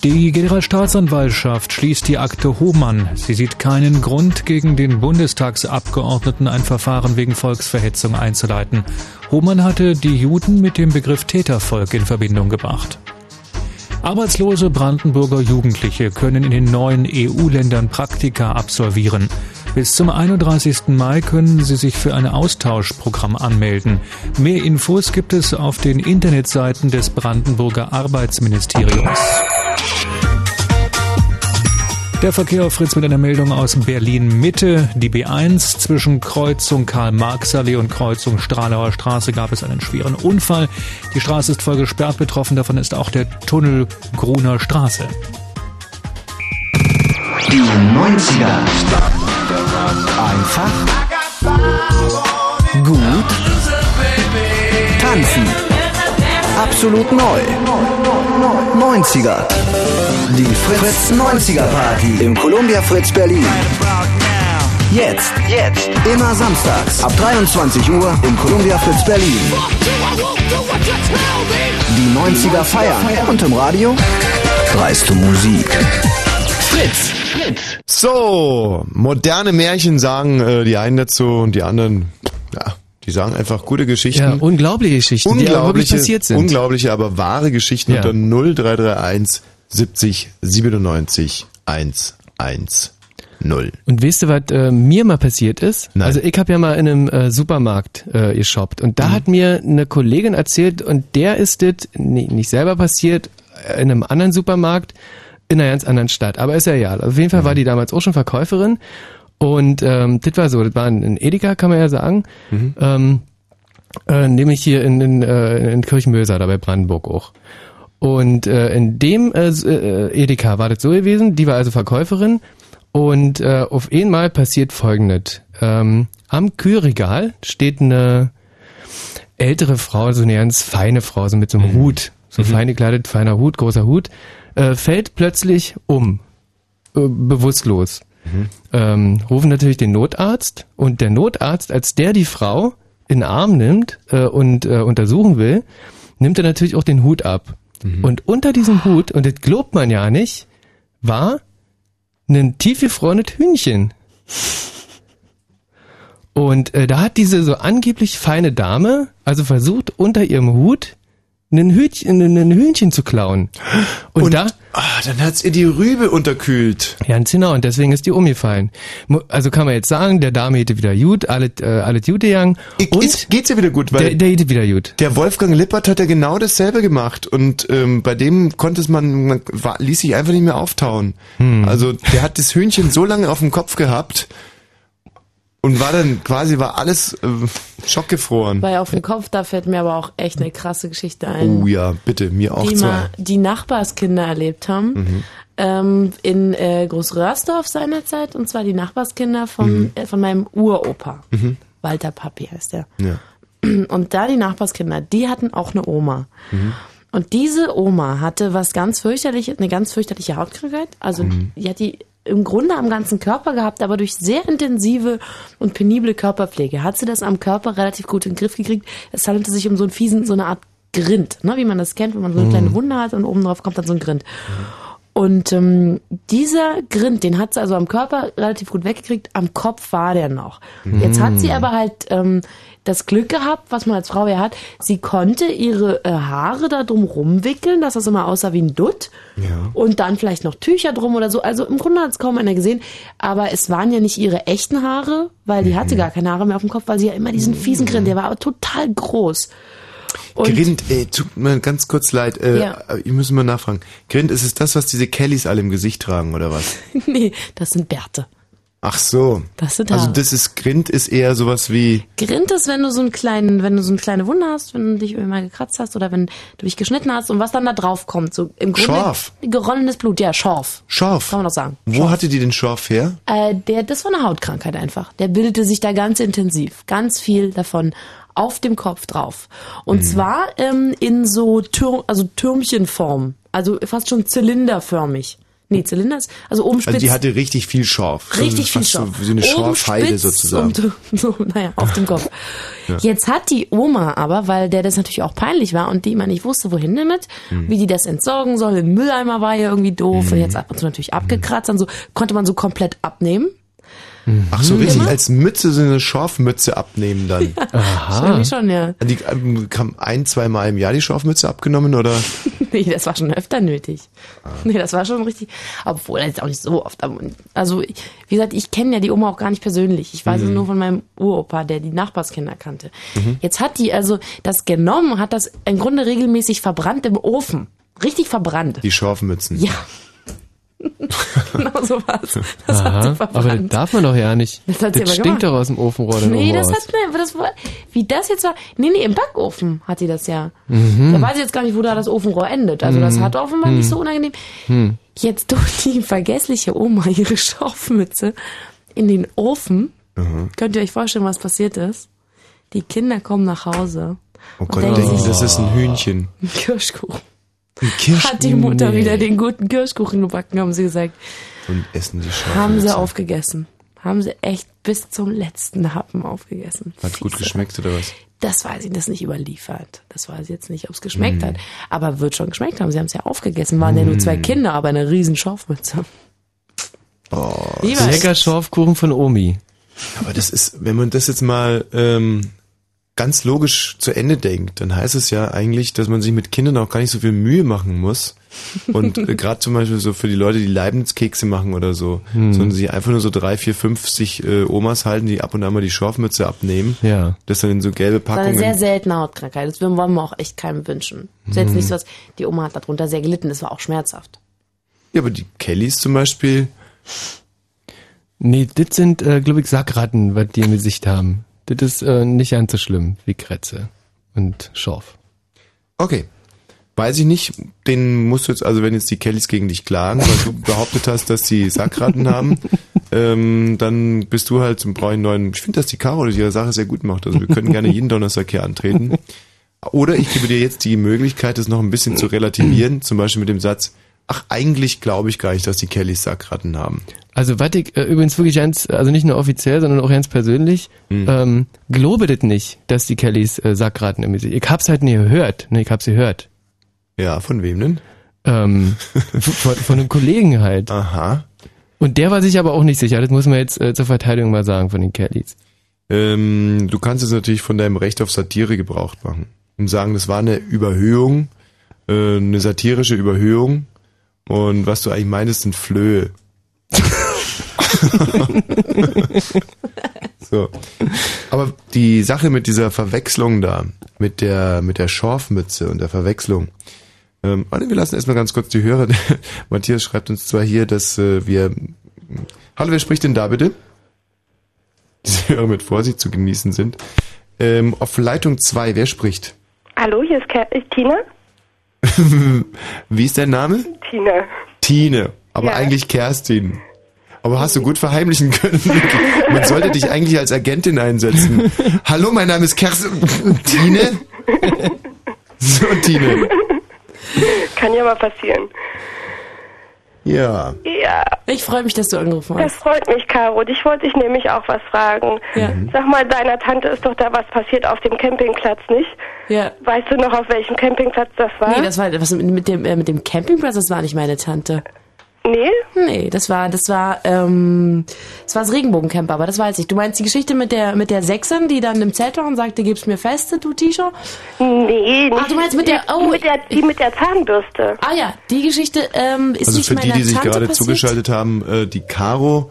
Die Generalstaatsanwaltschaft schließt die Akte Hohmann. Sie sieht keinen Grund, gegen den Bundestagsabgeordneten ein Verfahren wegen Volksverhetzung einzuleiten. Hohmann hatte die Juden mit dem Begriff Tätervolk in Verbindung gebracht. Arbeitslose Brandenburger Jugendliche können in den neuen EU-Ländern Praktika absolvieren. Bis zum 31. Mai können sie sich für ein Austauschprogramm anmelden. Mehr Infos gibt es auf den Internetseiten des Brandenburger Arbeitsministeriums. Der Verkehr auf Fritz mit einer Meldung aus Berlin Mitte. Die B1 zwischen Kreuzung Karl-Marx-Allee und Kreuzung Stralauer Straße gab es einen schweren Unfall. Die Straße ist voll gesperrt. Betroffen davon ist auch der Tunnel Gruner Straße. Die 90er. Einfach. Gut. Tanzen. Absolut neu. 90er. Die Fritz 90er Party im Columbia Fritz Berlin. Jetzt, jetzt, immer samstags ab 23 Uhr im Columbia Fritz Berlin. Die 90er feiern und im Radio dreiste Musik. Fritz. So, moderne Märchen sagen äh, die einen dazu und die anderen, ja, die sagen einfach gute Geschichten. Ja, unglaubliche Geschichten, die unglaubliche, passiert sind. unglaubliche, aber wahre Geschichten Ja. unter 0331 70 97 110. Und weißt du, was äh, mir mal passiert ist? Also ich habe ja mal in einem äh, Supermarkt äh, geshoppt und da hat mir eine Kollegin erzählt und der ist das nee, nicht selber passiert, äh, in einem anderen Supermarkt in einer ganz anderen Stadt. Aber ist ja egal. Auf jeden Fall war die damals auch schon Verkäuferin und ähm, das war so, das war ein, Edeka, kann man ja sagen. Ähm, äh, nämlich hier in, in, äh, in Kirchenmöser, da bei Brandenburg auch. Und äh, in dem äh, s- äh, Edeka war das so gewesen, die war also Verkäuferin und äh, auf einmal passiert folgendes. Ähm, am Kühlregal steht eine ältere Frau, so eine ganz feine Frau, so mit so einem Hut, so fein gekleidet, feiner Hut, großer Hut, äh, fällt plötzlich um, äh, bewusstlos. Ähm, rufen natürlich den Notarzt und der Notarzt, als der die Frau in den Arm nimmt äh, und äh, untersuchen will, nimmt er natürlich auch den Hut ab. Und unter diesem Hut, und das glaubt man ja nicht, war ein tiefgefrorenes Hühnchen. Und äh, da hat diese so angeblich feine Dame also versucht, unter ihrem Hut ein Hühnchen, ein Hühnchen zu klauen. Und, da... Ah, dann hat's ihr die Rübe unterkühlt. Ganz genau, und deswegen ist die umgefallen. Also kann man jetzt sagen, der Dame hätte wieder gut, alles, äh, alles gut gegangen. Und Ist, geht's ihr wieder gut, weil der, der hätte wieder gut. Der Wolfgang Lippert hat ja genau dasselbe gemacht und ähm, bei dem konnte es man, man war, ließ sich einfach nicht mehr auftauen. Hm. Also der hat das Hühnchen so lange auf dem Kopf gehabt und war dann quasi war alles äh, schockgefroren. Weil auf dem Kopf, da fällt mir aber auch echt eine krasse Geschichte ein. Oh ja, bitte, mir auch die zwei. mal die Nachbarskinder erlebt haben. Mhm. Ähm, in äh, Großröhrsdorf seinerzeit, und zwar die Nachbarskinder vom, Mhm. äh, von meinem Uropa. Mhm. Walter Papi heißt er. Ja. Und da die Nachbarskinder, die hatten auch eine Oma. Mhm. Und diese Oma hatte was ganz fürchterliches, eine ganz fürchterliche Hautkrankheit. Also Mhm. die hat die im Grunde am ganzen Körper gehabt, aber durch sehr intensive und penible Körperpflege hat sie das am Körper relativ gut in den Griff gekriegt. Es handelte sich um so einen fiesen, so eine Art Grind, ne, wie man das kennt, wenn man so eine Mhm. kleine Wunde hat und oben drauf kommt dann so ein Grind. Und ähm, dieser Grind, den hat sie also am Körper relativ gut weggekriegt, am Kopf war der noch. Jetzt hat sie Mm. aber halt ähm, das Glück gehabt, was man als Frau ja hat, sie konnte ihre äh, Haare da drum rumwickeln, dass das immer aussah wie ein Dutt. Und dann vielleicht noch Tücher drum oder so. Also im Grunde hat es kaum einer gesehen. Aber es waren ja nicht ihre echten Haare, weil die hatte gar keine Haare mehr auf dem Kopf, weil sie ja immer diesen fiesen Grind, der war aber total groß. Und Grind, ey, tut mir ganz kurz leid, äh, Ja. ich muss mal nachfragen. Grind, ist es das, was diese Kellys alle im Gesicht tragen, oder was? nee, das sind Bärte. Ach so. Das sind Also Haare. das ist, Grind ist eher sowas wie, Grind ist, wenn du so einen kleinen, wenn du so eine kleine Wunde hast, wenn du dich irgendwie mal gekratzt hast oder wenn du dich geschnitten hast und was dann da drauf kommt, so im Grunde Schorf. geronnenes Blut, ja, Schorf. Schorf. Kann man doch sagen. Wo hatte die den Schorf her? Äh, der, das war eine Hautkrankheit einfach. Der bildete sich da ganz intensiv, ganz viel davon auf dem Kopf drauf. Und zwar ähm, in so Tür, also Türmchenform, also fast schon zylinderförmig. Nee, Zylinder ist, also oben spitz. Also die hatte richtig viel Schorf. Richtig viel Schorf. So, so eine Schorfheide sozusagen. Und, so, naja, auf dem Kopf. Ja. Jetzt hat die Oma aber, weil der das natürlich auch peinlich war und die immer nicht wusste, wohin damit, Hm. wie die das entsorgen soll. Ein Mülleimer war ja irgendwie doof und jetzt ab und zu natürlich abgekratzt. Dann so konnte man so komplett abnehmen. Ach so, richtig Immer? als Mütze so eine Schorfmütze abnehmen dann. Irgendwie schon, ja. Die ähm, kam ein, zweimal im Jahr die Schorfmütze abgenommen oder? Nee, das war schon öfter nötig. Ah. Nee, das war schon richtig. Obwohl, jetzt auch nicht so oft. Also, wie gesagt, ich kenne ja die Oma auch gar nicht persönlich. Ich weiß es Mhm. nur von meinem Uropa, der die Nachbarskinder kannte. Mhm. Jetzt hat die also das genommen, hat das im Grunde regelmäßig verbrannt im Ofen. Richtig verbrannt. Die Schorfmützen. Ja. genau so war's. Das hat Aha, sie aber verbrannt. das darf man doch ja nicht. Das Das, hat sie aber stinkt gemacht. doch aus dem Ofenrohr dann Nee, das hat, nee, das war, wie das jetzt war, nee, nee, im Backofen hat sie das ja. Mhm. Da weiß ich jetzt gar nicht, wo da das Ofenrohr endet. Also das Mhm. hat offenbar nicht Mhm. so unangenehm. Hm. Jetzt tut die vergessliche Oma ihre Schorfmütze in den Ofen. Mhm. Könnt ihr euch vorstellen, was passiert ist? Die Kinder kommen nach Hause. Oh Gott, denken das ist ein Hühnchen. ein Kirschkuchen. Hat die Mutter Nee. wieder den guten Kirschkuchen gebacken, haben sie gesagt. Und essen die Schorfmütze. Haben sie aufgegessen. Haben sie echt bis zum letzten Happen aufgegessen. Hat gut geschmeckt oder was? Das weiß ich, das nicht überliefert. Das weiß ich jetzt nicht, ob es geschmeckt Mm. hat. Aber wird schon geschmeckt haben. Sie haben es ja aufgegessen. Waren ja nur zwei Mm. Kinder, aber eine riesen Schorfmütze. Oh, war's? Lecker Schorfkuchen von Omi. Aber das ist, wenn man das jetzt mal ähm, ganz logisch zu Ende denkt, dann heißt es ja eigentlich, dass man sich mit Kindern auch gar nicht so viel Mühe machen muss. Und gerade zum Beispiel so für die Leute, die Leibnizkekse machen oder so, Hm. sondern sie einfach nur so drei, vier, fünf sich äh, Omas halten, die ab und an mal die Schorfmütze abnehmen. Ja. Das dann in so gelbe Das war eine Packungen. sehr seltene Hautkrankheit. Das wollen wir auch echt keinem wünschen. Das ist jetzt Mhm. nicht so was, die Oma hat darunter sehr gelitten. Das war auch schmerzhaft. Ja, aber die Kellys zum Beispiel. Nee, das sind, äh, glaube ich, Sackratten, was die im Gesicht haben. Das ist äh, nicht ganz so schlimm wie Krätze und Schorf. Okay. Weiß ich nicht, den musst du jetzt, also wenn jetzt die Kellys gegen dich klagen, weil du behauptet hast, dass sie Sackratten haben, ähm, dann bist du halt zum brauche ich einen neuen. Ich finde, dass die Caro ihre Sache sehr gut macht. Also wir können gerne jeden Donnerstag hier antreten. Oder ich gebe dir jetzt die Möglichkeit, das noch ein bisschen zu relativieren, zum Beispiel mit dem Satz, ach, eigentlich glaube ich gar nicht, dass die Kellys Sackratten haben. Also was ich äh, übrigens wirklich ganz, also nicht nur offiziell, sondern auch ganz persönlich, Hm. ähm, glaube das nicht, dass die Kellys äh, Sackratten im Gesicht. Ich hab's halt nie gehört. Ne, ich hab's gehört. Ja, von wem denn? Ähm, von, von einem Kollegen halt. Aha. Und der war sich aber auch nicht sicher. Das muss man jetzt äh, zur Verteidigung mal sagen von den Kellys. Ähm, du kannst es natürlich von deinem Recht auf Satire Gebrauch machen und sagen, das war eine Überhöhung, äh, eine satirische Überhöhung und was du eigentlich meinst, sind Flöhe. so. Aber die Sache mit dieser Verwechslung da, mit der, mit der Schorfmütze und der Verwechslung, ähm, wir lassen erstmal ganz kurz die Hörer. Matthias schreibt uns zwar hier, dass äh, wir. Hallo, wer spricht denn da bitte? Diese Hörer mit Vorsicht zu genießen sind. Ähm, auf Leitung 2, wer spricht? Hallo, hier ist, Ker ist Tina. Wie ist dein Name? Tina. Tine, aber Ja. eigentlich Kerstin. Aber hast du gut verheimlichen können. Man sollte dich eigentlich als Agentin einsetzen. Hallo, mein Name ist Kerstin. Tine? So, Tine. Kann ja mal passieren. Ja. Ja, Ich freue mich, dass du angerufen das hast. freut mich, Caro. Dich wollte ich nämlich auch was fragen. Ja. Sag mal, deiner Tante ist doch da was passiert auf dem Campingplatz, nicht? Ja. Weißt du noch, auf welchem Campingplatz das war? Nee, das war was mit dem, äh, mit dem Campingplatz, das war nicht meine Tante. Nee? Nee, das war, das war, ähm, das war das Regenbogencamp, aber das weiß ich. Du meinst die Geschichte mit der, mit der Sechserin, die dann im Zelt war und sagte, gib's mir feste, du T-Shirt? Nee, Ach, du meinst mit der, die oh. mit der, die mit der Zahnbürste. Ah ja, die Geschichte, ähm, ist Also nicht für die, die sich Tante gerade passiert? zugeschaltet haben, äh, die Caro,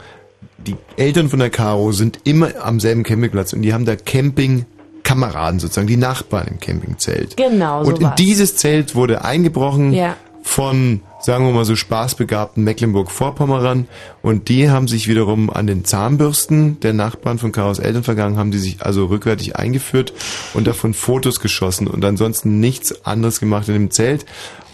die Eltern von der Caro sind immer am selben Campingplatz und die haben da Campingkameraden sozusagen, die Nachbarn im Campingzelt. Genau, so Und in war's. dieses Zelt wurde eingebrochen Ja. von, sagen wir mal so, spaßbegabten Mecklenburg-Vorpommern und die haben sich wiederum an den Zahnbürsten der Nachbarn von Karos Eltern vergangen, haben die sich also rückwärtig eingeführt und davon Fotos geschossen und ansonsten nichts anderes gemacht in dem Zelt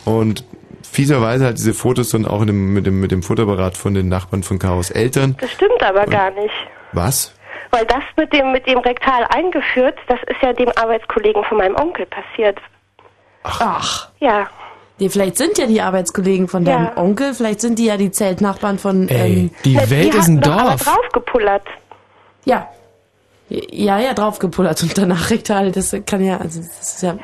und fieserweise hat diese Fotos dann auch in dem, mit, dem, mit dem Fotoapparat von den Nachbarn von Karos Eltern. Das stimmt aber gar nicht. Was? Weil das mit dem, mit dem Rektal eingeführt, das ist ja dem Arbeitskollegen von meinem Onkel passiert. Ach. Ja. Die, vielleicht sind ja die Arbeitskollegen von deinem Ja. Onkel, vielleicht sind die ja die Zeltnachbarn von, Ey, ähm, die Welt die ist ein Dorf. draufgepullert. Ja. Ja, ja, draufgepullert und danach rektal, das kann ja, also das ist ja,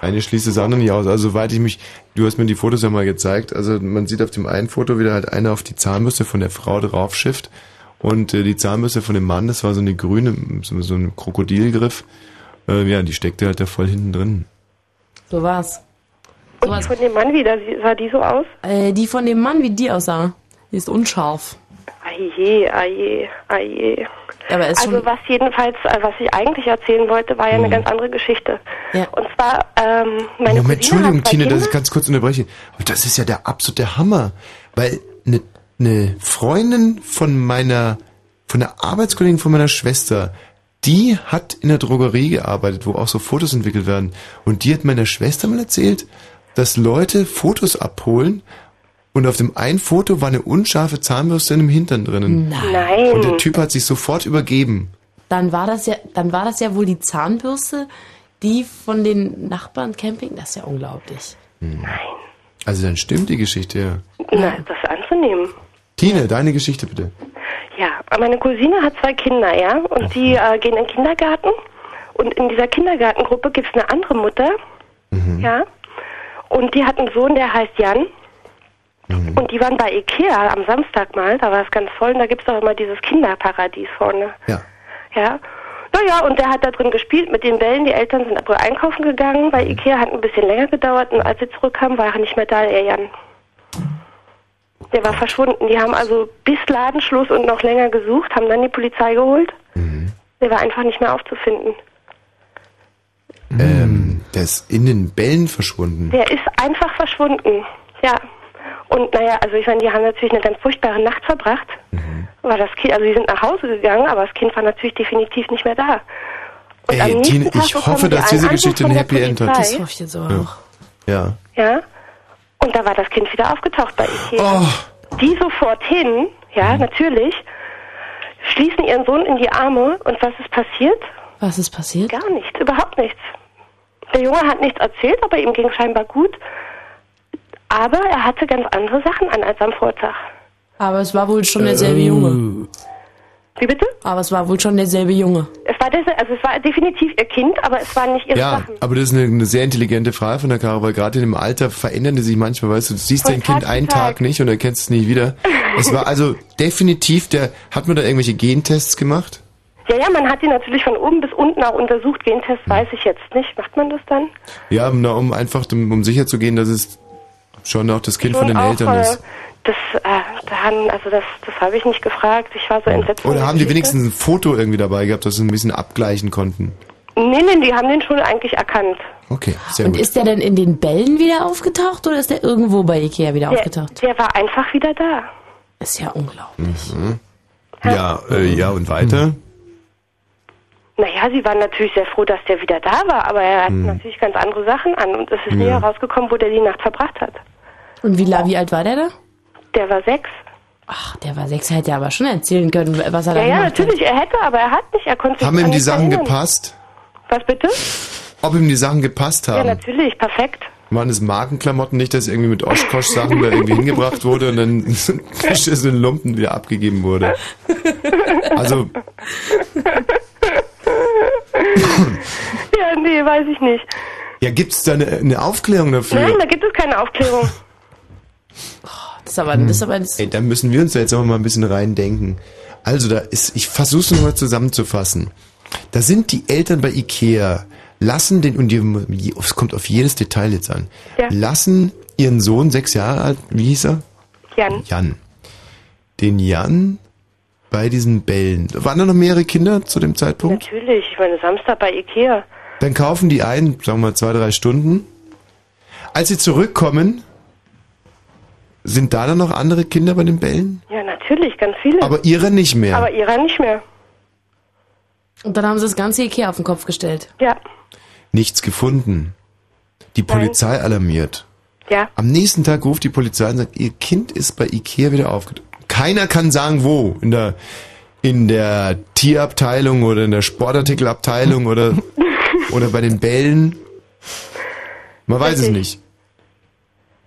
Eine schließt das andere nicht aus. Also soweit ich mich, du hast mir die Fotos ja mal gezeigt. Also man sieht auf dem einen Foto wieder halt einer auf die Zahnbürste von der Frau drauf schifft und äh, die Zahnbürste von dem Mann, das war so eine grüne, so, so ein Krokodilgriff. Äh, ja, die steckte halt da voll hinten drin. so war's. Und von dem Mann wieder, wie- sah die so aus? Äh, die von dem Mann, wie die aussah, die ist unscharf. Aje, aje, aje. Aber ist also was jedenfalls, äh, was ich eigentlich erzählen wollte, war ja eine ganz andere Geschichte. Ja. Und zwar, ähm, meine Moment, Cousine Entschuldigung, Tine, dass ich ganz kurz unterbreche. Aber das ist ja der absolute Hammer. Weil eine, eine Freundin von meiner, von der Arbeitskollegin von meiner Schwester, die hat in der Drogerie gearbeitet, wo auch so Fotos entwickelt werden. Und die hat meiner Schwester mal erzählt, dass Leute Fotos abholen und auf dem einen Foto war eine unscharfe Zahnbürste in dem Hintern drinnen. Nein. Und der Typ hat sich sofort übergeben. Dann war das ja, dann war das ja wohl die Zahnbürste, die von den Nachbarn Camping, das ist ja unglaublich. Also dann stimmt die Geschichte ja. Na, das anzunehmen. Tine, deine Geschichte bitte. Ja, meine Cousine hat zwei Kinder, ja, und die äh, gehen in den Kindergarten. Und in dieser Kindergartengruppe gibt's eine andere Mutter, ja, und die hat einen Sohn, der heißt Jan. Und die waren bei Ikea am Samstag mal, da war es ganz voll, und da gibt's doch immer dieses Kinderparadies vorne. Ja. Ja. Naja, und der hat da drin gespielt mit den Bällen. Die Eltern sind aber einkaufen gegangen, weil Ikea hat ein bisschen länger gedauert und als sie zurückkamen, war er nicht mehr da, der Jan. Der war verschwunden. Die haben also bis Ladenschluss und noch länger gesucht, haben dann die Polizei geholt. Der war einfach nicht mehr aufzufinden. Ähm, der ist in den Bällen verschwunden. Der ist einfach verschwunden. Ja. Und naja, also ich meine, die haben natürlich eine ganz furchtbare Nacht verbracht. Aber das Kind, also die sind nach Hause gegangen, aber das Kind war natürlich definitiv nicht mehr da. Und am Ey, nächsten Tine, Tag ich hoffe, dass diese Geschichte ein Happy End hat. Das hoffe ich jetzt auch. Ja. Ja. Und da war das Kind wieder aufgetaucht bei Ikea. Oh. Die sofort hin, ja, Mhm. natürlich, schließen ihren Sohn in die Arme und was ist passiert? Was ist passiert? Gar nichts, überhaupt nichts. Der Junge hat nichts erzählt, aber ihm ging scheinbar gut. Aber er hatte ganz andere Sachen an als am Vortag. Aber es war wohl schon derselbe Junge. Wie bitte? Aber es war wohl schon derselbe Junge. Es war, des, also es war definitiv ihr Kind, aber es waren nicht ihre Ja, Sachen. aber das ist eine, eine sehr intelligente Frage von der Caro, weil gerade in dem Alter verändern die sich manchmal, weißt du, du siehst Von dein Kind Tag zu einen Tag. Tag nicht und erkennst es nie wieder. Es war also definitiv der, hat man da irgendwelche Gentests gemacht? Ja, ja, man hat ihn natürlich von oben bis unten auch untersucht. Gentest Hm. weiß ich jetzt nicht. Macht man das dann? Ja, na, um einfach, um, sicher zu gehen, dass es schon auch das Kind von Schon den auch, Eltern äh, ist. Das, äh, daran, also das, das habe ich nicht gefragt. Ich war so entsetzt. von Oder der haben die wenigstens ein Foto irgendwie dabei gehabt, dass sie ein bisschen abgleichen konnten? Nee, nee, die haben den schon eigentlich erkannt. Okay, sehr Und gut. ist der denn in den Bällen wieder aufgetaucht oder ist der irgendwo bei Ikea wieder Der, aufgetaucht? der war einfach wieder da. Ist ja unglaublich. Mhm. Ja, äh, ja, und weiter? Naja, sie waren natürlich sehr froh, dass der wieder da war, aber er hat Hm. natürlich ganz andere Sachen an und es ist nie Ja. herausgekommen, wo der die Nacht verbracht hat. Und wie, la- wie alt war der da? Der war sechs. Ach, der war sechs, hätte er aber schon erzählen können, was er da Ja, ja, gemacht hat. natürlich, er hätte, aber er hat nicht, er konnte sich Haben ihm die Sachen erinnern. gepasst? Was bitte? Ob ihm die Sachen gepasst Ja, haben? natürlich, perfekt. Waren es Markenklamotten nicht, dass irgendwie mit Oshkosh-Sachen da irgendwie hingebracht wurde und dann in Lumpen wieder abgegeben wurde? Also, Ja, nee, weiß ich nicht. ja, gibt's da eine, eine Aufklärung dafür? Nein, da gibt es keine Aufklärung. Das ist aber, das ist aber das Ey, da müssen wir uns da jetzt auch mal ein bisschen reindenken. Also, da ist, ich versuche es nochmal zusammenzufassen. Da sind die Eltern bei Ikea, lassen den, und die, es kommt auf jedes Detail jetzt an, Ja. lassen ihren Sohn, sechs Jahre alt, wie hieß er? Jan. Jan. Den Jan bei diesen Bällen. Waren da noch mehrere Kinder zu dem Zeitpunkt? Natürlich, ich meine, Samstag bei Ikea. Dann kaufen die ein, sagen wir mal zwei, drei Stunden. Als sie zurückkommen, sind da dann noch andere Kinder bei den Bällen? Ja, natürlich, ganz viele. Aber ihre nicht mehr. Aber ihrer nicht mehr. Und dann haben sie das ganze Ikea auf den Kopf gestellt. Ja, Nichts gefunden. Die Polizei alarmiert. ja. Am nächsten Tag ruft die Polizei und sagt, ihr Kind ist bei Ikea wieder aufgetaucht. Keiner kann sagen, wo. In der, in der Tierabteilung oder in der Sportartikelabteilung oder, oder bei den Bällen. Man weiß es nicht.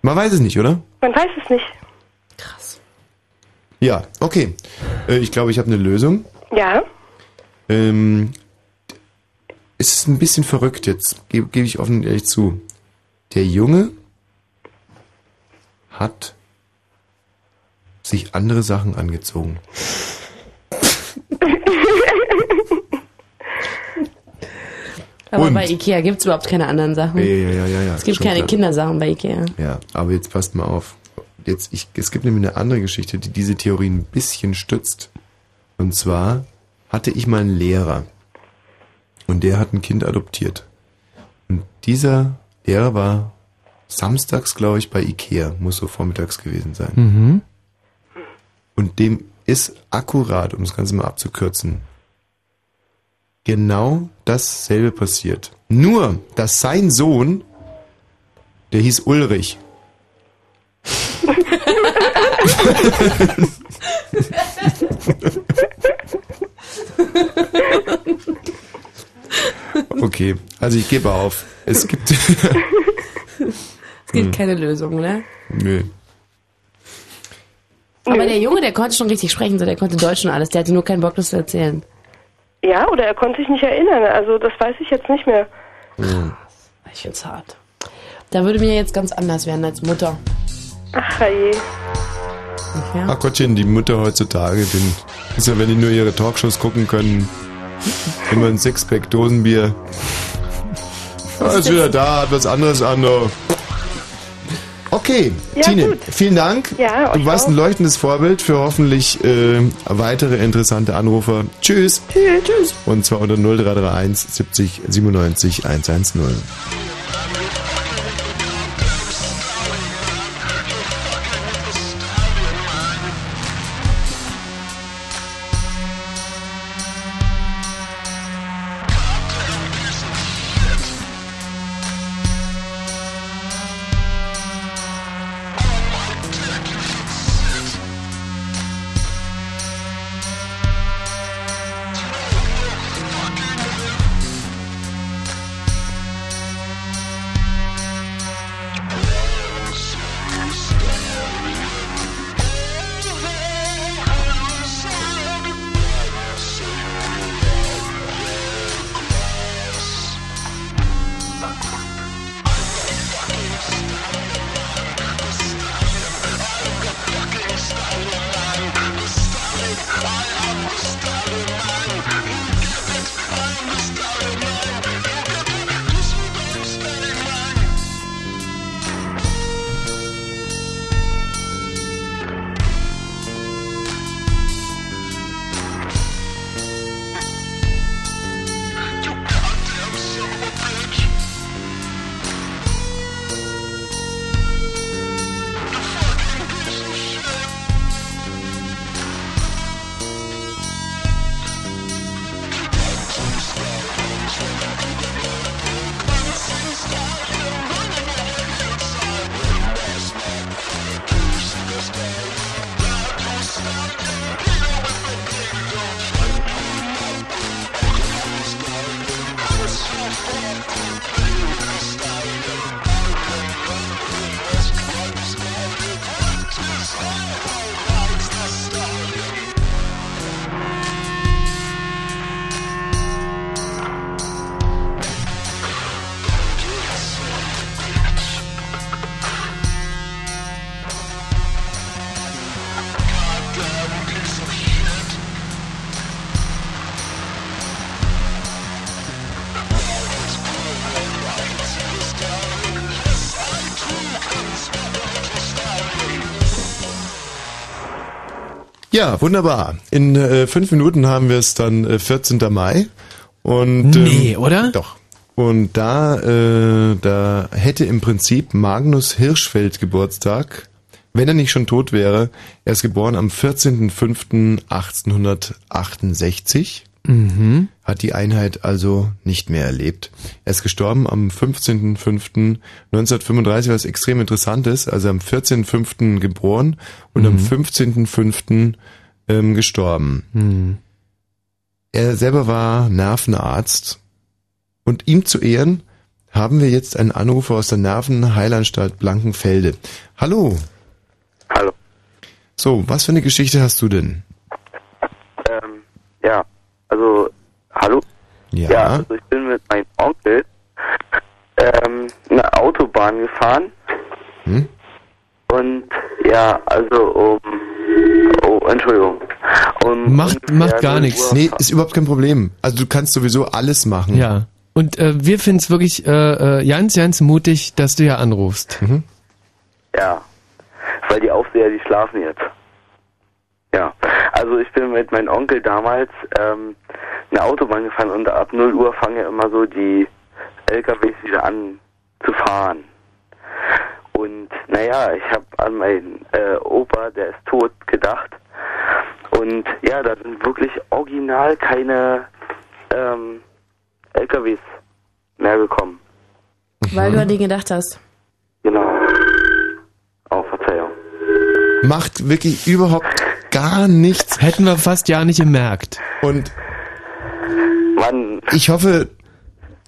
Man weiß es nicht, oder? Man weiß es nicht. Ja, okay. Äh, Ich glaube, ich habe eine Lösung. Ja, Ähm, es ist ein bisschen verrückt jetzt, gebe geb ich offen und ehrlich zu. Der Junge hat sich andere Sachen angezogen. Aber Und? bei Ikea gibt es überhaupt keine anderen Sachen. Ja, ja, ja, ja, es gibt keine klar. Kindersachen bei Ikea. Ja, aber jetzt passt mal auf. Jetzt, ich, es gibt nämlich eine andere Geschichte, die diese Theorie ein bisschen stützt. Und zwar hatte ich mal einen Lehrer. Und der hat ein Kind adoptiert. Und dieser Lehrer war samstags, glaube ich, bei Ikea. Muss so vormittags gewesen sein. Mhm. Und dem ist akkurat, um das Ganze mal abzukürzen, genau dasselbe passiert. Nur, dass sein Sohn, der hieß Ulrich. okay, also ich gebe auf. Es gibt. Es gibt Hm. keine Lösung, ne? Nö. Aber der Junge, der konnte schon richtig sprechen, so der konnte Deutsch und alles. Der hatte nur keinen Bock, das zu erzählen. ja, oder er konnte sich nicht erinnern. Also das weiß ich jetzt nicht mehr. Ich find's hart. Da würde mir jetzt ganz anders werden als Mutter. Ach je. Ach Gottchen, die Mütter heutzutage, den ist ja, wenn die nur ihre Talkshows gucken können, immer ein Sixpack Dosenbier. Ah, ist wieder da, hat was anderes an. oh. Okay, Ja, Tine, gut. vielen Dank. Ja, du warst auch. ein leuchtendes Vorbild für hoffentlich äh, weitere interessante Anrufer. Tschüss. Tschüss. Tschüss. Und zwar unter 0331 70 97 110. Ja, wunderbar. In äh, fünf Minuten haben wir es dann äh, 14. Mai. Und, ähm, Nee, oder? Doch. Und da, äh, da hätte im Prinzip Magnus Hirschfeld Geburtstag, wenn er nicht schon tot wäre. Er ist geboren am 14.05.1868. Mhm. Hat die Einheit also nicht mehr erlebt. Er ist gestorben am 15.05.1935, was extrem interessant ist. Also am 14.05. geboren und am Mhm. 15.05. Ähm, gestorben. Mhm. Er selber war Nervenarzt und ihm zu Ehren haben wir jetzt einen Anrufer aus der Nervenheilanstalt Blankenfelde. Hallo. Hallo. So, was für eine Geschichte hast du denn? Ähm, ja, also, hallo? Ja. also ich bin mit meinem Onkel ähm, eine Autobahn gefahren Hm? und ja, also um, oh, Entschuldigung. Um Macht, macht gar 0 nichts. Nee, ist überhaupt kein Problem. Also du kannst sowieso alles machen. Ja. Und äh, wir finden es wirklich äh, äh, ganz, ganz mutig, dass du ja anrufst. Mhm. Ja, weil die Aufseher, die schlafen jetzt. Ja, also ich bin mit meinem Onkel damals ähm, eine Autobahn gefahren und ab 0 Uhr fangen ja immer so die LKWs wieder an zu fahren. Und naja, ich habe an meinen äh, Opa, der ist tot, gedacht. Und ja, da sind wirklich original keine ähm, LKWs mehr gekommen. Weil du an den gedacht hast. Genau. Oh, Verzeihung. Macht wirklich überhaupt gar nichts. Hätten wir fast ja nicht gemerkt. Und Mann. ich hoffe,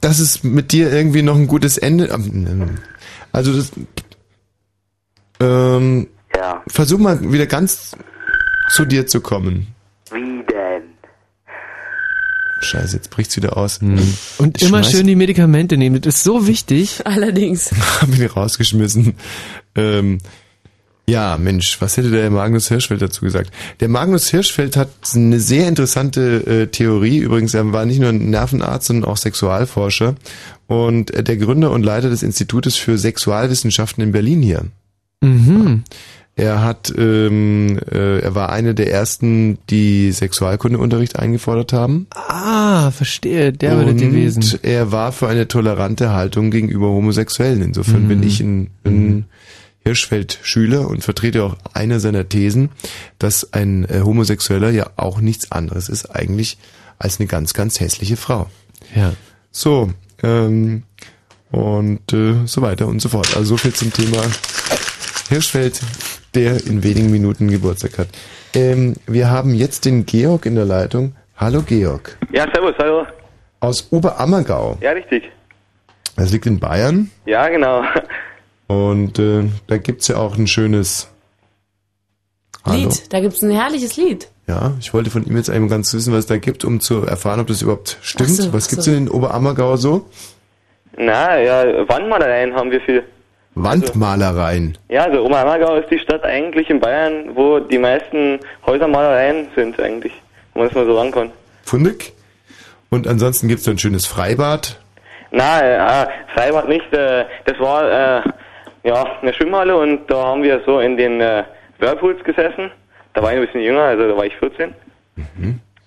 dass es mit dir irgendwie noch ein gutes Ende. ähm, Also das. Ähm, ja. Versuch mal wieder ganz zu dir zu kommen. Wie denn? Scheiße, jetzt bricht's wieder aus. Und Ich immer schmeiß- schön die Medikamente nehmen. Das ist so wichtig. Allerdings. Hab ich rausgeschmissen. Ähm, ja, Mensch, was hätte der Magnus Hirschfeld dazu gesagt? Der Magnus Hirschfeld hat eine sehr interessante äh, Theorie. Übrigens, er war nicht nur ein Nervenarzt, sondern auch Sexualforscher und äh, der Gründer und Leiter des Institutes für Sexualwissenschaften in Berlin hier. Mhm. Er hat, ähm, äh, er war einer der ersten, die Sexualkundeunterricht eingefordert haben. Ah, verstehe. Der würde und gewesen. er war für eine tolerante Haltung gegenüber Homosexuellen. Insofern Mhm. bin ich ein, ein Hirschfeld-Schüler und vertrete auch eine seiner Thesen, dass ein äh, Homosexueller ja auch nichts anderes ist eigentlich als eine ganz, ganz hässliche Frau. Ja. So, ähm, und äh, so weiter und so fort. Also so viel zum Thema Hirschfeld, der in wenigen Minuten Geburtstag hat. Ähm, wir haben jetzt den Georg in der Leitung. Hallo Georg. Ja, servus, hallo. Aus Oberammergau. Ja, richtig. Das liegt in Bayern. Ja, genau. Und äh, da gibt's ja auch ein schönes Hallo. Lied, da gibt's ein herrliches Lied. Ja, ich wollte von ihm jetzt einmal ganz wissen, was es da gibt, um zu erfahren, ob das überhaupt stimmt. So, was ach gibt's so. denn in Oberammergau so? Na, ja, Wandmalereien haben wir viel. Wandmalereien. Ja, also Oberammergau ist die Stadt eigentlich in Bayern, wo die meisten Häusermalereien sind eigentlich, wenn man es mal so sagen kann. Fundig. Und ansonsten gibt's da ein schönes Freibad. Na, äh, Freibad nicht, äh, das war äh, ja eine Schwimmhalle und da haben wir so in den äh, Whirlpools gesessen. Da war ich ein bisschen jünger, also da war ich 14.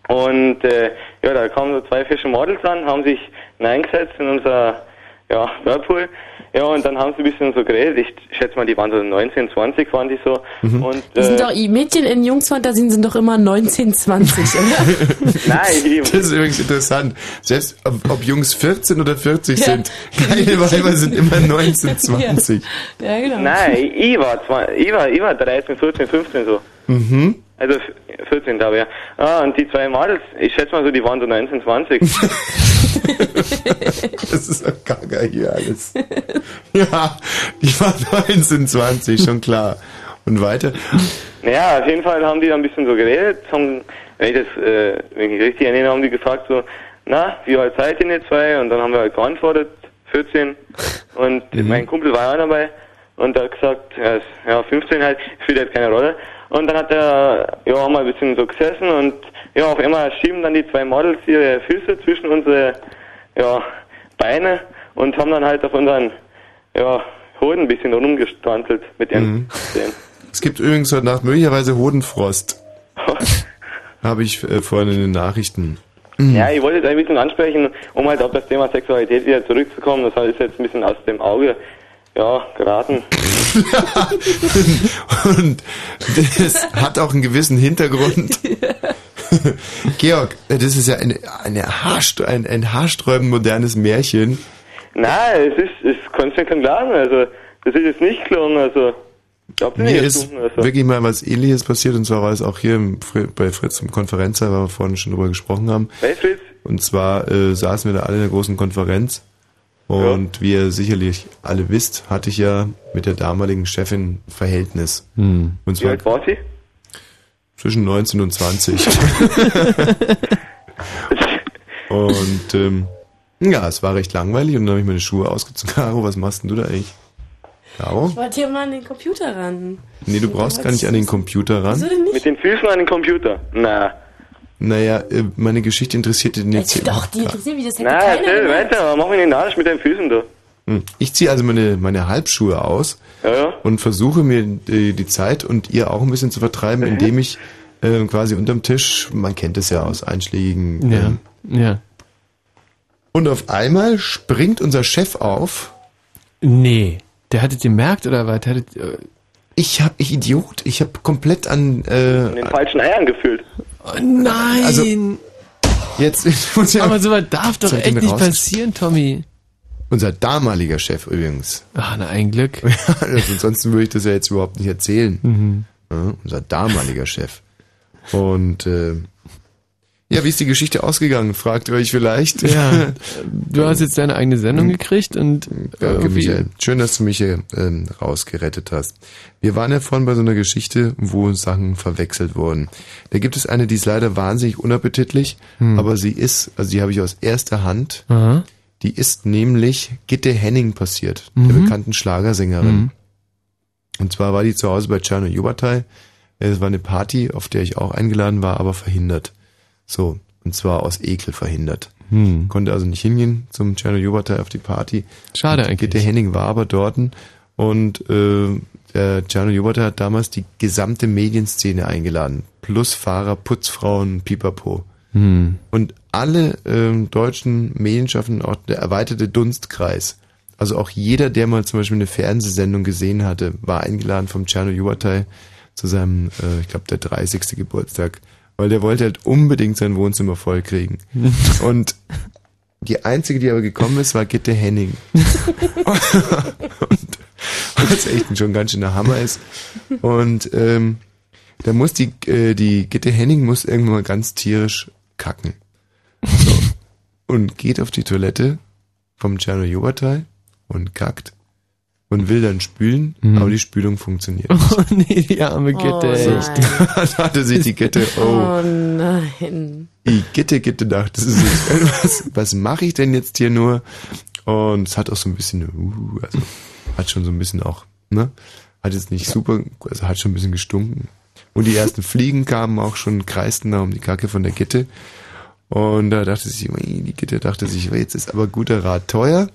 Und äh, ja, da kamen so zwei Fische Models an, haben sich hineingesetzt in unser ja, Whirlpool. Ja, und dann haben sie ein bisschen so geredet. Ich schätze mal, die waren so 19, 20 waren die so. Und, Die sind äh, doch, die Mädchen in Jungsfantasien sind doch immer 19, 20, oder? Nein, Das ist übrigens interessant. Selbst ob, ob Jungs 14 oder 40 Ja. sind, keine Weiber sind immer 19, 20. Ja, genau. Nein, ich war, zwei, ich war, ich war 13, 14, 15 so. Mhm. Also f- 14 glaube ich. Ja. Ah, und die zwei Models, ich schätze mal so, die waren so 19, 20. Das ist doch gaga hier alles. Ja, die waren 19, 20, schon klar. Und weiter? Naja, auf jeden Fall haben die dann ein bisschen so geredet, haben, wenn ich das äh, wenn ich richtig erinnere, haben die gefragt so, na, wie alt seid ihr jetzt zwei? Und dann haben wir halt geantwortet, 14. Und mein Kumpel war auch dabei und er hat gesagt, ja, ist- ja 15 halt, spielt halt keine Rolle. Und dann hat er, ja, haben wir ein bisschen so gesessen und ja, auf einmal schieben dann die zwei Models ihre Füße zwischen unsere, ja, Beine und haben dann halt auf unseren, ja, Hoden ein bisschen rumgestantelt mit ihren Mhm. Zähnen. Es gibt übrigens heute Nacht möglicherweise Hodenfrost. Habe ich äh, vorhin in den Nachrichten. Ja, ich wollte jetzt ein bisschen ansprechen, um halt auf das Thema Sexualität wieder zurückzukommen. Das ist jetzt ein bisschen aus dem Auge, ja, geraten. Und das hat auch einen gewissen Hintergrund. Georg, das ist ja eine, eine Haarst ein, ein haarsträubend modernes Märchen. Nein, es ist, es kannst du nicht glauben, also, das ist jetzt nicht gelungen, also, nicht Mir ist also. wirklich mal was ähnliches passiert und zwar war es auch hier im, Fri- bei Fritz im Konferenzsaal, weil wir vorhin schon drüber gesprochen haben. Hey Fritz? Und zwar äh, saßen wir da alle in einer großen Konferenz und wie ihr sicherlich alle wisst, hatte ich ja mit der damaligen Chefin Verhältnis. Hm. Und Wie zwar alt war sie? Zwischen 19 und 20. und ähm, ja, es war recht langweilig und dann habe ich meine Schuhe ausgezogen. Caro, was machst denn du da eigentlich? Caro? Ich wollte hier mal an den Computer ran. Nee, du brauchst gar nicht an den Computer ran. Wieso denn nicht? Mit den Füßen an den Computer? Na. Naja, äh, meine Geschichte interessiert den jetzt. Doch, die interessieren, wie das hätte Na, keiner erzähl weiter, mach mich nicht narrisch mit den Füßen, du. Hm. Ich ziehe also meine, meine Halbschuhe aus Ja, ja. und versuche mir die, die Zeit und ihr auch ein bisschen zu vertreiben, Mhm. indem ich äh, quasi unterm Tisch, man kennt es ja aus einschlägigen. Ja. ähm, Ja. Und auf einmal springt unser Chef auf. Nee. Der hatte gemerkt oder was? Der Hatte, äh, ich hab, ich Idiot, ich habe komplett an. Äh, In den falschen Eiern gefühlt. oh nein! Also, Jetzt muss ja Aber sowas darf doch echt nicht passieren, Tommy. Unser damaliger Chef übrigens. Ach, na, ein Glück. also ansonsten würde ich das ja jetzt überhaupt nicht erzählen. Mhm. Ja, unser damaliger Chef. Und äh, ja, wie ist die Geschichte ausgegangen? Fragt ihr euch vielleicht. Ja, du hast jetzt deine eigene Sendung gekriegt und Danke, irgendwie- Michael. Schön, dass du mich hier ähm, rausgerettet hast. Wir waren ja vorhin bei so einer Geschichte, wo Sachen verwechselt wurden. Da gibt es eine, die ist leider wahnsinnig unappetitlich, Hm. aber sie ist, also die habe ich aus erster Hand. Aha. Die ist nämlich Gitte Henning passiert, der Mhm. bekannten Schlagersängerin. Mhm. Und zwar war die zu Hause bei Czerno Jubatai. Es war eine Party, auf der ich auch eingeladen war, aber verhindert. So, und zwar aus Ekel verhindert. Hm. Konnte also nicht hingehen zum Czerno Jubatai auf die Party. Schade und eigentlich. Gitte Henning war aber dort und äh, der Czerno Jubatai hat damals die gesamte Medienszene eingeladen. Plus Fahrer, Putzfrauen, Pipapo. Hm. Und alle ähm, deutschen Medienschaffenden, auch der erweiterte Dunstkreis, also auch jeder, der mal zum Beispiel eine Fernsehsendung gesehen hatte, war eingeladen vom Czerno Jubatai zu seinem, äh, ich glaube, der 30. Geburtstag, weil der wollte halt unbedingt sein Wohnzimmer vollkriegen. Und die einzige, die aber gekommen ist, war Gitte Henning. und, was echt schon ganz schöner Hammer ist. Und ähm, da muss die, äh, die Gitte Henning muss irgendwann mal ganz tierisch kacken. So. Und geht auf die Toilette vom Czerno Jobatai und kackt und will dann spülen, Mhm. aber die Spülung funktioniert Oh nee, die arme Gitte, Oh, echt. nein. Dann hatte sich die Gitte, oh, Oh nein. die Gitte, Gitte dachte sich, was, was mache ich denn jetzt hier nur? Und es hat auch so ein bisschen, uh, also hat schon so ein bisschen auch, ne? Hat jetzt nicht super, also hat schon ein bisschen gestunken. Und die ersten Fliegen kamen auch schon, kreisten da um die Kacke von der Gitte. Und da dachte ui, die Gitte dachte sich, jetzt ist aber guter Rat teuer.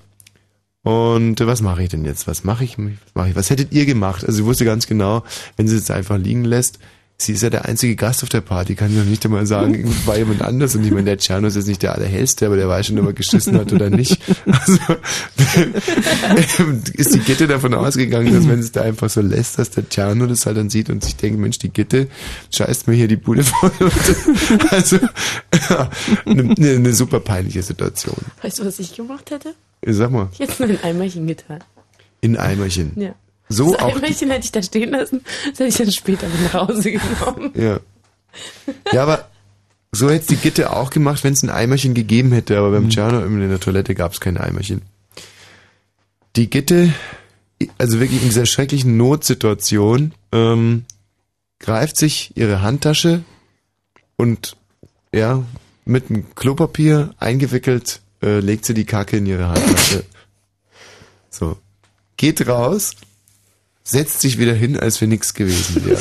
Und äh, was mache ich denn jetzt? Was mache ich? Was mache ich? Was hättet ihr gemacht? Also sie wusste ganz genau, wenn sie es jetzt einfach liegen lässt, sie ist ja der einzige Gast auf der Party, kann ich noch nicht einmal sagen, war jemand anders. Und ich meine, der Tscherno ist jetzt nicht der allerhellste, aber der weiß schon, ob er geschissen hat oder nicht. Also ist die Gitte davon ausgegangen, dass wenn es da einfach so lässt, dass der Tscherno das halt dann sieht und sich denkt, Mensch, die Gitte scheißt mir hier die Bude voll. also eine, eine super peinliche Situation. Weißt du, was ich gemacht hätte? Sag mal, Ich hätte nur ein Eimerchen getan. in Eimerchen. Ja. So das auch. Eimerchen hätte ich da stehen lassen, das hätte ich dann später mit nach Hause genommen. Ja. Ja, aber so hätte die Gitte auch gemacht, wenn es ein Eimerchen gegeben hätte, aber beim Giano in der Toilette gab es kein Eimerchen. Die Gitte also wirklich in dieser schrecklichen Notsituation, ähm, greift sich ihre Handtasche und ja, mit einem Klopapier eingewickelt, äh, legt sie die Kacke in ihre Handtasche. So. Geht raus, setzt sich wieder hin, als wenn nichts gewesen wäre.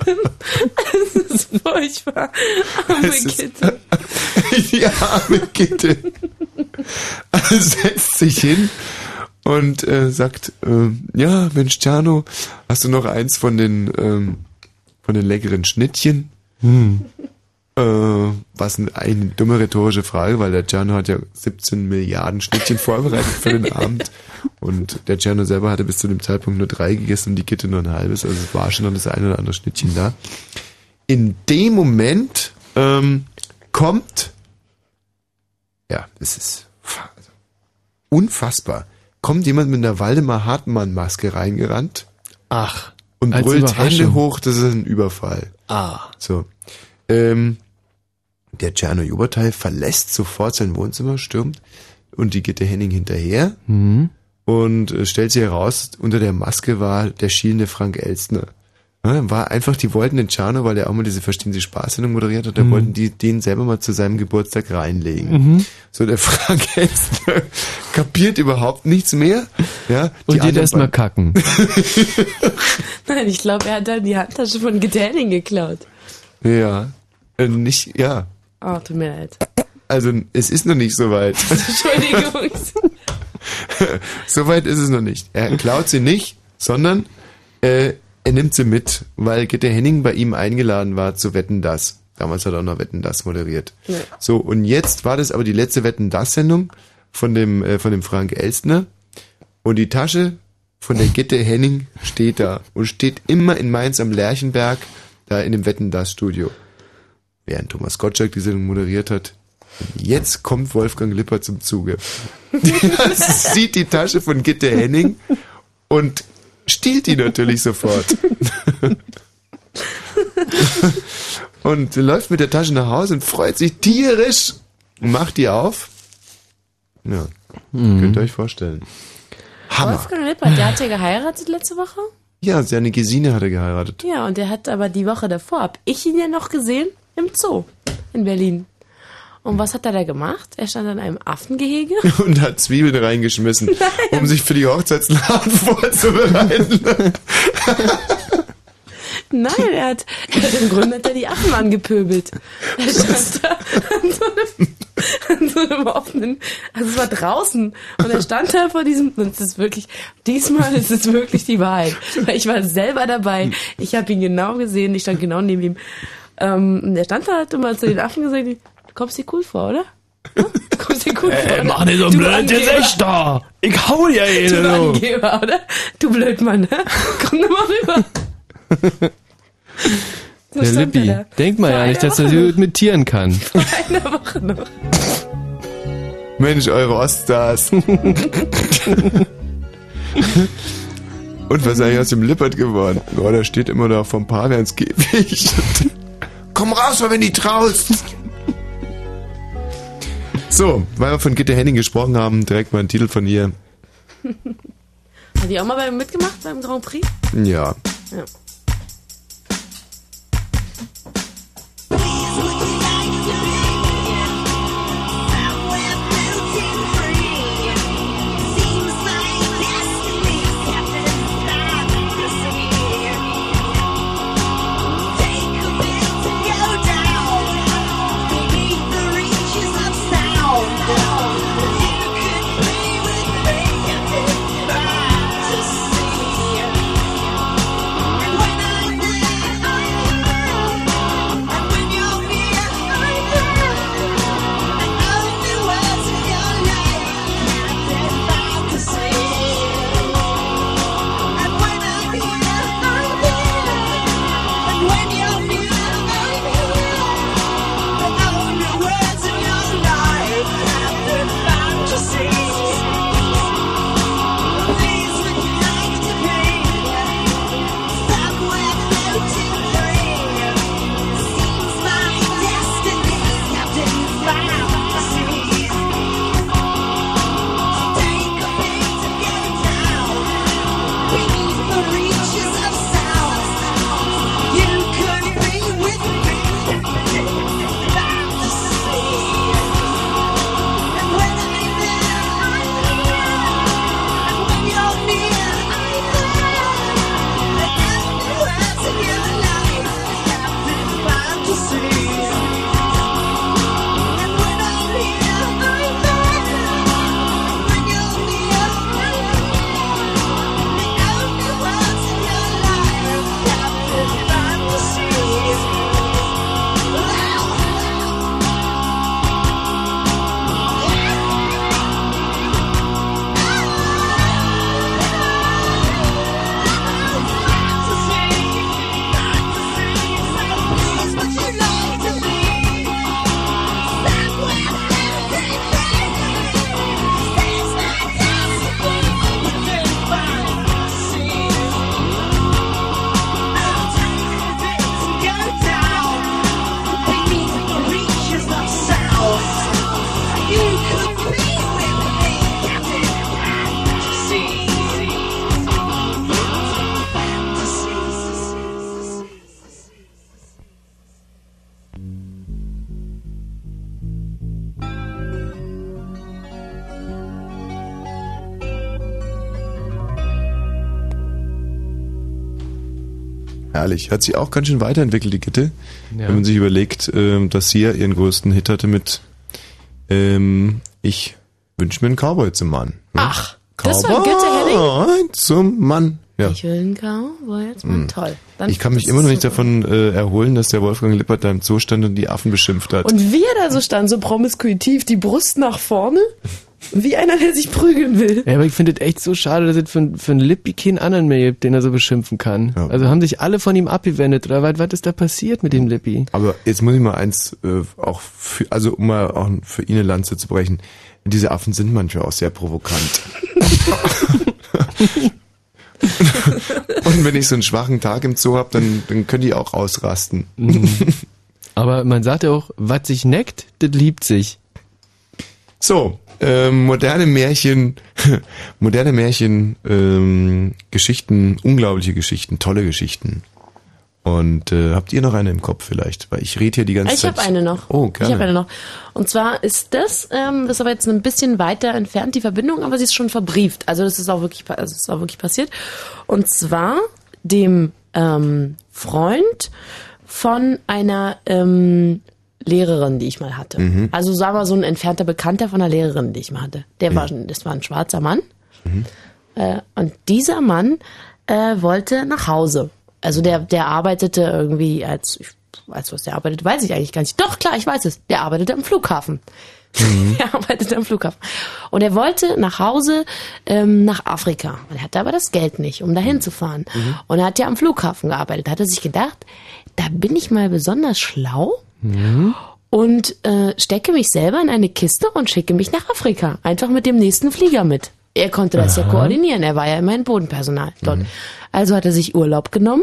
Das ist furchtbar. Arme Es ist- Kitte. Die arme Gitte. setzt sich hin und äh, sagt, ähm, ja, Mensch, Tjano, hast du noch eins von den, ähm, von den leckeren Schnittchen? Hm. Äh, was ein- eine dumme rhetorische Frage, weil der Tjano hat ja 17 Milliarden Schnittchen vorbereitet für den Abend. Und der Tjano selber hatte bis zu dem Zeitpunkt nur drei gegessen und die Gitte nur ein halbes. Also es war schon noch das eine oder andere Schnittchen da. In dem Moment ähm, kommt, ja, es ist also unfassbar, kommt jemand mit einer Waldemar Hartmann-Maske reingerannt. Ach. Und brüllt. Hände hoch, das ist ein Überfall. Ah. So. Ähm, der Czerno Juberteil verlässt sofort sein Wohnzimmer, stürmt und die Gitte Henning hinterher Mhm. und äh, stellt sich heraus, unter der Maske war der schielende Frank Elstner. Ja, war einfach, die wollten den Czerno, weil er auch mal diese Verstehen Sie Spaß-Sendung moderiert hat, da Mhm. wollten die den selber mal zu seinem Geburtstag reinlegen. Mhm. So, der Frank Elstner kapiert überhaupt nichts mehr. Ja, Und geht erst mal kacken. Nein, ich glaube, er hat dann die Handtasche von Getelling geklaut. Ja, äh, nicht, ja. Oh, tut mir leid. Also, es ist noch nicht so weit. Entschuldigung. so weit ist es noch nicht. Er klaut sie nicht, sondern äh, er nimmt sie mit, weil Gitte Henning bei ihm eingeladen war zu Wetten das. Damals hat er auch noch Wetten das moderiert. Ja. So, und jetzt war das aber die letzte Wetten das Sendung von dem, äh, von dem Frank Elstner. Und die Tasche von der Gitte Henning steht da und steht immer in Mainz am Lerchenberg, da in dem Wetten das Studio. Während Thomas Gottschalk die Sendung moderiert hat. Jetzt kommt Wolfgang Lipper zum Zuge. Der sieht die Tasche von Gitte Henning und stiehlt die natürlich sofort. und läuft mit der Tasche nach Hause und freut sich tierisch und macht die auf. Ja, könnt ihr euch vorstellen. Hammer. Wolfgang Lippert, der hat ja geheiratet letzte Woche. Ja, seine Gesine hat er geheiratet. Ja, und der hat aber die Woche davor, hab ich ihn ja noch gesehen, im Zoo in Berlin. Und was hat er da gemacht? Er stand an einem Affengehege. Und hat Zwiebeln reingeschmissen, um sich für die Hochzeitslarven vorzubereiten. Nein, er hat, er hat im Grunde hat er die Affen angepöbelt. Er stand da an so einem, an so einem offenen, also es war draußen und er stand da vor diesem, und es ist wirklich, diesmal ist es wirklich die Wahrheit. Weil ich war selber dabei, ich habe ihn genau gesehen, ich stand genau neben ihm. Ähm, und er stand da halt und mal zu den Affen gesagt, du kommst dir cool vor, oder? Ja? Du kommst dir cool vor, Ey, mach nicht so ein Du blöd Angeber. Gesichter. Ich hau dir jede, du. Angeber, oder? Du Blödmann, ne? Komm doch mal rüber. So Der er Lippi, da. denk mal ja nicht, dass er sie gut imitieren kann. Vor einer Woche noch. Mensch, eure Oststars. Und was ist eigentlich aus dem Lippert geworden? Oh, der steht immer da vom Pavians Käfig. Komm raus, wenn du traust. So, weil wir von Gitte Henning gesprochen haben, direkt mal ein Titel von ihr. Hat die auch mal bei, mitgemacht beim Grand Prix? Ja. Ja. Herrlich. Hat sich auch ganz schön weiterentwickelt, die Gitte. Ja. Wenn man sich überlegt, ähm, dass sie ja ihren größten Hit hatte mit ähm, Ich wünsche mir einen Cowboy zum Mann. Ach, das war Gitte Henning? Cowboy zum Mann. Ja. Ich will einen Cowboy jetzt mal. Hm. Toll. Dann- Ich kann mich immer noch nicht super. davon äh, erholen, dass der Wolfgang Lippert da im Zoo stand und die Affen beschimpft hat. Und wie er da so stand, so promiskuitiv, die Brust nach vorne, wie einer, der sich prügeln will. Ja, aber ich finde es echt so schade, dass es für, für einen Lippi keinen anderen mehr gibt, den er so beschimpfen kann. Also haben sich alle von ihm abgewendet, oder was, was ist da passiert mit dem Lippi? Aber jetzt muss ich mal eins äh, auch für, also um mal auch für ihn eine Lanze zu brechen. Diese Affen sind manchmal auch sehr provokant. Und wenn ich so einen schwachen Tag im Zoo habe, dann, dann können die auch ausrasten. Aber man sagt ja auch, was sich neckt, das liebt sich. So, ähm, moderne Märchen, moderne Märchen, ähm, Geschichten, unglaubliche Geschichten, tolle Geschichten. Und äh, habt ihr noch eine im Kopf vielleicht? Weil ich rede hier die ganze Ich Zeit. habe eine noch. Oh, Ich gerne. habe eine noch. Und zwar ist das, ähm, das ist aber jetzt ein bisschen weiter entfernt, die Verbindung, aber sie ist schon verbrieft. Also das ist auch wirklich, also das ist auch wirklich passiert. Und zwar dem ähm, Freund von einer ähm, Lehrerin, die ich mal hatte. Mhm. Also sagen wir so ein entfernter Bekannter von einer Lehrerin, die ich mal hatte. Der war, das war ein schwarzer Mann. Äh, und dieser Mann äh, wollte nach Hause. Also der, der arbeitete irgendwie als, ich weiß was der arbeitet, weiß ich eigentlich gar nicht. Doch, klar, ich weiß es. Der arbeitete am Flughafen. er arbeitete am Flughafen. Und er wollte nach Hause ähm, nach Afrika. Und er hatte aber das Geld nicht, um dahin zu fahren. Und er hat ja am Flughafen gearbeitet. Da hat er sich gedacht, da bin ich mal besonders schlau und äh, stecke mich selber in eine Kiste und schicke mich nach Afrika. Einfach mit dem nächsten Flieger mit. Er konnte das ja Aha. koordinieren. Er war ja immerhin Bodenpersonal dort. Also hat er sich Urlaub genommen,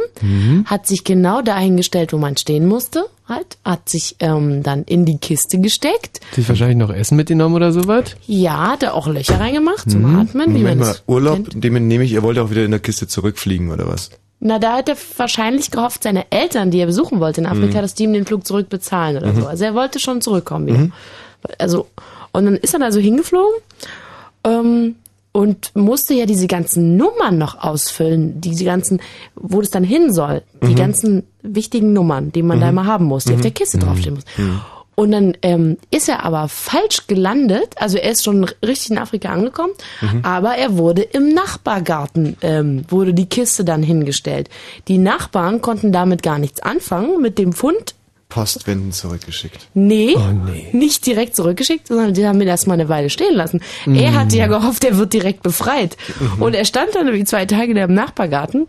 hat sich genau dahingestellt, wo man stehen musste, halt, hat sich ähm, dann in die Kiste gesteckt. Sich wahrscheinlich noch Essen mitgenommen oder sowas? Ja, hat er auch Löcher reingemacht zum Mhm. Atmen. Wie man Moment mal, das Urlaub, dem nehme ich, er wollte auch wieder in der Kiste zurückfliegen, oder was? Na, da hat er wahrscheinlich gehofft, seine Eltern, die er besuchen wollte in Afrika, Mhm. dass die ihm den Flug zurückbezahlen oder Mhm. so. Also er wollte schon zurückkommen wieder. Mhm. Also, und dann ist er da so hingeflogen ähm, und musste ja diese ganzen Nummern noch ausfüllen, diese ganzen, wo das dann hin soll, die Mhm. ganzen wichtigen Nummern, die man da Mhm. immer haben muss, die auf Mhm. der Kiste draufstehen muss. Mhm. Und dann ähm, ist er aber falsch gelandet, also er ist schon richtig in Afrika angekommen, Mhm. aber er wurde im Nachbargarten, ähm, wurde die Kiste dann hingestellt. Die Nachbarn konnten damit gar nichts anfangen, mit dem Fund Postwenden zurückgeschickt. Nee, nicht direkt zurückgeschickt, sondern die haben ihn erstmal eine Weile stehen lassen. Er Mm. hatte ja gehofft, er wird direkt befreit. Mhm. Und er stand dann irgendwie zwei Tage da im Nachbargarten.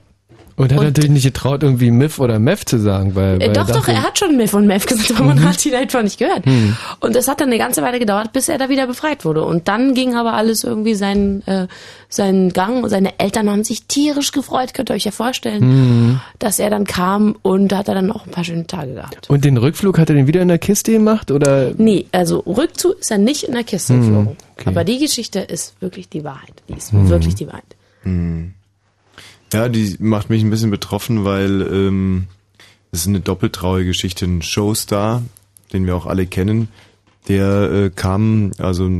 Und hat Und- natürlich nicht getraut, irgendwie Miff oder Meff zu sagen, weil, Äh, weil doch, doch, dachte- er hat schon Mef und Mef gesagt, aber man Mhm. hat ihn einfach nicht gehört. Hm. Und es hat dann eine ganze Weile gedauert, bis er da wieder befreit wurde. Und dann ging aber alles irgendwie seinen, äh, seinen Gang. Und seine Eltern haben sich tierisch gefreut, könnt ihr euch ja vorstellen, Mhm. dass er dann kam und da hat er dann auch ein paar schöne Tage gehabt. Und den Rückflug hat er den wieder in der Kiste gemacht, oder? Nee, also Rückzug ist er nicht in der Kiste Hm, geflogen. okay. Aber die Geschichte ist wirklich die Wahrheit. Die ist Hm. wirklich die Wahrheit. Hm. Ja, die macht mich ein bisschen betroffen, weil ähm, das ist eine doppeltraurige Geschichte. Ein Showstar, den wir auch alle kennen, der äh, kam also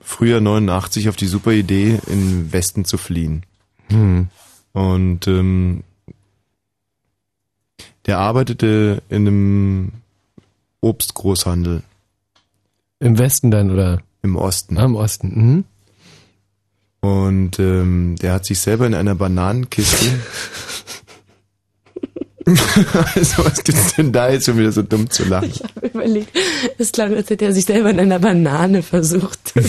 früher 89 auf die super Idee, in den Westen zu fliehen. Hm. Und ähm, der arbeitete in einem Obstgroßhandel. Im Westen dann, oder? Im Osten. Ah, Im Osten, mhm. Und ähm, der hat sich selber in einer Bananenkiste. also, was gibt's denn da jetzt schon wieder so dumm zu lachen? Ich habe überlegt, es klang, als hätte er sich selber in einer Banane versucht.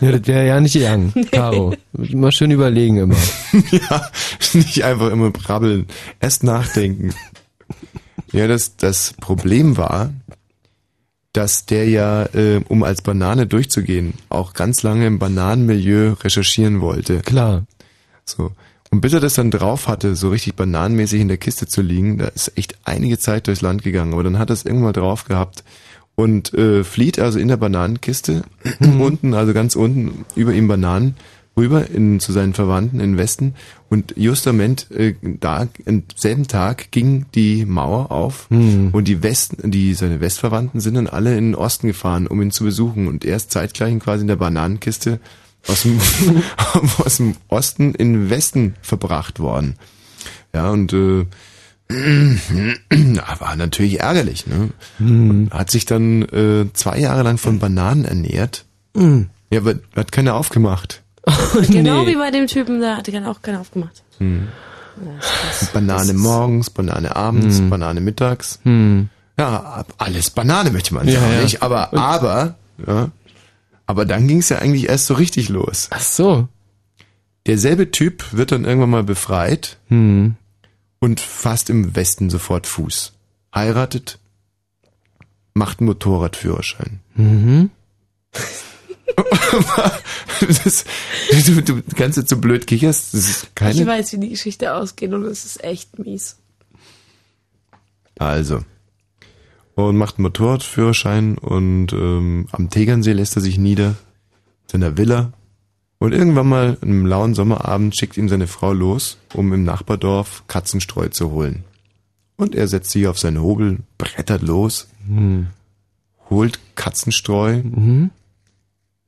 Ja, das wäre ja nicht gegangen, Caro. Immer schön überlegen immer. ja, nicht einfach immer brabbeln. Erst nachdenken. Ja, das, das Problem war, dass der ja, äh, um als Banane durchzugehen, auch ganz lange im Bananenmilieu recherchieren wollte. Klar. So. Und bis er das dann drauf hatte, so richtig bananenmäßig in der Kiste zu liegen, da ist echt einige Zeit durchs Land gegangen. Aber dann hat er es irgendwann mal drauf gehabt und äh, flieht also in der Bananenkiste, unten, also ganz unten, über ihm Bananen, rüber in, zu seinen Verwandten in den Westen. Und justament äh, da, am selben Tag ging die Mauer auf Hm. und die Westen, die seine Westverwandten sind dann alle in den Osten gefahren, um ihn zu besuchen. Und er ist zeitgleich quasi in der Bananenkiste aus dem, aus dem Osten in den Westen verbracht worden. Ja, und äh, war natürlich ärgerlich. Ne? Und Hat sich dann äh, zwei Jahre lang von Bananen ernährt. Mhm. Ja, aber hat keiner aufgemacht. Genau wie bei dem Typen, da hat er auch keiner aufgemacht. Hm. Das ist- Banane morgens, Banane abends, Hm. Banane mittags. Hm. Ja, alles Banane möchte man Ja, sagen, ja. nicht? Aber, Und- aber, ja, aber dann ging es ja eigentlich erst so richtig los. Ach so. Derselbe Typ wird dann irgendwann mal befreit Hm. und fasst im Westen sofort Fuß. Heiratet, macht einen Motorradführerschein. Mhm. das, du, du kannst jetzt so blöd kicherst, das ist Ich keine... weiß, wie die Geschichte ausgeht und es ist echt mies. Also. Und macht einen Motorradführerschein und ähm, am Tegernsee lässt er sich nieder, in seiner Villa. Und irgendwann mal, einem lauen Sommerabend, schickt ihm seine Frau los, um im Nachbardorf Katzenstreu zu holen. Und er setzt sich auf seinen Hobel, brettert los, Hm. holt Katzenstreu. Mhm.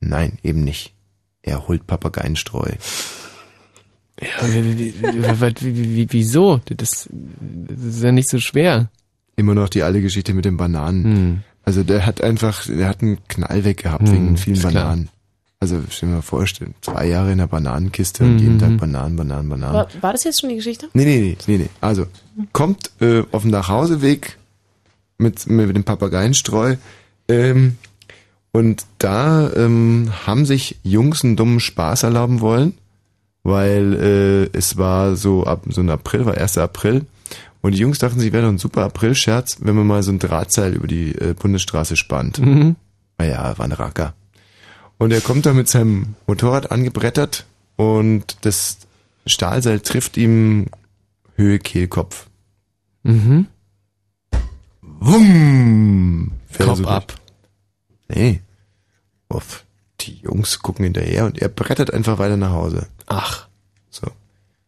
Nein, eben nicht. Er holt Papageienstreu. Ja, wie, wie, wie, wie, wie, wieso? Das, das ist ja nicht so schwer. Immer noch die alte Geschichte mit den Bananen. Hm. Also der hat einfach, der hat einen Knall weg gehabt Hm, wegen vielen ist klar. Bananen. Also stell dir mal vor, zwei Jahre in der Bananenkiste und Mhm. jeden Tag Bananen, Bananen, Bananen. War, war das jetzt schon die Geschichte? Nee, nee, nee, nee, nee. Also, kommt äh, auf dem Nachhauseweg mit, mit dem Papageienstreu ähm, und da ähm, haben sich Jungs einen dummen Spaß erlauben wollen, weil äh, es war so ab so ein April, war 1. April und die Jungs dachten, sie wäre doch ein super April-Scherz, wenn man mal so ein Drahtseil über die äh, Bundesstraße spannt. Mhm. Naja, war ein Racker. Und er kommt da mit seinem Motorrad angebrettert und das Stahlseil trifft ihm Höhe Kehlkopf. Mhm. Wumm! Kopf ab. Nee. Uff. Die Jungs gucken hinterher und er brettert einfach weiter nach Hause. Ach. So.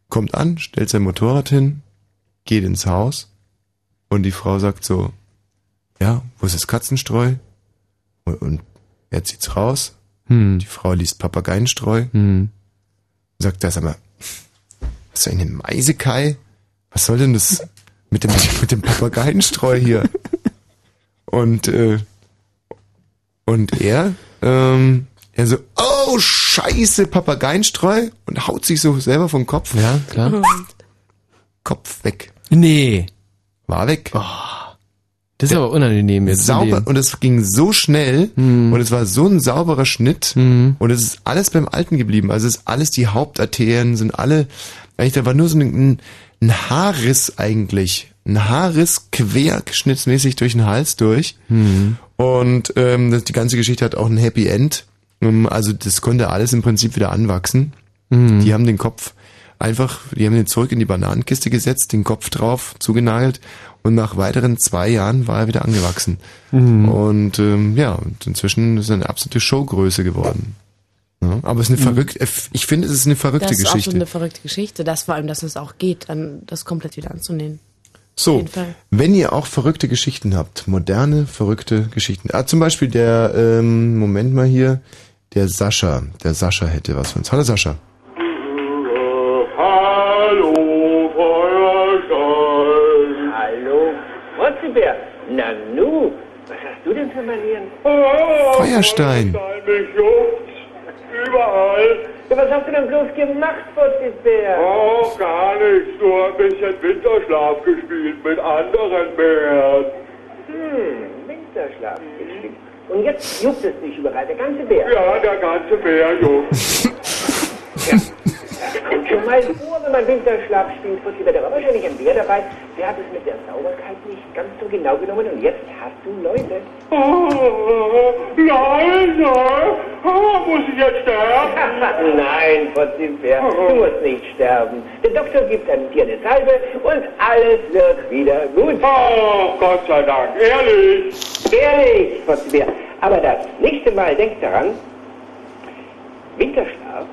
Kommt an, stellt sein Motorrad hin, geht ins Haus und die Frau sagt so, ja, wo ist das Katzenstreu? Und, und er zieht's raus. Hm. Die Frau liest Papageienstreu. Hm. Sagt das aber, hast du eine Meisekai? Was soll denn das mit dem, mit dem Papageienstreu hier? Und, äh, und er, ähm, er so, oh, scheiße, Papageienstreu und haut sich so selber vom Kopf. Ja, klar. Kopf weg. Nee. War weg. Das ist aber unangenehm jetzt. Sauber, und es ging so schnell Hm. und es war so ein sauberer Schnitt und es ist alles beim Alten geblieben. Also es ist alles die Hauptarterien, sind alle, eigentlich, da war nur so ein, ein Haarriss eigentlich. Ein Haarriss quer schnittmäßig durch den Hals durch. Hm. Und ähm, das, die ganze Geschichte hat auch ein Happy End. Ähm, Also das konnte alles im Prinzip wieder anwachsen. Mhm. Die haben den Kopf einfach, die haben den zurück in die Bananenkiste gesetzt, den Kopf drauf, zugenagelt und nach weiteren zwei Jahren war er wieder angewachsen. Mhm. Und ähm, ja, und inzwischen ist er eine absolute Showgröße geworden. Ja, aber es ist eine Mhm. verrückte, ich finde, es ist eine verrückte das ist Geschichte. auch so eine verrückte Geschichte. Das vor allem, dass es auch geht, dann das komplett wieder anzunehmen. So, wenn ihr auch verrückte Geschichten habt, moderne, verrückte Geschichten. Ah, zum Beispiel der, ähm, Moment mal hier, der Sascha. Der Sascha hätte was für uns. Hallo Sascha. Manieren? Feuerstein. Mich juckt's. Überall. Ja, was hast du denn bloß gemacht, Motzibär? Oh, gar nichts. Nur ein bisschen Winterschlaf gespielt mit anderen Bären. Hm, Winterschlaf gespielt. Und jetzt juckt es dich überall, der ganze Bär. Ja, der ganze Bär juckt. Schon mal vor, wenn man Winterschlaf spielt, Motzibär. Da war wahrscheinlich ein Bär dabei, der hat es mit der Sauberkeit nicht ganz so genau genommen und jetzt hast du Leute. Oh, nein, nein. Oh, muss ich jetzt sterben? Nein, Potzibär, du musst nicht sterben. Der Doktor gibt einem dir eine Salbe und alles wird wieder gut. Oh, Gott sei Dank, ehrlich. Ehrlich, Potzibär. Aber das nächste Mal denk daran, Winterschlaf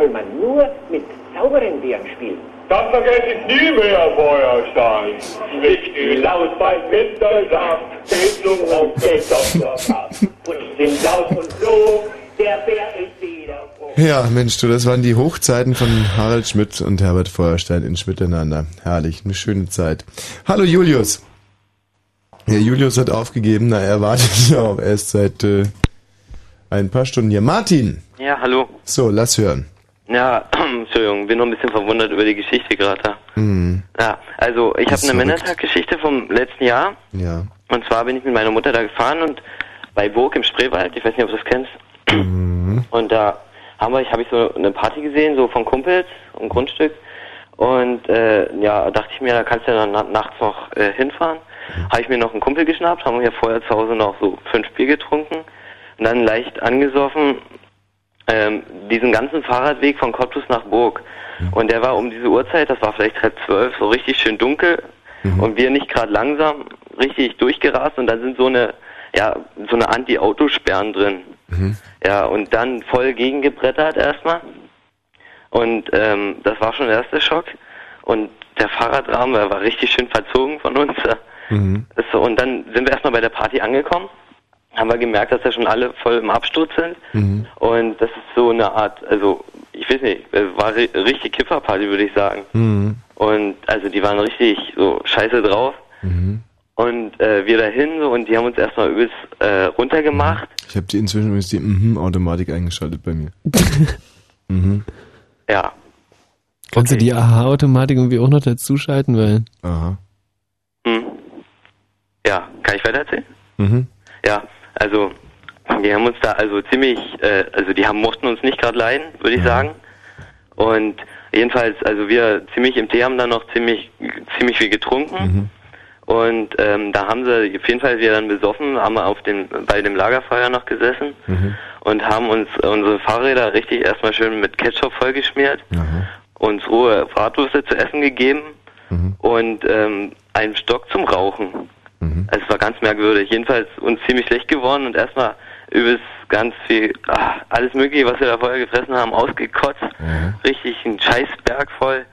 soll man nur mit sauberen Bären spielen. Das vergesse ich nie mehr, Feuerstein. Ich geh laut beim Winterschlaf, geht so auf den ab. Putz sind laut und froh, der Bär ist wieder froh. Ja, Mensch, du, das waren die Hochzeiten von Harald Schmidt und Herbert Feuerstein in Miteinander. Herrlich, eine schöne Zeit. Hallo Julius. Ja, Julius hat aufgegeben, na, er wartet ja auch erst seit äh, ein paar Stunden hier. Martin! Ja, hallo. So, lass hören. Ja, Entschuldigung, bin noch ein bisschen verwundert über die Geschichte gerade. Mhm. Ja, also ich habe eine. Männertag-Geschichte vom letzten Jahr. Ja. Und zwar bin ich mit meiner Mutter da gefahren und bei Burg im Spreewald, ich weiß nicht, ob du das kennst. Mhm. Und da haben wir, habe ich so eine Party gesehen, so von Kumpels, ein Grundstück. Und äh, ja, dachte ich mir, da kannst du ja dann na nachts noch äh, hinfahren. Habe ich mir noch einen Kumpel geschnappt, haben wir ja vorher zu Hause noch so fünf Bier getrunken und dann leicht angesoffen ähm, diesen ganzen Fahrradweg von Cottbus nach Burg. Und der war um diese Uhrzeit, das war vielleicht halb zwölf, so richtig schön dunkel und wir nicht gerade langsam richtig durchgerast und da sind so eine, ja, so eine Anti-Autosperren drin. Ja, und dann voll gegengebrettert erstmal. Und ähm, das war schon der erste Schock. Und der Fahrradrahmen der war richtig schön verzogen von uns. Mhm. So, und dann sind wir erstmal bei der Party angekommen. Haben wir gemerkt, dass da schon alle voll im Absturz sind. Mhm. Und das ist so eine Art, also ich weiß nicht, es war ri richtig Kifferparty, würde ich sagen. Mhm. Und also die waren richtig so scheiße drauf. Mhm. Und äh, wir dahin so und die haben uns erstmal übelst äh, runtergemacht. Ich habe die inzwischen übrigens die Mhm-Automatik eingeschaltet bei mir. mhm. Ja. Kannst du die Aha-Automatik irgendwie auch noch dazuschalten, weil. Aha. Hm. Ja, kann ich weiter erzählen? Mhm. Ja, also die haben uns da also ziemlich, äh, also die haben mochten uns nicht gerade leiden, würde ich sagen. Und jedenfalls, also wir ziemlich im Tee haben dann noch ziemlich ziemlich viel getrunken. Und ähm, da haben sie auf jeden Fall wir dann besoffen, haben wir auf dem bei dem Lagerfeuer noch gesessen und haben uns unsere Fahrräder richtig erstmal schön mit Ketchup vollgeschmiert, uns rohe Bratwürste zu essen gegeben und ähm, einen Stock zum Rauchen. Also es war ganz merkwürdig. Jedenfalls uns ziemlich schlecht geworden und erstmal übelst ganz viel, ah, alles mögliche, was wir da vorher gefressen haben, ausgekotzt. Richtig ein Scheißberg voll.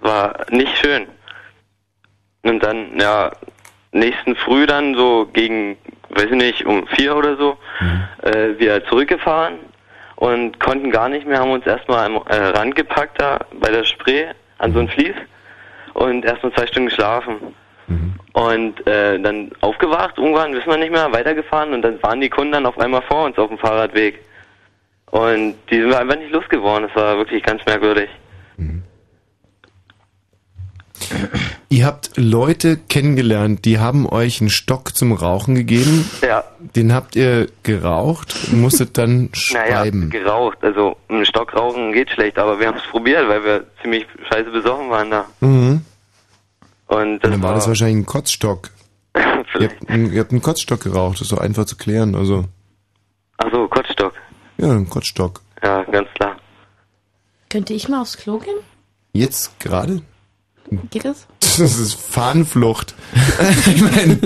War nicht schön. Und dann, ja, nächsten Früh dann so gegen, weiß ich nicht, um vier oder so, äh, wieder zurückgefahren und konnten gar nicht mehr, haben uns erstmal am äh, Rand gepackt da bei der Spree an so ein Vlies und erstmal zwei Stunden geschlafen. Und äh, dann aufgewacht, irgendwann wissen wir nicht mehr, weitergefahren und dann waren die Kunden dann auf einmal vor uns auf dem Fahrradweg. Und die sind wir einfach nicht losgeworden. Das war wirklich ganz merkwürdig. Ihr habt Leute kennengelernt, die haben euch einen Stock zum Rauchen gegeben. Ja. Den habt ihr geraucht und musstet dann Naja, schreiben. geraucht. Also ein Stock rauchen geht schlecht, aber wir haben es probiert, weil wir ziemlich scheiße besoffen waren da. Mhm. Und das Dann war das wahrscheinlich ein Kotzstock. ihr, habt, einen- ihr habt einen Kotzstock geraucht, das ist doch einfach zu klären. Also, Achso, Kotzstock. ja, ein Kotzstock. Ja, ganz klar. Könnte ich mal aufs Klo gehen? Jetzt gerade? Geht das? Das ist Fahnenflucht. ich meine,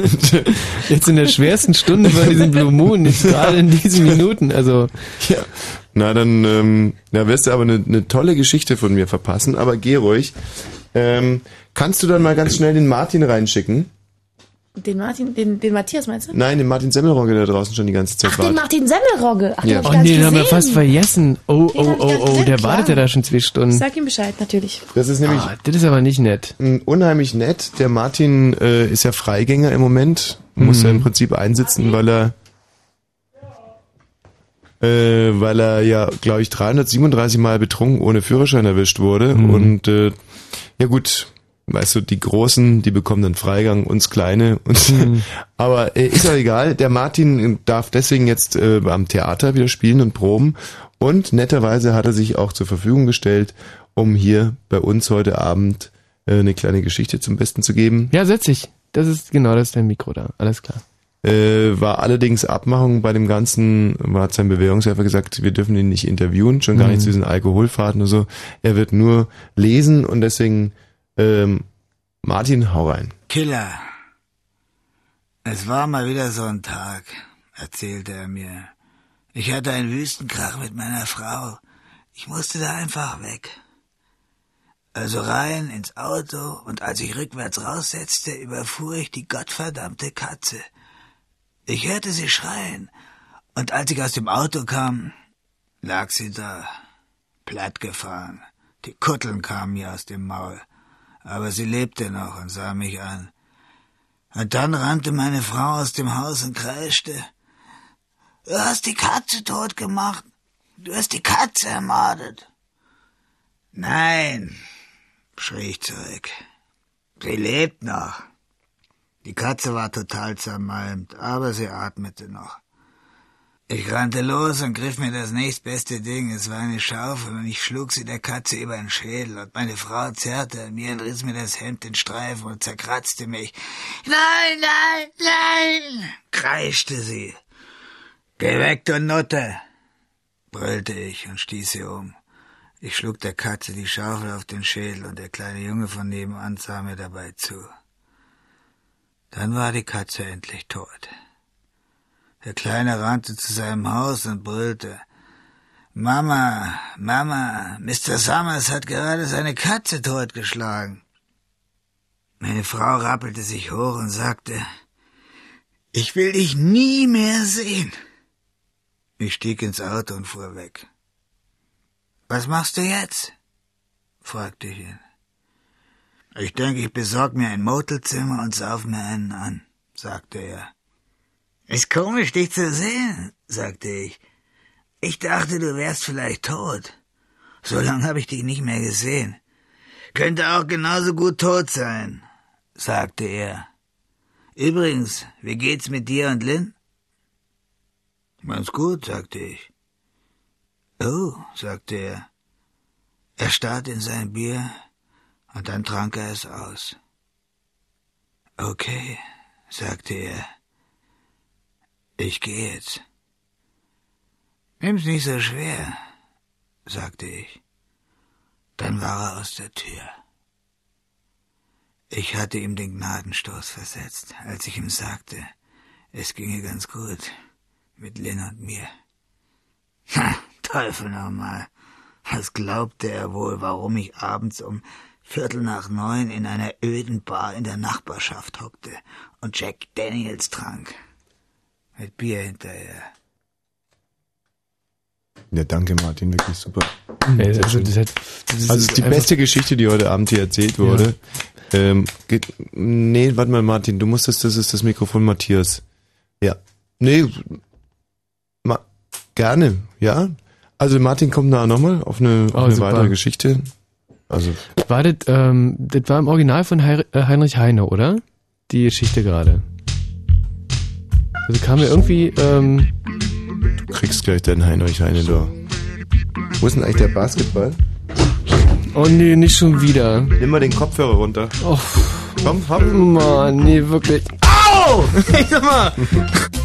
Jetzt in der schwersten Stunde bei diesem Blue Moon, jetzt gerade in diesen Minuten, also. Ja. Na, dann ähm, ja, wirst du aber eine, eine tolle Geschichte von mir verpassen, aber geh ruhig. Ähm, kannst du dann mal ganz schnell den Martin reinschicken? Den Martin, den, den Matthias meinst du? Nein, den Martin Semmelrogge, der draußen schon die ganze Zeit Ach, den wartet. Martin Semmelrogge. Ach, den Ja. hab ich Oh gar nee, nicht den haben wir gesehen. fast vergessen. Oh, Den oh, hab ich oh, gar nicht oh, gesehen, der klar. wartet ja da schon zwei Stunden. Sag ihm Bescheid, natürlich. Das ist nämlich Ah, das ist aber nicht nett. m, unheimlich nett. Der Martin äh, ist ja Freigänger im Moment, muss Mhm. ja im Prinzip einsitzen, weil er äh, weil er ja, glaube ich, 337 Mal betrunken ohne Führerschein erwischt wurde. Mhm. Und äh, ja gut, weißt du, die Großen, die bekommen dann Freigang, uns Kleine. Und, Mhm. Aber äh, ist ja egal. Der Martin darf deswegen jetzt äh, am Theater wieder spielen und proben. Und netterweise hat er sich auch zur Verfügung gestellt, um hier bei uns heute Abend äh, eine kleine Geschichte zum Besten zu geben. Ja, setz dich. Das ist, genau, das ist dein Mikro da. Alles klar. Äh, war allerdings Abmachung bei dem Ganzen, hat sein Bewährungshelfer gesagt, wir dürfen ihn nicht interviewen, schon gar Mhm. nicht zu diesen Alkoholfahrten oder so. Er wird nur lesen und deswegen, ähm, Martin, hau rein. Killer. Es war mal wieder so ein Tag, erzählte er mir. Ich hatte einen Wüstenkrach mit meiner Frau. Ich musste da einfach weg. Also rein ins Auto und als ich rückwärts raussetzte, überfuhr ich die gottverdammte Katze. Ich hörte sie schreien und als ich aus dem Auto kam, lag sie da, plattgefahren. Die Kutteln kamen ihr aus dem Maul. Aber sie lebte noch und sah mich an. Und dann rannte meine Frau aus dem Haus und kreischte. Du hast die Katze tot gemacht. Du hast die Katze ermordet. Nein, schrie ich zurück. Sie lebt noch. Die Katze war total zermalmt, aber sie atmete noch. Ich rannte los und griff mir das nächstbeste Ding. Es war eine Schaufel und ich schlug sie der Katze über den Schädel und meine Frau zerrte an mir und riss mir das Hemd in Streifen und zerkratzte mich. Nein, nein, nein, kreischte sie. Geh weg, du Nutte, brüllte ich und stieß sie um. Ich schlug der Katze die Schaufel auf den Schädel und der kleine Junge von nebenan sah mir dabei zu. Dann war die Katze endlich tot. Der Kleine rannte zu seinem Haus und brüllte. Mama, Mama, Mr. Summers hat gerade seine Katze totgeschlagen. Meine Frau rappelte sich hoch und sagte, ich will dich nie mehr sehen. Ich stieg ins Auto und fuhr weg. Was machst du jetzt? fragte ich ihn. Ich denke, ich besorg mir ein Motelzimmer und sauf mir einen an, sagte er. Ist komisch, dich zu sehen, sagte ich. Ich dachte, du wärst vielleicht tot. So lange habe ich dich nicht mehr gesehen. Könnte auch genauso gut tot sein, sagte er. Übrigens, wie geht's mit dir und Lynn? Ganz gut, sagte ich. Oh, sagte er. Er starrte in sein Bier und dann trank er es aus. Okay, sagte er. Ich gehe jetzt. Nimm's nicht so schwer, sagte ich. Dann war er aus der Tür. Ich hatte ihm den Gnadenstoß versetzt, als ich ihm sagte, es ginge ganz gut mit Lynn und mir. Ha, Teufel nochmal. Was glaubte er wohl, warum ich abends um Viertel nach neun in einer öden Bar in der Nachbarschaft hockte und Jack Daniels trank? Mit Bier hinterher. Ja, danke Martin, wirklich super. Ey, Sehr also, das hat, das ist also es ist die beste Geschichte, die heute Abend hier erzählt wurde. Ähm, geht, nee, warte mal, Martin, du musstest, das ist das Mikrofon Matthias. Ja. Nee, ma, gerne, ja. Also Martin kommt da nochmal auf eine, auf Oh, eine weitere Geschichte. Also, War das, ähm, das war im Original von äh, Heinrich Heine, oder? Die Geschichte gerade. Also kam mir irgendwie, ähm, du kriegst gleich deinen Heinrich Heine da. Wo ist denn eigentlich der Basketball? oh nee, nicht schon wieder. Nimm mal den Kopfhörer runter. Oh, komm, hopp. Mann, nee, wirklich. Au! Ich sag mal!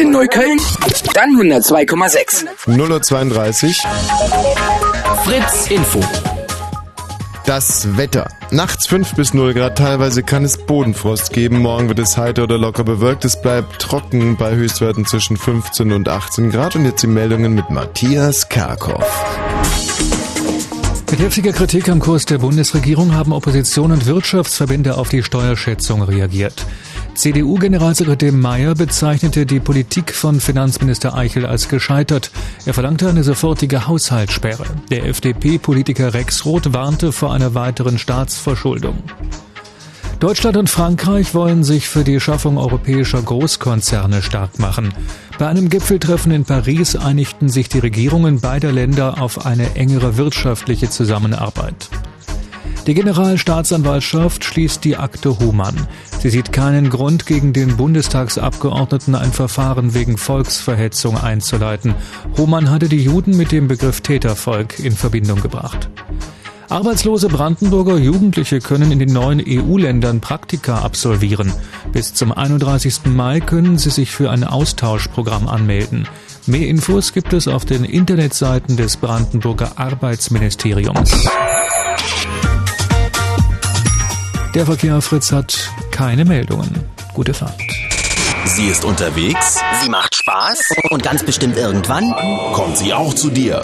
in Neukölln, dann 102,6. 0.32 Fritz Info. Das Wetter. Nachts 5 bis 0 Grad, teilweise kann es Bodenfrost geben. Morgen wird es heiter oder locker bewölkt. Es bleibt trocken bei Höchstwerten zwischen 15 und 18 Grad. Und jetzt die Meldungen mit Matthias Karkow. Mit heftiger Kritik am Kurs der Bundesregierung haben Opposition und Wirtschaftsverbände auf die Steuerschätzung reagiert. CDU-Generalsekretär Mayer bezeichnete die Politik von Finanzminister Eichel als gescheitert. Er verlangte eine sofortige Haushaltssperre. Der FDP-Politiker Rex Roth warnte vor einer weiteren Staatsverschuldung. Deutschland und Frankreich wollen sich für die Schaffung europäischer Großkonzerne stark machen. Bei einem Gipfeltreffen in Paris einigten sich die Regierungen beider Länder auf eine engere wirtschaftliche Zusammenarbeit. Die Generalstaatsanwaltschaft schließt die Akte Humann. Sie sieht keinen Grund, gegen den Bundestagsabgeordneten ein Verfahren wegen Volksverhetzung einzuleiten. Humann hatte die Juden mit dem Begriff Tätervolk in Verbindung gebracht. Arbeitslose Brandenburger Jugendliche können in den neuen EU-Ländern Praktika absolvieren. Bis zum 31. Mai können sie sich für ein Austauschprogramm anmelden. Mehr Infos gibt es auf den Internetseiten des Brandenburger Arbeitsministeriums. Der Verkehr Fritz hat keine Meldungen. Gute Fahrt. Sie ist unterwegs Sie macht Spaß und ganz bestimmt irgendwann kommt sie auch zu dir.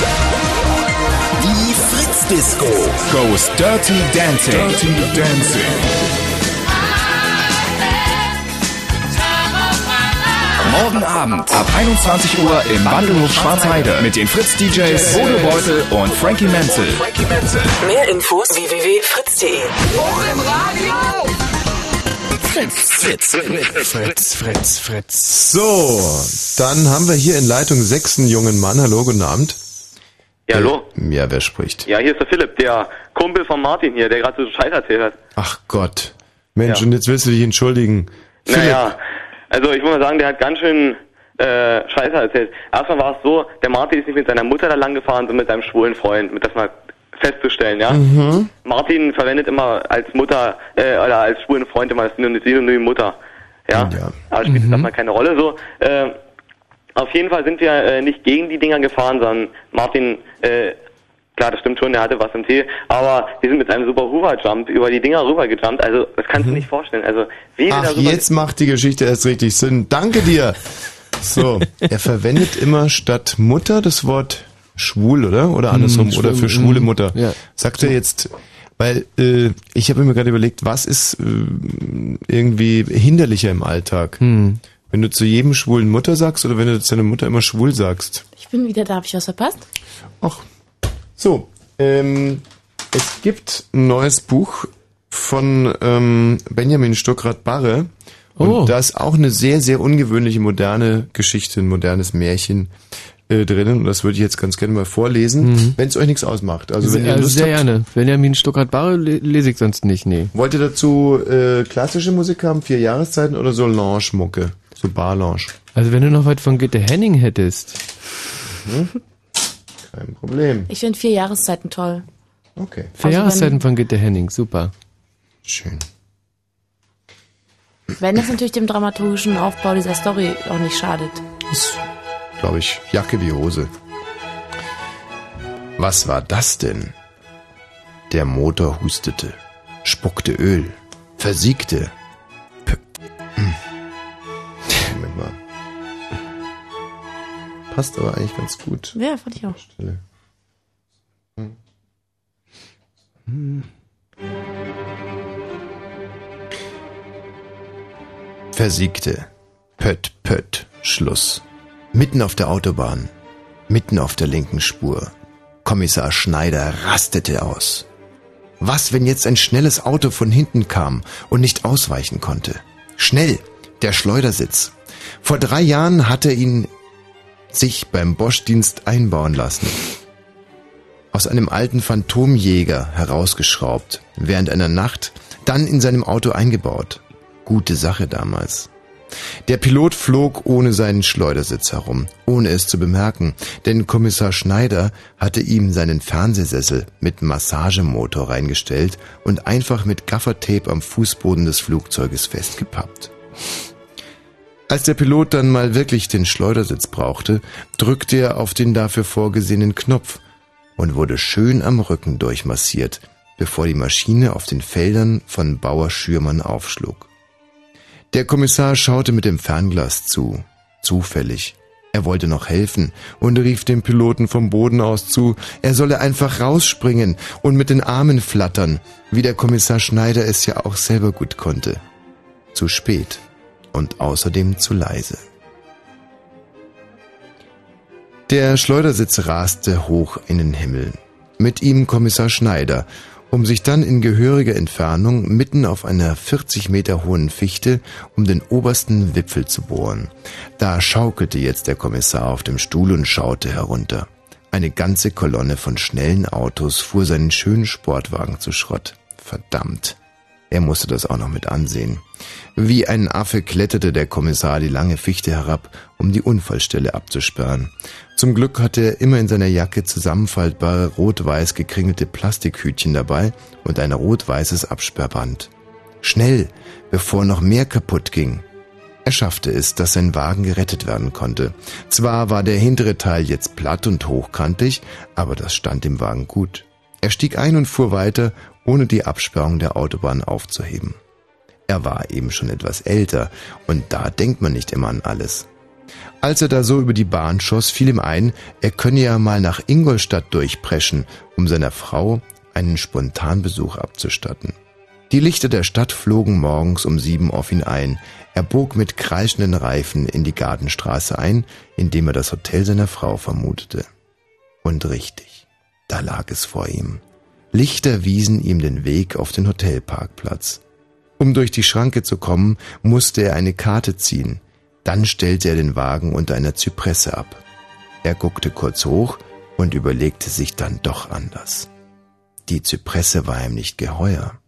die Fritz Disco. Goes Dirty Dancing. Dirty Dancing. Morgen Abend ab 21 Uhr im Wandelhof Schwarzheide mit den Fritz DJs Bodo Beutel und Frankie Menzel. Mehr Infos www.fritz.de. Fritz, Fritz, Fritz, Fritz. So, dann haben wir hier in Leitung 6 einen jungen Mann. Hallo, guten Abend. Ja, hallo. Ja, wer spricht? Ja, hier ist der Philipp, der Kumpel von Martin hier, der gerade so Scheiß erzählt hat. Ach Gott. Mensch, Ja. und jetzt willst du dich entschuldigen. Naja, also ich muss mal sagen, der hat ganz schön äh, Scheiße erzählt. Erstmal war es so, der Martin ist nicht mit seiner Mutter da lang gefahren, sondern mit seinem schwulen Freund, mit das mal festzustellen, ja. Mhm. Martin verwendet immer als Mutter äh, oder als schwulen Freund immer das Synonym Mutter. Ja. Aber spielt Mhm. das mal keine Rolle so. Äh, auf jeden Fall sind wir äh, nicht gegen die Dinger gefahren, sondern Martin, äh, klar, das stimmt schon, der hatte was im Tee, aber wir sind mit einem super Hoover-Jump über die Dinger rübergejumpt, also das kannst du nicht vorstellen. Also wie Mhm. Ach, jetzt macht die Geschichte erst richtig Sinn. Danke dir. So, er verwendet immer statt Mutter das Wort schwul, oder? Oder andersrum, Hm, oder für schwule hm, Mutter. ja. Sagt er jetzt, weil äh, ich habe mir gerade überlegt, was ist äh, irgendwie hinderlicher im Alltag? Hm. Wenn du zu jedem schwulen Mutter sagst oder wenn du zu deiner Mutter immer schwul sagst? Ich bin wieder da, habe ich was verpasst? So, ähm, es gibt ein neues Buch von ähm, Benjamin Stuckrad-Barre. Und Oh. da ist auch eine sehr, sehr ungewöhnliche moderne Geschichte, ein modernes Märchen äh, drinnen. Und das würde ich jetzt ganz gerne mal vorlesen, Mhm. wenn es euch nichts ausmacht. Also wenn sehr, ihr Lust sehr habt, gerne. Benjamin Stuttgart-Barre le- lese ich sonst nicht, nee. wollt ihr dazu äh, klassische Musik haben, vier Jahreszeiten oder so Lounge-Mucke, so Bar-Lounge? Also wenn du noch was von Gitte Henning hättest. Kein Problem. Ich finde vier Jahreszeiten toll. Okay. Vier Also Jahreszeiten von Gitte Henning, super. Schön. Wenn das natürlich dem dramaturgischen Aufbau dieser Story auch nicht schadet. glaube ich, Jacke wie Hose. Was war das denn? Der Motor hustete, spuckte Öl, versiegte. Passt aber eigentlich ganz gut. Ja, fand ich auch. Stelle. Hm. Versiegte. Pött, pött, Schluss. Mitten auf der Autobahn. Mitten auf der linken Spur. Kommissar Schneider rastete aus. Was, wenn jetzt ein schnelles Auto von hinten kam und nicht ausweichen konnte? Schnell, Der Schleudersitz. Vor drei Jahren hat er ihn sich beim Bosch-Dienst einbauen lassen. Aus einem alten Phantomjäger herausgeschraubt, während einer Nacht, dann in seinem Auto eingebaut. Gute Sache damals. Der Pilot flog ohne seinen Schleudersitz herum, ohne es zu bemerken, denn Kommissar Schneider hatte ihm seinen Fernsehsessel mit Massagemotor reingestellt und einfach mit Gaffertape am Fußboden des Flugzeuges festgepappt. Als der Pilot dann mal wirklich den Schleudersitz brauchte, drückte er auf den dafür vorgesehenen Knopf und wurde schön am Rücken durchmassiert, bevor die Maschine auf den Feldern von Bauer Schürmann aufschlug. Der Kommissar schaute mit dem Fernglas zu, zufällig. Er wollte noch helfen und rief dem Piloten vom Boden aus zu, er solle einfach rausspringen und mit den Armen flattern, wie der Kommissar Schneider es ja auch selber gut konnte. Zu spät und außerdem zu leise. Der Schleudersitz raste hoch in den Himmel. Mit ihm Kommissar Schneider, um sich dann in gehöriger Entfernung mitten auf einer 40 Meter hohen Fichte um den obersten Wipfel zu bohren. Da schaukelte jetzt der Kommissar auf dem Stuhl und schaute herunter. Eine ganze Kolonne von schnellen Autos fuhr seinen schönen Sportwagen zu Schrott. Verdammt. Er musste das auch noch mit ansehen. Wie ein Affe kletterte der Kommissar die lange Fichte herab, um die Unfallstelle abzusperren. Zum Glück hatte er immer in seiner Jacke zusammenfaltbare rot-weiß gekringelte Plastikhütchen dabei und ein rot-weißes Absperrband. Schnell, bevor noch mehr kaputt ging. Er schaffte es, dass sein Wagen gerettet werden konnte. Zwar war der hintere Teil jetzt platt und hochkantig, aber das stand dem Wagen gut. Er stieg ein und fuhr weiter, ohne die Absperrung der Autobahn aufzuheben. Er war eben schon etwas älter, und da denkt man nicht immer an alles. Als er da so über die Bahn schoss, fiel ihm ein, er könne ja mal nach Ingolstadt durchpreschen, um seiner Frau einen Spontanbesuch abzustatten. Die Lichter der Stadt flogen morgens um sieben auf ihn ein. Er bog mit kreischenden Reifen in die Gartenstraße ein, indem er das Hotel seiner Frau vermutete. Und richtig, da lag es vor ihm. Lichter wiesen ihm den Weg auf den Hotelparkplatz. Um durch die Schranke zu kommen, musste er eine Karte ziehen. Dann stellte er den Wagen unter einer Zypresse ab. Er guckte kurz hoch und überlegte sich dann doch anders. Die Zypresse war ihm nicht geheuer.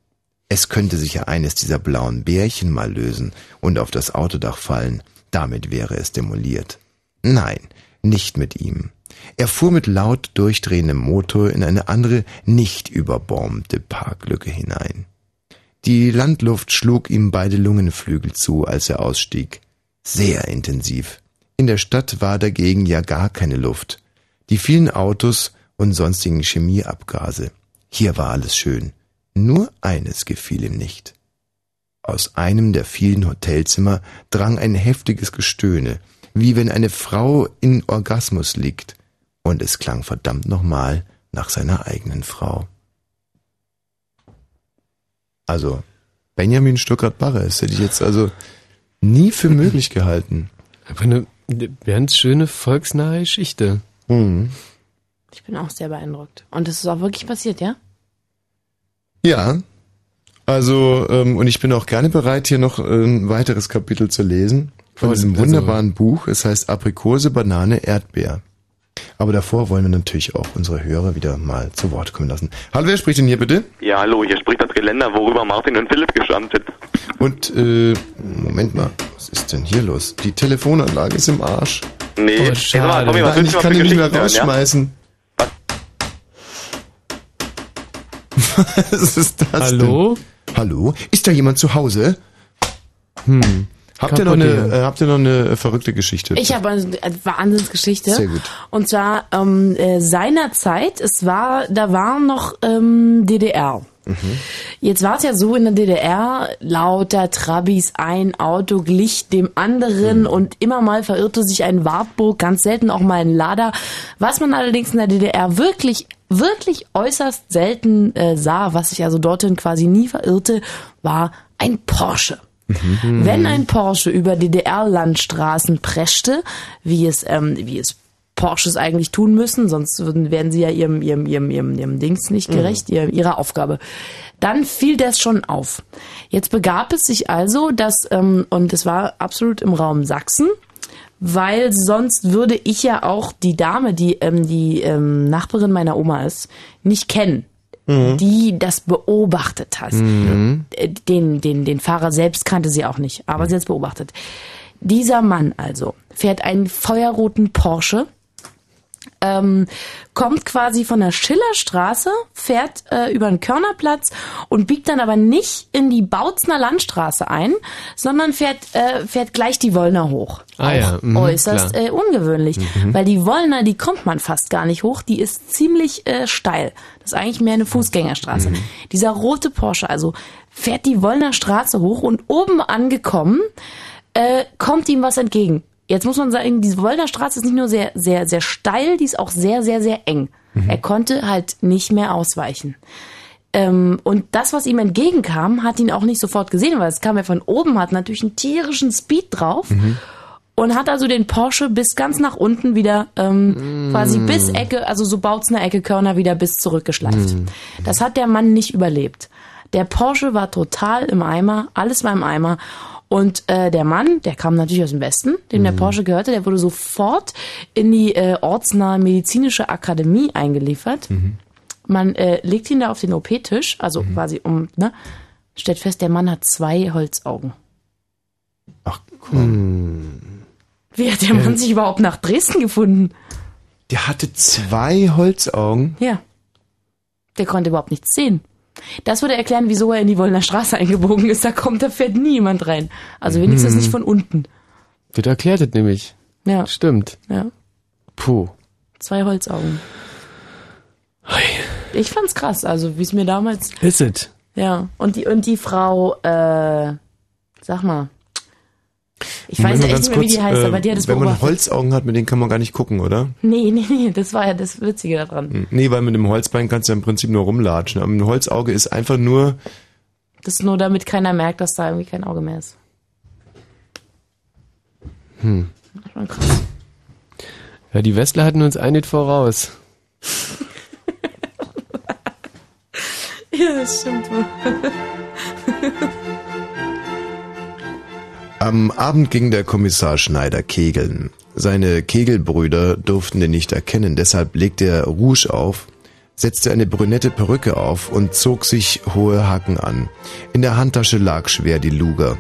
Es könnte sich ja eines dieser blauen Bärchen mal lösen und auf das Autodach fallen, damit wäre es demoliert. Nein, nicht mit ihm. Er fuhr mit laut durchdrehendem Motor in eine andere, nicht überbombte Parklücke hinein. Die Landluft schlug ihm beide Lungenflügel zu, als er ausstieg. Sehr intensiv. In der Stadt war dagegen ja gar keine Luft. Die vielen Autos und sonstigen Chemieabgase. Hier war alles schön. Nur eines gefiel ihm nicht. Aus einem der vielen Hotelzimmer drang ein heftiges Gestöhne, wie wenn eine Frau in Orgasmus liegt, und es klang verdammt nochmal nach seiner eigenen Frau. Also, Benjamin Stuttgart-Barres hätte ich jetzt also nie für möglich gehalten. Einfach eine ganz schöne volksnahe Geschichte. Mhm. Ich bin auch sehr beeindruckt. Und das ist auch wirklich passiert, ja? Ja. Also, ähm, und ich bin auch gerne bereit, hier noch ein weiteres Kapitel zu lesen von diesem also- wunderbaren Buch. Es heißt Aprikose, Banane, Erdbeer. Aber davor wollen wir natürlich auch unsere Hörer wieder mal zu Wort kommen lassen. Hallo, wer spricht denn hier bitte? Ja, hallo, hier spricht das Geländer, worüber Martin und Philipp geschwärmt sind. Und, äh, Moment mal, was ist denn hier los? Die Telefonanlage ist im Arsch. Nee, Oh, sag mal, schade. Tommy, was Nein, ich kann die nicht mehr hören, ja? rausschmeißen. Was ist das Hallo? denn? Hallo? Ist da jemand zu Hause? Hm. Habt ihr, noch eine, äh, habt ihr noch eine äh, verrückte Geschichte? Ich habe eine Wahnsinnsgeschichte. Sehr gut. Und zwar ähm, äh, seinerzeit, es war, da war noch ähm, DDR. Mhm. Jetzt war es ja so in der DDR, lauter Trabis, ein Auto glich dem anderen und immer mal verirrte sich ein Wartburg, ganz selten auch mal ein Lader. Was man allerdings in der DDR wirklich, wirklich äußerst selten äh, sah, was sich also dorthin quasi nie verirrte, war ein Porsche. Wenn ein Porsche über DDR-Landstraßen preschte, wie es, ähm, wie es Porsches eigentlich tun müssen, sonst würden, werden sie ja ihrem, ihrem, ihrem, ihrem, ihrem Dings nicht Mhm. gerecht, ihr, ihrer Aufgabe. Dann fiel das schon auf. Jetzt begab es sich also, dass, ähm, und es war absolut im Raum Sachsen, weil sonst würde ich ja auch die Dame, die ähm, die ähm, Nachbarin meiner Oma ist, nicht kennen, die das beobachtet hat. Mhm. Äh, Den, den, den Fahrer selbst kannte sie auch nicht, aber sie hat es beobachtet. Dieser Mann also fährt einen feuerroten Porsche, ähm, kommt quasi von der Schillerstraße, fährt äh, über den Körnerplatz und biegt dann aber nicht in die Bautzner Landstraße ein, sondern fährt, äh, fährt gleich die Wollner hoch. Ah ja, mhm, Äußerst äh, ungewöhnlich, Mhm. weil die Wollner, die kommt man fast gar nicht hoch, die ist ziemlich äh, steil. Das ist eigentlich mehr eine Fußgängerstraße. Dieser rote Porsche also fährt die Wollner Straße hoch und oben angekommen äh, kommt ihm was entgegen. Jetzt muss man sagen, diese Wollner Straße ist nicht nur sehr, sehr, sehr steil, die ist auch sehr, sehr, sehr eng. Er konnte halt nicht mehr ausweichen. Ähm, und das, was ihm entgegenkam, hat ihn auch nicht sofort gesehen, weil es kam ja von oben, hat natürlich einen tierischen Speed drauf und hat also den Porsche bis ganz nach unten wieder ähm, quasi bis Ecke, also so Bautzner Ecke Körner wieder bis zurückgeschleift. Das hat der Mann nicht überlebt. Der Porsche war total im Eimer, alles war im Eimer. Und äh, der Mann, der kam natürlich aus dem Westen, dem der Porsche gehörte, der wurde sofort in die äh, ortsnahe medizinische Akademie eingeliefert. Man äh, legt ihn da auf den OP-Tisch, also quasi um, ne, stellt fest, der Mann hat zwei Holzaugen. Wie hat der Mann sich überhaupt nach Dresden gefunden? Der hatte zwei Holzaugen. Ja. Der konnte überhaupt nichts sehen. Das würde erklären, wieso er in die Wollner Straße eingebogen ist. Da kommt, da fährt nie jemand rein. Also wenigstens Mhm. nicht von unten. Das erklärt es nämlich. Ja. Stimmt. Ja. Puh. Zwei Holzaugen. Ich fand's krass, also wie es mir damals. Ist es? Ja. Und die, und die Frau, äh, sag mal. Ich weiß mal echt nicht mehr, wie die kurz, heißt, äh, aber die hat es Wenn man beobachtet. Holzaugen hat, mit denen kann man gar nicht gucken, oder? Nee, nee, nee, das war ja das Witzige daran. Nee, weil mit dem Holzbein kannst du ja im Prinzip nur rumlatschen. Aber ein Holzauge ist einfach nur, Das ist nur damit keiner merkt, dass da irgendwie kein Auge mehr ist. Hm. Schon krass. Ja, die Westler hatten uns einiges voraus. Ja, das stimmt wohl. Am Abend ging der Kommissar Schneider kegeln. Seine Kegelbrüder durften ihn nicht erkennen, deshalb legte er Rouge auf, setzte eine brünette Perücke auf und zog sich hohe Hacken an. In der Handtasche lag schwer die Luger.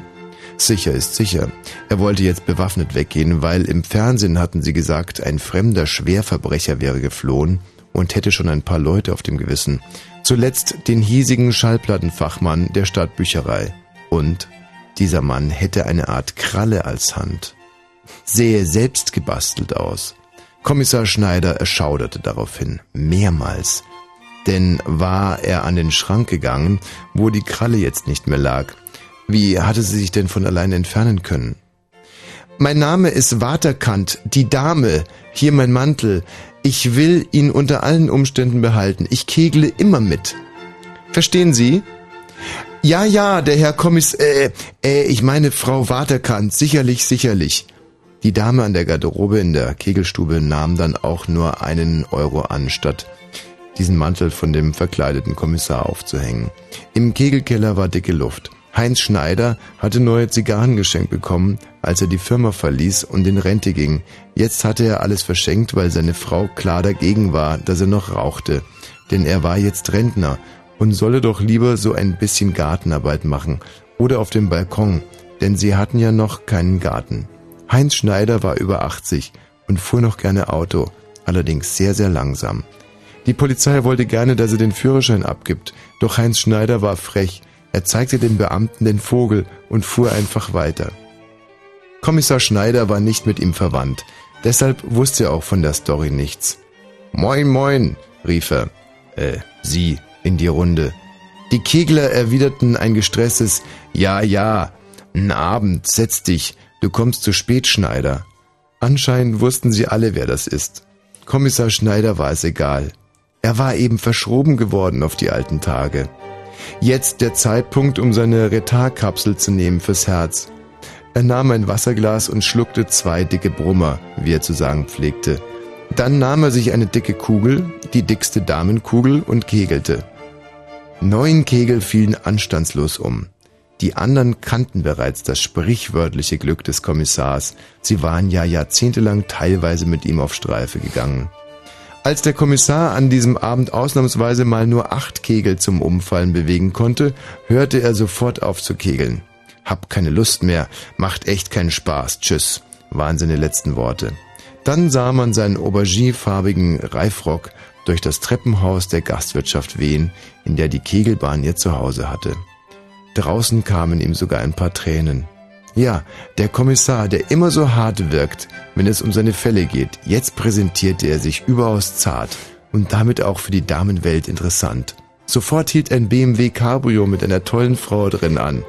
Sicher ist sicher. Er wollte jetzt bewaffnet weggehen, weil im Fernsehen hatten sie gesagt, ein fremder Schwerverbrecher wäre geflohen und hätte schon ein paar Leute auf dem Gewissen. Zuletzt den hiesigen Schallplattenfachmann der Stadtbücherei. Und dieser Mann hätte eine Art Kralle als Hand. Sähe selbst gebastelt aus. Kommissar Schneider erschauderte daraufhin, mehrmals. Denn war er an den Schrank gegangen, wo die Kralle jetzt nicht mehr lag. Wie hatte sie sich denn von allein entfernen können? Mein Name ist Waterkant, die Dame. Hier mein Mantel. Ich will ihn unter allen Umständen behalten. Ich kegle immer mit. Verstehen Sie? Ja, ja, der Herr Kommiss, äh, äh, ich meine Frau Waterkant, sicherlich, sicherlich. Die Dame an der Garderobe in der Kegelstube nahm dann auch nur einen Euro an, statt diesen Mantel von dem verkleideten Kommissar aufzuhängen. Im Kegelkeller war dicke Luft. Heinz Schneider hatte neue Zigarren geschenkt bekommen, als er die Firma verließ und in Rente ging. Jetzt hatte er alles verschenkt, weil seine Frau klar dagegen war, dass er noch rauchte. Denn er war jetzt Rentner und solle doch lieber so ein bisschen Gartenarbeit machen oder auf dem Balkon, denn sie hatten ja noch keinen Garten. Heinz Schneider war über 80 und fuhr noch gerne Auto, allerdings sehr, sehr langsam. Die Polizei wollte gerne, dass er den Führerschein abgibt, doch Heinz Schneider war frech. Er zeigte den Beamten den Vogel und fuhr einfach weiter. Kommissar Schneider war nicht mit ihm verwandt, deshalb wusste er auch von der Story nichts. Moin, moin, rief er, äh, sie, in die Runde. Die Kegler erwiderten ein gestresstes Ja, ja, n Abend, setz dich, du kommst zu spät, Schneider. Anscheinend wussten sie alle, wer das ist. Kommissar Schneider war es egal. Er war eben verschroben geworden auf die alten Tage. Jetzt der Zeitpunkt, um seine Retarkapsel zu nehmen fürs Herz. Er nahm ein Wasserglas und schluckte zwei dicke Brummer, wie er zu sagen pflegte. Dann nahm er sich eine dicke Kugel, die dickste Damenkugel, und kegelte. Neun Kegel fielen anstandslos um. Die anderen kannten bereits das sprichwörtliche Glück des Kommissars. Sie waren ja jahrzehntelang teilweise mit ihm auf Streife gegangen. Als der Kommissar an diesem Abend ausnahmsweise mal nur acht Kegel zum Umfallen bewegen konnte, hörte er sofort auf zu kegeln. Hab keine Lust mehr, macht echt keinen Spaß, tschüss, waren seine letzten Worte. Dann sah man seinen auberginefarbigen Reifrock durch das Treppenhaus der Gastwirtschaft wehen, in der die Kegelbahn ihr Zuhause hatte. Draußen kamen ihm sogar ein paar Tränen. Ja, der Kommissar, der immer so hart wirkt, wenn es um seine Fälle geht, jetzt präsentierte er sich überaus zart und damit auch für die Damenwelt interessant. Sofort hielt ein BMW Cabrio mit einer tollen Frau drin an.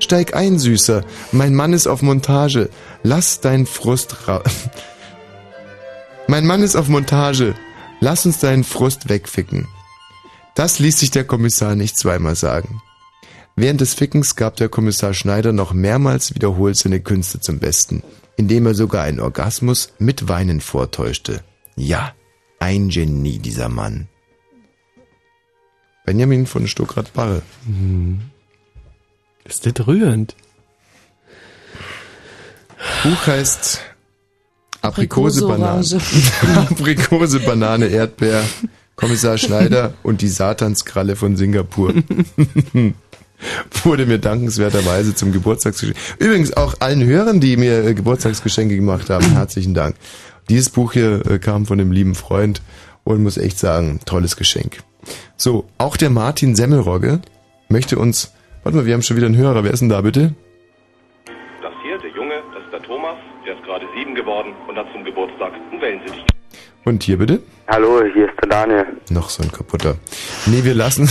Steig ein, Süßer, mein Mann ist auf Montage. Lass deinen Frust ra Mein Mann ist auf Montage. Lass uns deinen Frust wegficken. Das ließ sich der Kommissar nicht zweimal sagen. Während des Fickens gab der Kommissar Schneider noch mehrmals wiederholt seine Künste zum Besten, indem er sogar einen Orgasmus mit Weinen vortäuschte. Ja, ein Genie, dieser Mann. Benjamin von Stuckrad-Barre. Mhm. Ist das rührend? Buch heißt Aprikose, Banane. Aprikose, Banane, Erdbeer, Kommissar Schneider und die Satanskralle von Singapur. Wurde mir dankenswerterweise zum Geburtstagsgeschenk. Übrigens auch allen Hörern, die mir äh, Geburtstagsgeschenke gemacht haben, herzlichen Dank. Dieses Buch hier äh, kam von einem lieben Freund und muss echt sagen, tolles Geschenk. So, auch der Martin Semmelrogge möchte uns, warte mal, wir haben schon wieder einen Hörer, wer ist denn da bitte? Das hier, der Junge, das ist der Thomas, der ist gerade sieben geworden und hat zum Geburtstag einen Wellensittich. Und hier bitte? Hallo, hier ist der Daniel. Noch so ein kaputter. Nee, wir lassen,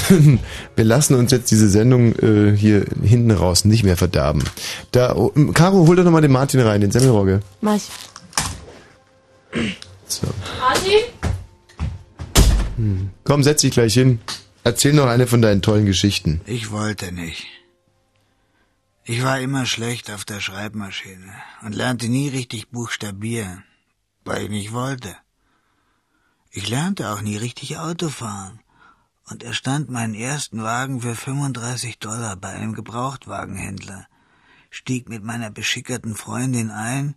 wir lassen uns jetzt diese Sendung äh, hier hinten raus nicht mehr verderben. Da, oh, Caro, hol doch nochmal den Martin rein, den Semmelrogge. Mach ich. So. Martin? Hm. Komm, setz dich gleich hin. Erzähl noch eine von deinen tollen Geschichten. Ich wollte nicht. Ich war immer schlecht auf der Schreibmaschine und lernte nie richtig buchstabieren, weil ich nicht wollte. Ich lernte auch nie richtig Auto fahren und erstand meinen ersten Wagen für 35 Dollar bei einem Gebrauchtwagenhändler, stieg mit meiner beschickerten Freundin ein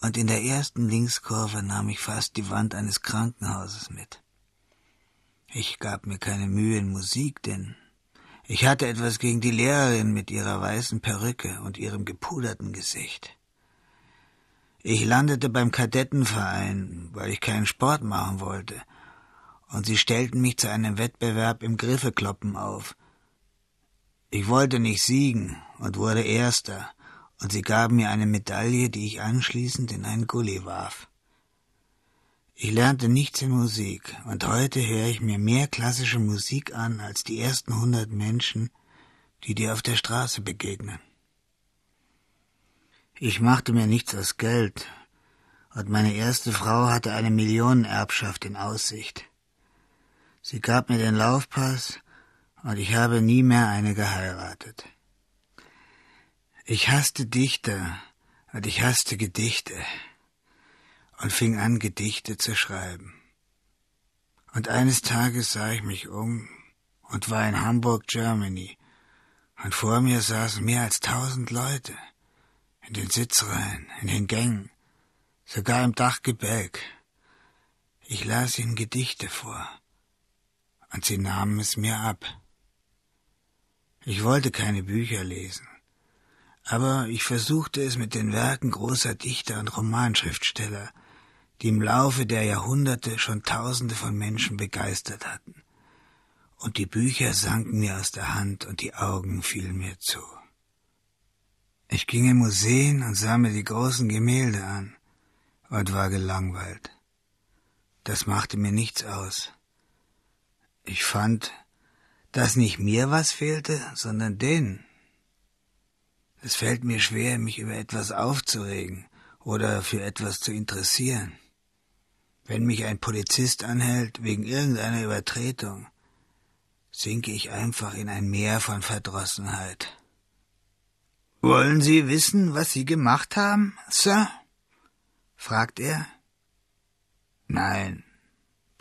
und in der ersten Linkskurve nahm ich fast die Wand eines Krankenhauses mit. Ich gab mir keine Mühe in Musik, denn ich hatte etwas gegen die Lehrerin mit ihrer weißen Perücke und ihrem gepuderten Gesicht. Ich landete beim Kadettenverein, weil ich keinen Sport machen wollte, und sie stellten mich zu einem Wettbewerb im Griffekloppen auf. Ich wollte nicht siegen und wurde Erster, und sie gaben mir eine Medaille, die ich anschließend in einen Gully warf. Ich lernte nichts in Musik, und heute höre ich mir mehr klassische Musik an als die ersten hundert Menschen, die dir auf der Straße begegnen. Ich machte mir nichts aus Geld, und meine erste Frau hatte eine Millionenerbschaft in Aussicht. Sie gab mir den Laufpass, und ich habe nie mehr eine geheiratet. Ich hasste Dichter, und ich hasste Gedichte, und fing an, Gedichte zu schreiben. Und eines Tages sah ich mich um und war in Hamburg, Germany, und vor mir saßen mehr als tausend Leute in den Sitzreihen, in den Gängen, sogar im Dachgebälk. Ich las ihnen Gedichte vor, und sie nahmen es mir ab. Ich wollte keine Bücher lesen, aber ich versuchte es mit den Werken großer Dichter und Romanschriftsteller, die im Laufe der Jahrhunderte schon Tausende von Menschen begeistert hatten. Und die Bücher sanken mir aus der Hand und die Augen fielen mir zu. Ich ging in Museen und sah mir die großen Gemälde an und war gelangweilt. Das machte mir nichts aus. Ich fand, dass nicht mir was fehlte, sondern denen. Es fällt mir schwer, mich über etwas aufzuregen oder für etwas zu interessieren. Wenn mich ein Polizist anhält wegen irgendeiner Übertretung, sinke ich einfach in ein Meer von Verdrossenheit. Wollen Sie wissen, was Sie gemacht haben, Sir? fragt er. Nein,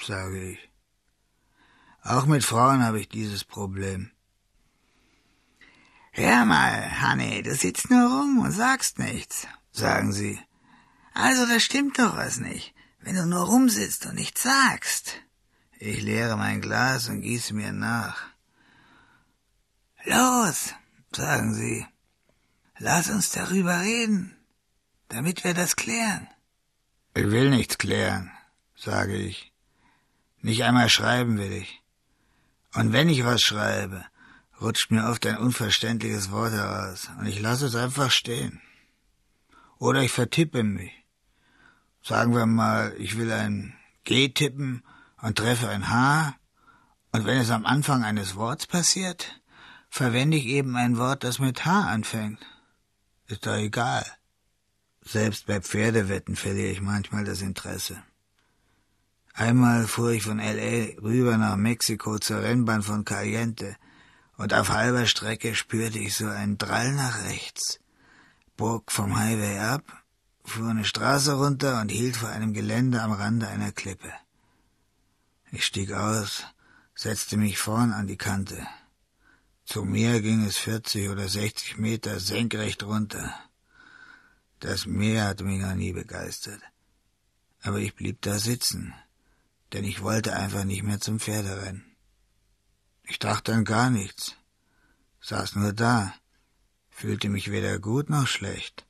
sage ich. Auch mit Frauen habe ich dieses Problem. Hör mal, Hanni, du sitzt nur rum und sagst nichts, sagen sie. Also, da stimmt doch was nicht, wenn du nur rumsitzt und nichts sagst. Ich leere mein Glas und gieße mir nach. Los, sagen sie. Lass uns darüber reden, damit wir das klären. Ich will nichts klären, sage ich. Nicht einmal schreiben will ich. Und wenn ich was schreibe, rutscht mir oft ein unverständliches Wort heraus und ich lasse es einfach stehen. Oder ich vertippe mich. Sagen wir mal, ich will ein G tippen und treffe ein H, und wenn es am Anfang eines Worts passiert, verwende ich eben ein Wort, das mit H anfängt. Ist doch egal. Selbst bei Pferdewetten verliere ich manchmal das Interesse. Einmal fuhr ich von L.A. rüber nach Mexiko zur Rennbahn von Caliente und auf halber Strecke spürte ich so einen Drall nach rechts, bog vom Highway ab, fuhr eine Straße runter und hielt vor einem Gelände am Rande einer Klippe. Ich stieg aus, setzte mich vorn an die Kante. Zum Meer ging es 40 oder 60 Meter senkrecht runter. Das Meer hatte mich noch nie begeistert. Aber ich blieb da sitzen, denn ich wollte einfach nicht mehr zum Pferderennen. Ich dachte an gar nichts, saß nur da, fühlte mich weder gut noch schlecht.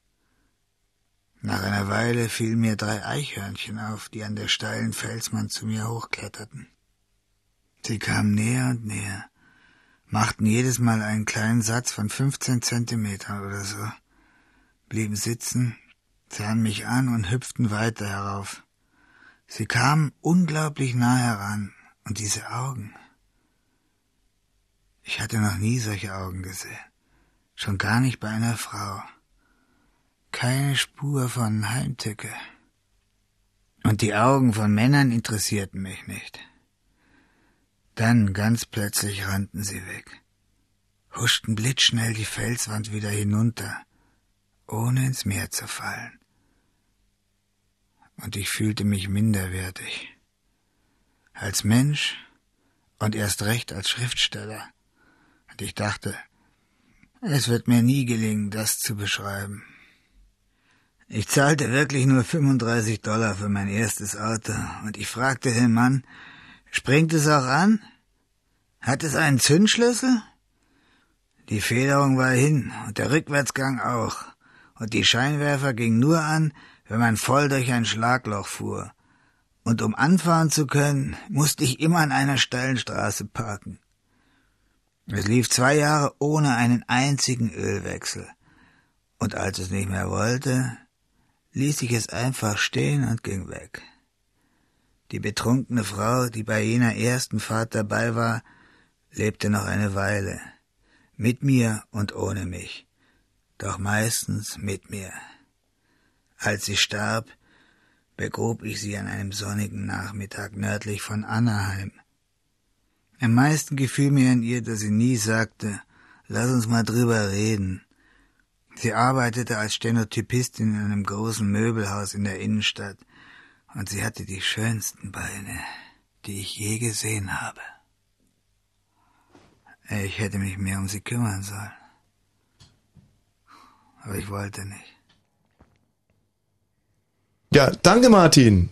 Nach einer Weile fielen mir drei Eichhörnchen auf, die an der steilen Felswand zu mir hochkletterten. Sie kamen näher und näher, machten jedes Mal einen kleinen Satz von 15 Zentimetern oder so, blieben sitzen, sahen mich an und hüpften weiter herauf. Sie kamen unglaublich nah heran, und diese Augen. Ich hatte noch nie solche Augen gesehen, schon gar nicht bei einer Frau. Keine Spur von Heimtücke. Und die Augen von Männern interessierten mich nicht. Dann ganz plötzlich rannten sie weg, huschten blitzschnell die Felswand wieder hinunter, ohne ins Meer zu fallen. Und ich fühlte mich minderwertig. Als Mensch und erst recht als Schriftsteller. Und ich dachte, es wird mir nie gelingen, das zu beschreiben. Ich zahlte wirklich nur 35 Dollar für mein erstes Auto und ich fragte den Mann, springt es auch an? Hat es einen Zündschlüssel? Die Federung war hin und der Rückwärtsgang auch und die Scheinwerfer gingen nur an, wenn man voll durch ein Schlagloch fuhr. Und um anfahren zu können, musste ich immer an einer steilen Straße parken. Es lief zwei Jahre ohne einen einzigen Ölwechsel. Und als es nicht mehr wollte, ließ ich es einfach stehen und ging weg. Die betrunkene Frau, die bei jener ersten Fahrt dabei war, lebte noch eine Weile, mit mir und ohne mich, doch meistens mit mir. Als sie starb, begrub ich sie an einem sonnigen Nachmittag nördlich von Anaheim, am meisten gefiel mir an ihr, dass sie nie sagte, lass uns mal drüber reden. Sie arbeitete als Stenotypistin in einem großen Möbelhaus in der Innenstadt und sie hatte die schönsten Beine, die ich je gesehen habe. Ich hätte mich mehr um sie kümmern sollen. Aber ich wollte nicht. Ja, danke Martin.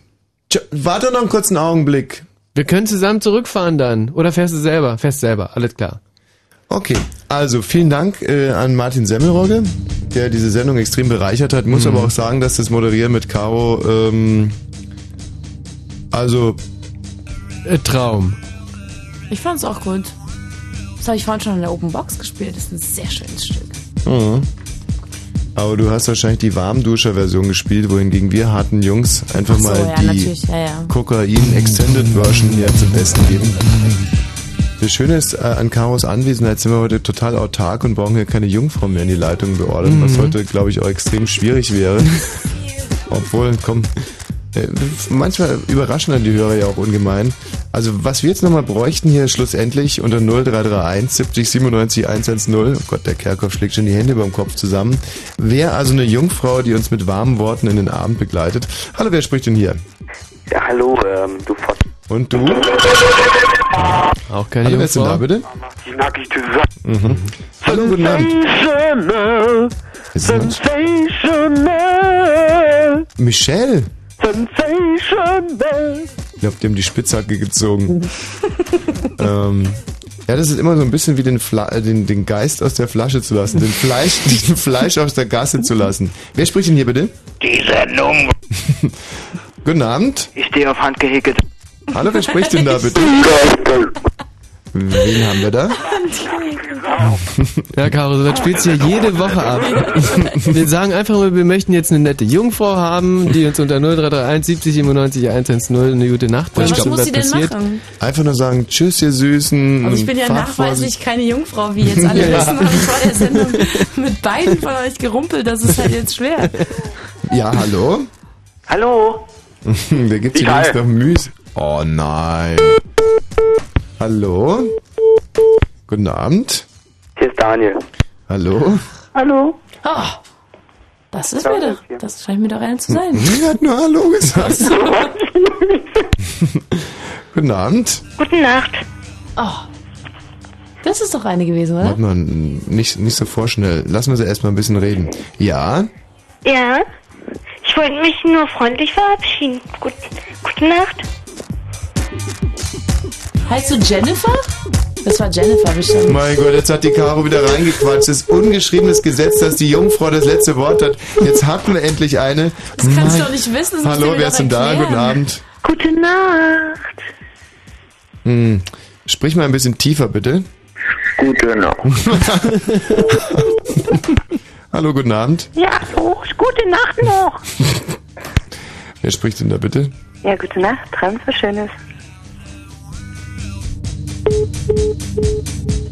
Tja, Warte noch einen kurzen Augenblick. Wir können zusammen zurückfahren dann. Oder fährst du selber? Fährst selber, alles klar. Okay, also vielen Dank äh, an Martin Semmelrogge, der diese Sendung extrem bereichert hat. Muss Mhm. aber auch sagen, dass das Moderieren mit Caro, ähm, also Äh, Traum. Ich fand's auch gut. Das habe ich vorhin schon in der Open Box gespielt. Das ist ein sehr schönes Stück. Mhm. Aber du hast wahrscheinlich die Warmduscher-Version gespielt, wohingegen wir harten Jungs einfach Ach so, mal ja, die natürlich, ja, ja. Kokain-Extended-Version hier zum Besten geben. Das Schöne ist, äh, an Karos Anwesenheit sind wir heute total autark und brauchen hier keine Jungfrau mehr in die Leitung beordern, was Mhm. heute, glaube ich, auch extrem schwierig wäre. Obwohl, komm, manchmal überraschen dann die Hörer ja auch ungemein. Also was wir jetzt nochmal bräuchten hier schlussendlich unter 0331 70 97 110, oh Gott, der Kerkhoff schlägt schon die Hände über dem Kopf zusammen, wäre also eine Jungfrau, die uns mit warmen Worten in den Abend begleitet. Hallo, wer spricht denn hier? Ja, hallo, ähm, du Fott. Und du? Auch keine Hallo, wer ist denn da, Jungfrau? bitte? Mhm. Hallo, guten Abend. Sensational. Sensational. Michelle. Sensational. Ich die haben die Spitzhacke gezogen. ähm, ja, das ist immer so ein bisschen wie den, Fla äh, den, den Geist aus der Flasche zu lassen, den Fleisch, den Fleisch aus der Gasse zu lassen. Wer spricht denn hier bitte? Die Sendung. Guten Abend. Ich stehe auf handgehäkelt. Hallo, wer spricht denn da bitte? Wen haben wir da? Ja, Caro, so das spielst du hier jede Woche ab. Wir sagen einfach nur, wir möchten jetzt eine nette Jungfrau haben, die uns unter 0331 70 97 110 eine gute Nacht Was wünscht. muss und sie denn passiert. machen? Einfach nur sagen, tschüss, ihr Süßen. Also ich bin ja nachweislich keine Jungfrau, wie jetzt alle Ja. wissen, ich vor der Sendung mit beiden von euch gerumpelt, das ist halt jetzt schwer. Ja, hallo? Hallo? Wer gibt's links noch Müs? Oh nein. Hallo? Guten Abend. Hier ist Daniel. Hallo? Hallo? Oh, das ist mir doch, das scheint mir doch einer zu sein. Wer hat nur Hallo gesagt? Guten Abend. Gute Nacht. Oh, das ist doch eine gewesen, oder? Warte mal, nicht, nicht so vorschnell. Lassen wir sie erstmal ein bisschen reden. Ja? Ja, ich wollte mich nur freundlich verabschieden. Gut, gute Nacht. Heißt du Jennifer? Das war Jennifer bestimmt. Mein Gott, jetzt hat die Caro wieder reingequatscht. Das ist ungeschriebenes Gesetz, dass die Jungfrau das letzte Wort hat. Jetzt hatten wir endlich eine. Das kannst Mein- du doch nicht wissen. Das Hallo, wer ist denn da? Guten Abend. Gute Nacht. Hm. Sprich mal ein bisschen tiefer, bitte. Gute Nacht. Hallo, guten Abend. Ja, so, gute Nacht noch. Wer spricht denn da bitte? Ja, gute Nacht. Träumt was Schönes. Thank you.